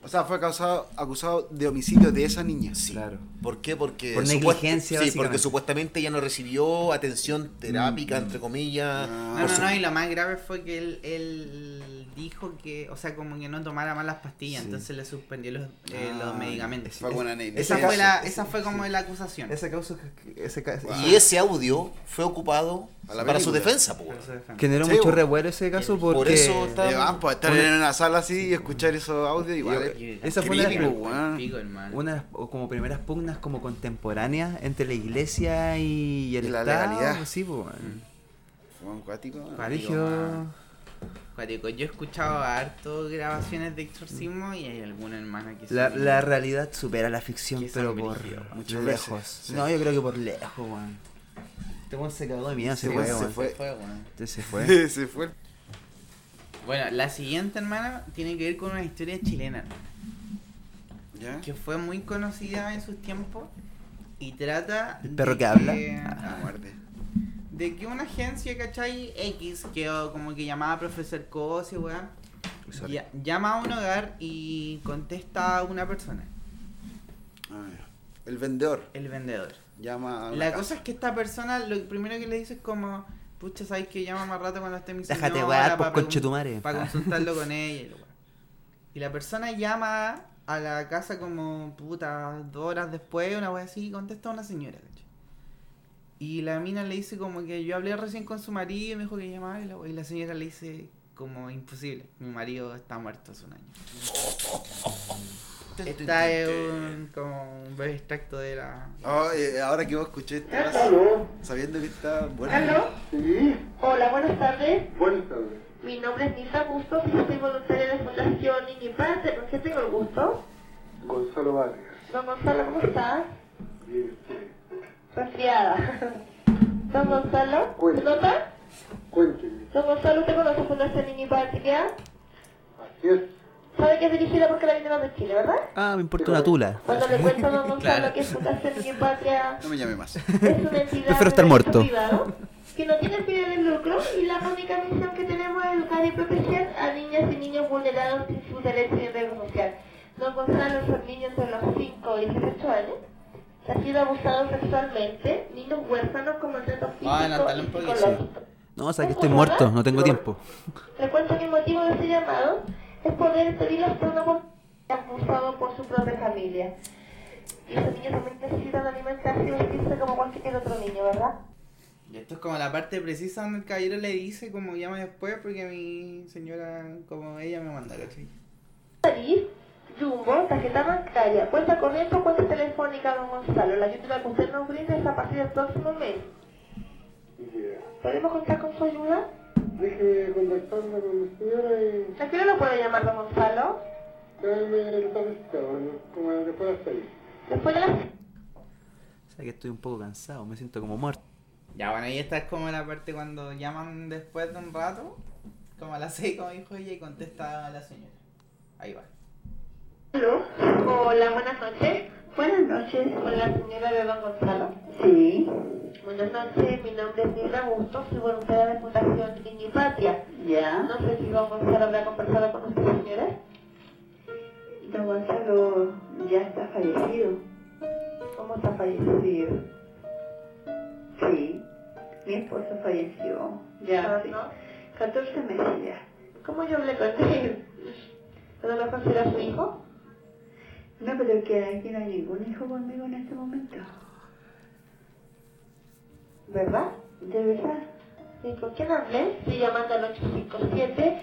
O sea, fue causado, acusado de homicidio de esa niña. Sí. Claro. ¿Por qué? Porque Por negligencia, Sí, porque supuestamente ella no recibió atención terápica, entre comillas. No, no, su- no, y lo más grave fue que él, él dijo que, o sea, como que no tomara más las pastillas, Sí. entonces le suspendió los, eh, los Ah, medicamentos. Fue buena nena. Esa fue, caso- la, ese- esa fue como sí. la acusación. Ese caso, ese caso Y ese audio fue ocupado para su defensa. po. Pero se defiende. generó Sí, mucho bueno. revuelo ese caso porque Por eso está- Eh, van, pues, estar en una sala así y escuchar esos audios igual. esa fue una crítico. Pico, una de las- como primeras pugnas como contemporáneas entre la iglesia y el Y la Estado. legalidad. Sí, pues. Fue un cuático. Cuático, Yo he escuchado harto grabaciones de exorcismo y hay alguna hermana que La, son- la realidad supera la ficción, Que pero por muchas lejos. sí. No, yo creo que por lejos, weón. Este weón se cagó de miedo, se fue, se weón. fue. fue, weón. Este se fue. Se fue. Bueno, la siguiente hermana tiene que ver con una historia chilena ¿Ya? que fue muy conocida en sus tiempos y trata ¿El perro de que habla? Ah, muerde. De que una agencia, ¿cachai? X, que oh, como que llamaba a profesor Cosio, weón, ya- llama a un hogar y contesta a una persona, Ah, ya. El vendedor el vendedor. llama a La cosa es que esta persona lo primero que le dice es como, pucha, ¿sabes que llama más rato cuando esté mi señora? Déjate wear, pues, pa- conchetumare. Para consultarlo con ella y lo weón. Y la persona llama a la casa como, puta, dos horas después, una wea así, y contesta a una señora, ¿cachai? Y la mina le dice como que yo hablé recién con su marido y me dijo que llamaba y la, y señora le dice como imposible, mi marido está muerto hace un año. Esta es un, como un breve extracto de la... Oh, eh, ahora que vos escuché este Aló. sabiendo que está bueno. ¿Aló? Sí, Hola, buenas tardes. buenas tardes. Mi nombre es Nisa Bustos y soy voluntaria de Fundación Niñipante. ¿Con quién tengo el gusto? Gonzalo Vargas. Don Gonzalo, ¿cómo estás? Bien, usted. Resfriada. Don Gonzalo, ¿se Cuéntame. nota? Cuénteme. Don Gonzalo, ¿usted conoce Fundación Niñipatria? Así es. ¿Sabe que es dirigida por Carabineros de Chile, verdad? Ah, me importa una tula. Cuando le cuento a Don Gonzalo Claro. que Fundación Niñipatria No me llame más. es una entidad Prefiero estar de muerto. derecho privado que no tiene fines de lucro y la única misión que tenemos es educar y proteger a niñas y niños vulnerados sin sus derechos y riesgo social. Don Gonzalo es un niño entre los 5 y 18 años que ha sido abusado sexualmente, niños huérfanos con maltrato físico y un poquito. psicológico. No, o sea que estoy muerto, no tengo tiempo. Le cuento que el motivo de este llamado es poder pedir a una oportunidad abusado por su propia familia. Y esos niños también necesitan alimentarse y vestirse como cualquier otro niño, ¿verdad? Y esto es como la parte precisa donde el caballero le dice como llama después porque mi señora, como ella me manda, ¿cachai? Jumbo, tarjeta bancaria, cuenta corriente o cuenta telefónica, don Gonzalo. La ayuda que usted nos brinda es a partir del próximo mes. Ya. ¿Podemos contar con su ayuda? Déjeme contactarme con la señora y ¿A qué hora lo puedo llamar, don Gonzalo? tardecito, ¿no? como después de las seis. Después de las... O sea que estoy un poco cansado, me siento como muerto. Ya, bueno, y esta es como la parte cuando llaman después de un rato, como a las 6, como dijo ella, y contesta a la señora. Ahí va. ¿Aló? Hola, buenas noches. Buenas noches. Con la señora de don Gonzalo. Sí. Buenas noches, mi nombre es Nila Bustos, soy voluntaria de Fundación Niño y Patria. Ya, No sé si don Gonzalo habrá conversado con usted, señora. don Gonzalo ya está fallecido. ¿Cómo está fallecido? Sí, mi esposo falleció. Ya. ¿no? 14 meses ya. ¿Cómo yo hablé con él? ¿A lo será su hijo? No, pero que aquí no hay ningún hijo conmigo en este momento. ¿Verdad? ¿De verdad? ¿Y con quién hablé? Estoy llamando al 857.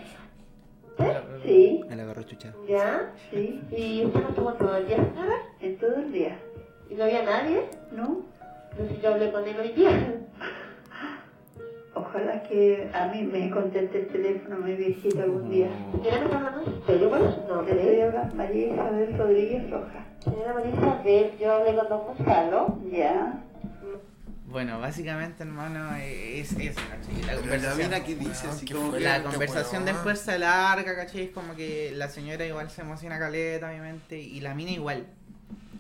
¿Eh? Sí, Me la agarró chucha. ¿Ya? sí, ¿Y usted no estuvo todo el día, señora? en todo el día. ¿Y no había nadie? ¿No? No sé si yo hablé con él hoy día. Ojalá que a mí me conteste el teléfono mi viejito algún día. ¿Señora me está es su Te estoy hablando María Isabel Rodríguez Rojas. Señora María Isabel, yo hablé con don Gonzalo. Ya. Bueno, básicamente, hermano, es eso, ¿cachai? La conversación. que dice así qué como que... La conversación weón. después se alarga, ¿cachai? Es como que la señora igual se emociona caleta, obviamente, y la mina igual.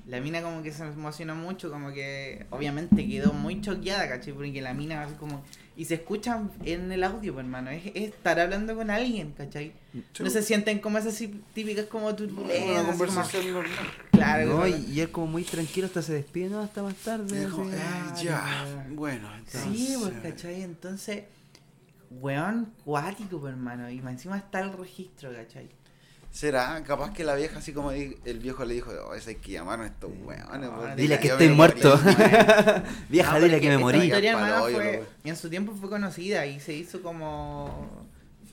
La mina como que se emocionó mucho, como que obviamente quedó muy choqueada, ¿cachai? Porque la mina así como... Y se escuchan en el audio, pues, hermano, es, es estar hablando con alguien, ¿cachai? No se sienten como esas típicas como turbulencias. Una como- conversación normal. Claro, No, y, y él como muy tranquilo hasta se despide, no, hasta más tarde. Dijo. "Eh, ya, bueno, entonces... Sí, pues, ¿cachai? Entonces, weón, cuático, pues, hermano. Y más encima está el registro, ¿cachai? ¿Será? Capaz que la vieja, así como el viejo le dijo, oh, ese hay que llamaron a estos weones. pues, Dile que estoy muerto. morí". Vieja, No, dile que me morí. historia, hermano, fue, en su tiempo fue conocida y se hizo como...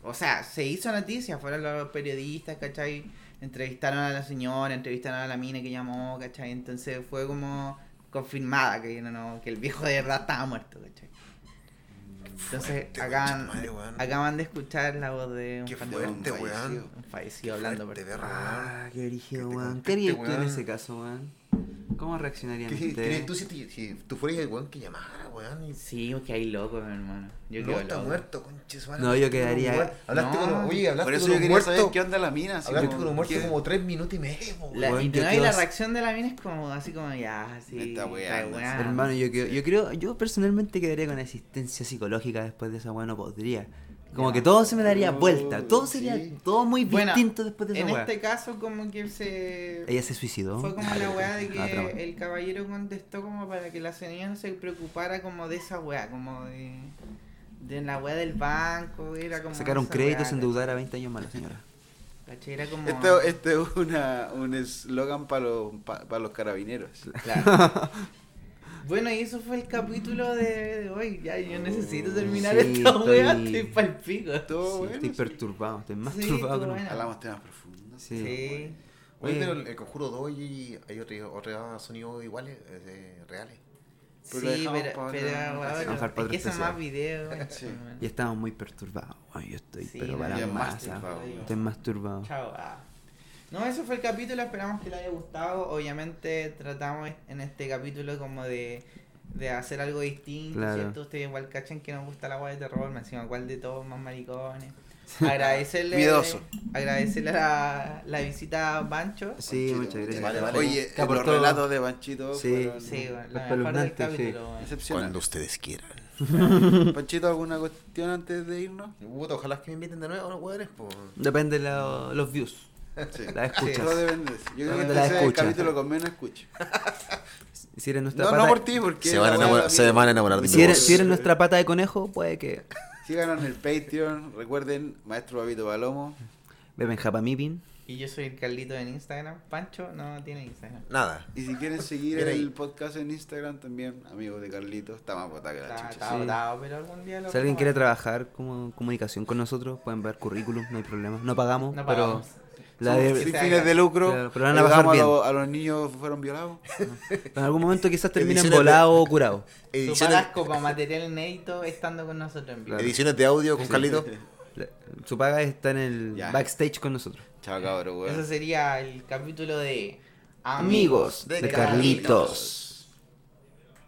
O sea, se hizo noticia, fueron los periodistas, ¿cachai? Entrevistaron a la señora, entrevistaron a la mina que llamó, ¿cachai? Entonces fue como confirmada que, no, no, que el viejo de verdad estaba muerto, ¿cachai? Entonces fuerte, acaban, madre, weón. acaban de escuchar la voz de un Qué fuerte, un weón. fallecido. un fallecido hablando por Fuerte, Ah, qué brígido, weón. ¿Qué harías tú en ese caso, weón? ¿Cómo reaccionarían ¿Qué- qué- ustedes? tú si, te- si tú fueras el weón que llamara, weón. Y... Sí, porque hay locos, hermano. Yo no, está loco. muerto, conche. No, yo quedaría-. Hablaste No. con un, oye, hablaste Por eso con yo quería saber muerto. qué onda la mina. Así Hablaste como, con un muerto ¿qué? como tres minutos y medio, po, La, weón. y, no, la reacción de la mina es como así como ya, así. Está weando, weando. Hermano, yo creo, yo creo, yo personalmente quedaría con asistencia psicológica después de esa weá, no podría. Como que todo se me daría vuelta, todo sería, Sí. todo muy Bueno, distinto después de esa En weá. este caso, como que se. Ella se suicidó. Fue como la weá de Ah, que el caballero contestó como para que la señora no se preocupara como de esa weá, como de. De la weá del banco, era como. Sacaron esa créditos, weá, se endeudara 20 años más la señora. Era como. Esto, esto es una, un eslogan para los, pa- los carabineros. Claro. Bueno, y eso fue el capítulo de, de hoy. Ya, yo necesito terminar Sí, esta weá, estoy- estoy pa'l pico. Todo Sí, bueno. estoy sí. perturbado, estoy más Sí, turbado que nunca. Hablamos temas profundos. Sí. Sí. Oye, Oye. pero el, el conjuro 2 y hay otros otro sonidos iguales, eh, reales. Pero Sí, dejamos pero, para pero, para es que son más videos. Sí. weón. Y estamos muy perturbados. Ay, yo estoy, Sí, pero para más. Estoy más turbado. Chao. ah. No, eso fue el capítulo, esperamos que les haya gustado. Obviamente tratamos en este capítulo como de, de hacer algo distinto, Claro. ¿cierto? Ustedes igual cachan que nos gusta la agua de terror, me encima cuál de todos más maricones. Agradecerle, Miedoso. agradecerle la, la visita a Pancho. Sí, Panchito, muchas gracias. Vale, vale. Oye, Que los relatos de Panchito Sí. fueron Sí, bueno, Los la mejor del sí. capítulo. Cuando ustedes quieran. Panchito, ¿alguna cuestión antes de irnos? Puta, ojalá que me inviten de nuevo, ¿no. Depende de la- los views. Las escuchas. Yo creo que este la es el escucha. capítulo con menos escucha. Si eres nuestra No, pata, no por ti, porque... Se van, a la enamorar, se van a enamorar de si mi eres, voz. si eres nuestra pata de conejo, puede que Síganos en el Patreon. Recuerden, Maestro Babito Palomo. beben japamipin. Y yo soy el Carlito en Instagram. Pancho no tiene Instagram. Nada. Y si quieren seguir el podcast en Instagram también, amigos de Carlitos, está más bota que la Está, chucha. está sí. botado, pero algún día lo Si alguien quiere trabajar como comunicación con nosotros, pueden ver currículum, no hay problema. No pagamos, No pero pagamos. La de- sin fines de lucro. Claro, pero van a bajar bien. los- a los niños fueron violados. en algún momento quizás terminen de- volados o curados. Su Ediciones, pagasco para material inédito estando con nosotros en vivo. Claro. ediciones de audio con Carlito. La- Su paga está en el Ya. backstage con nosotros. Chao, cabrón, Eso weón. sería el capítulo de Amigos de Carlitos.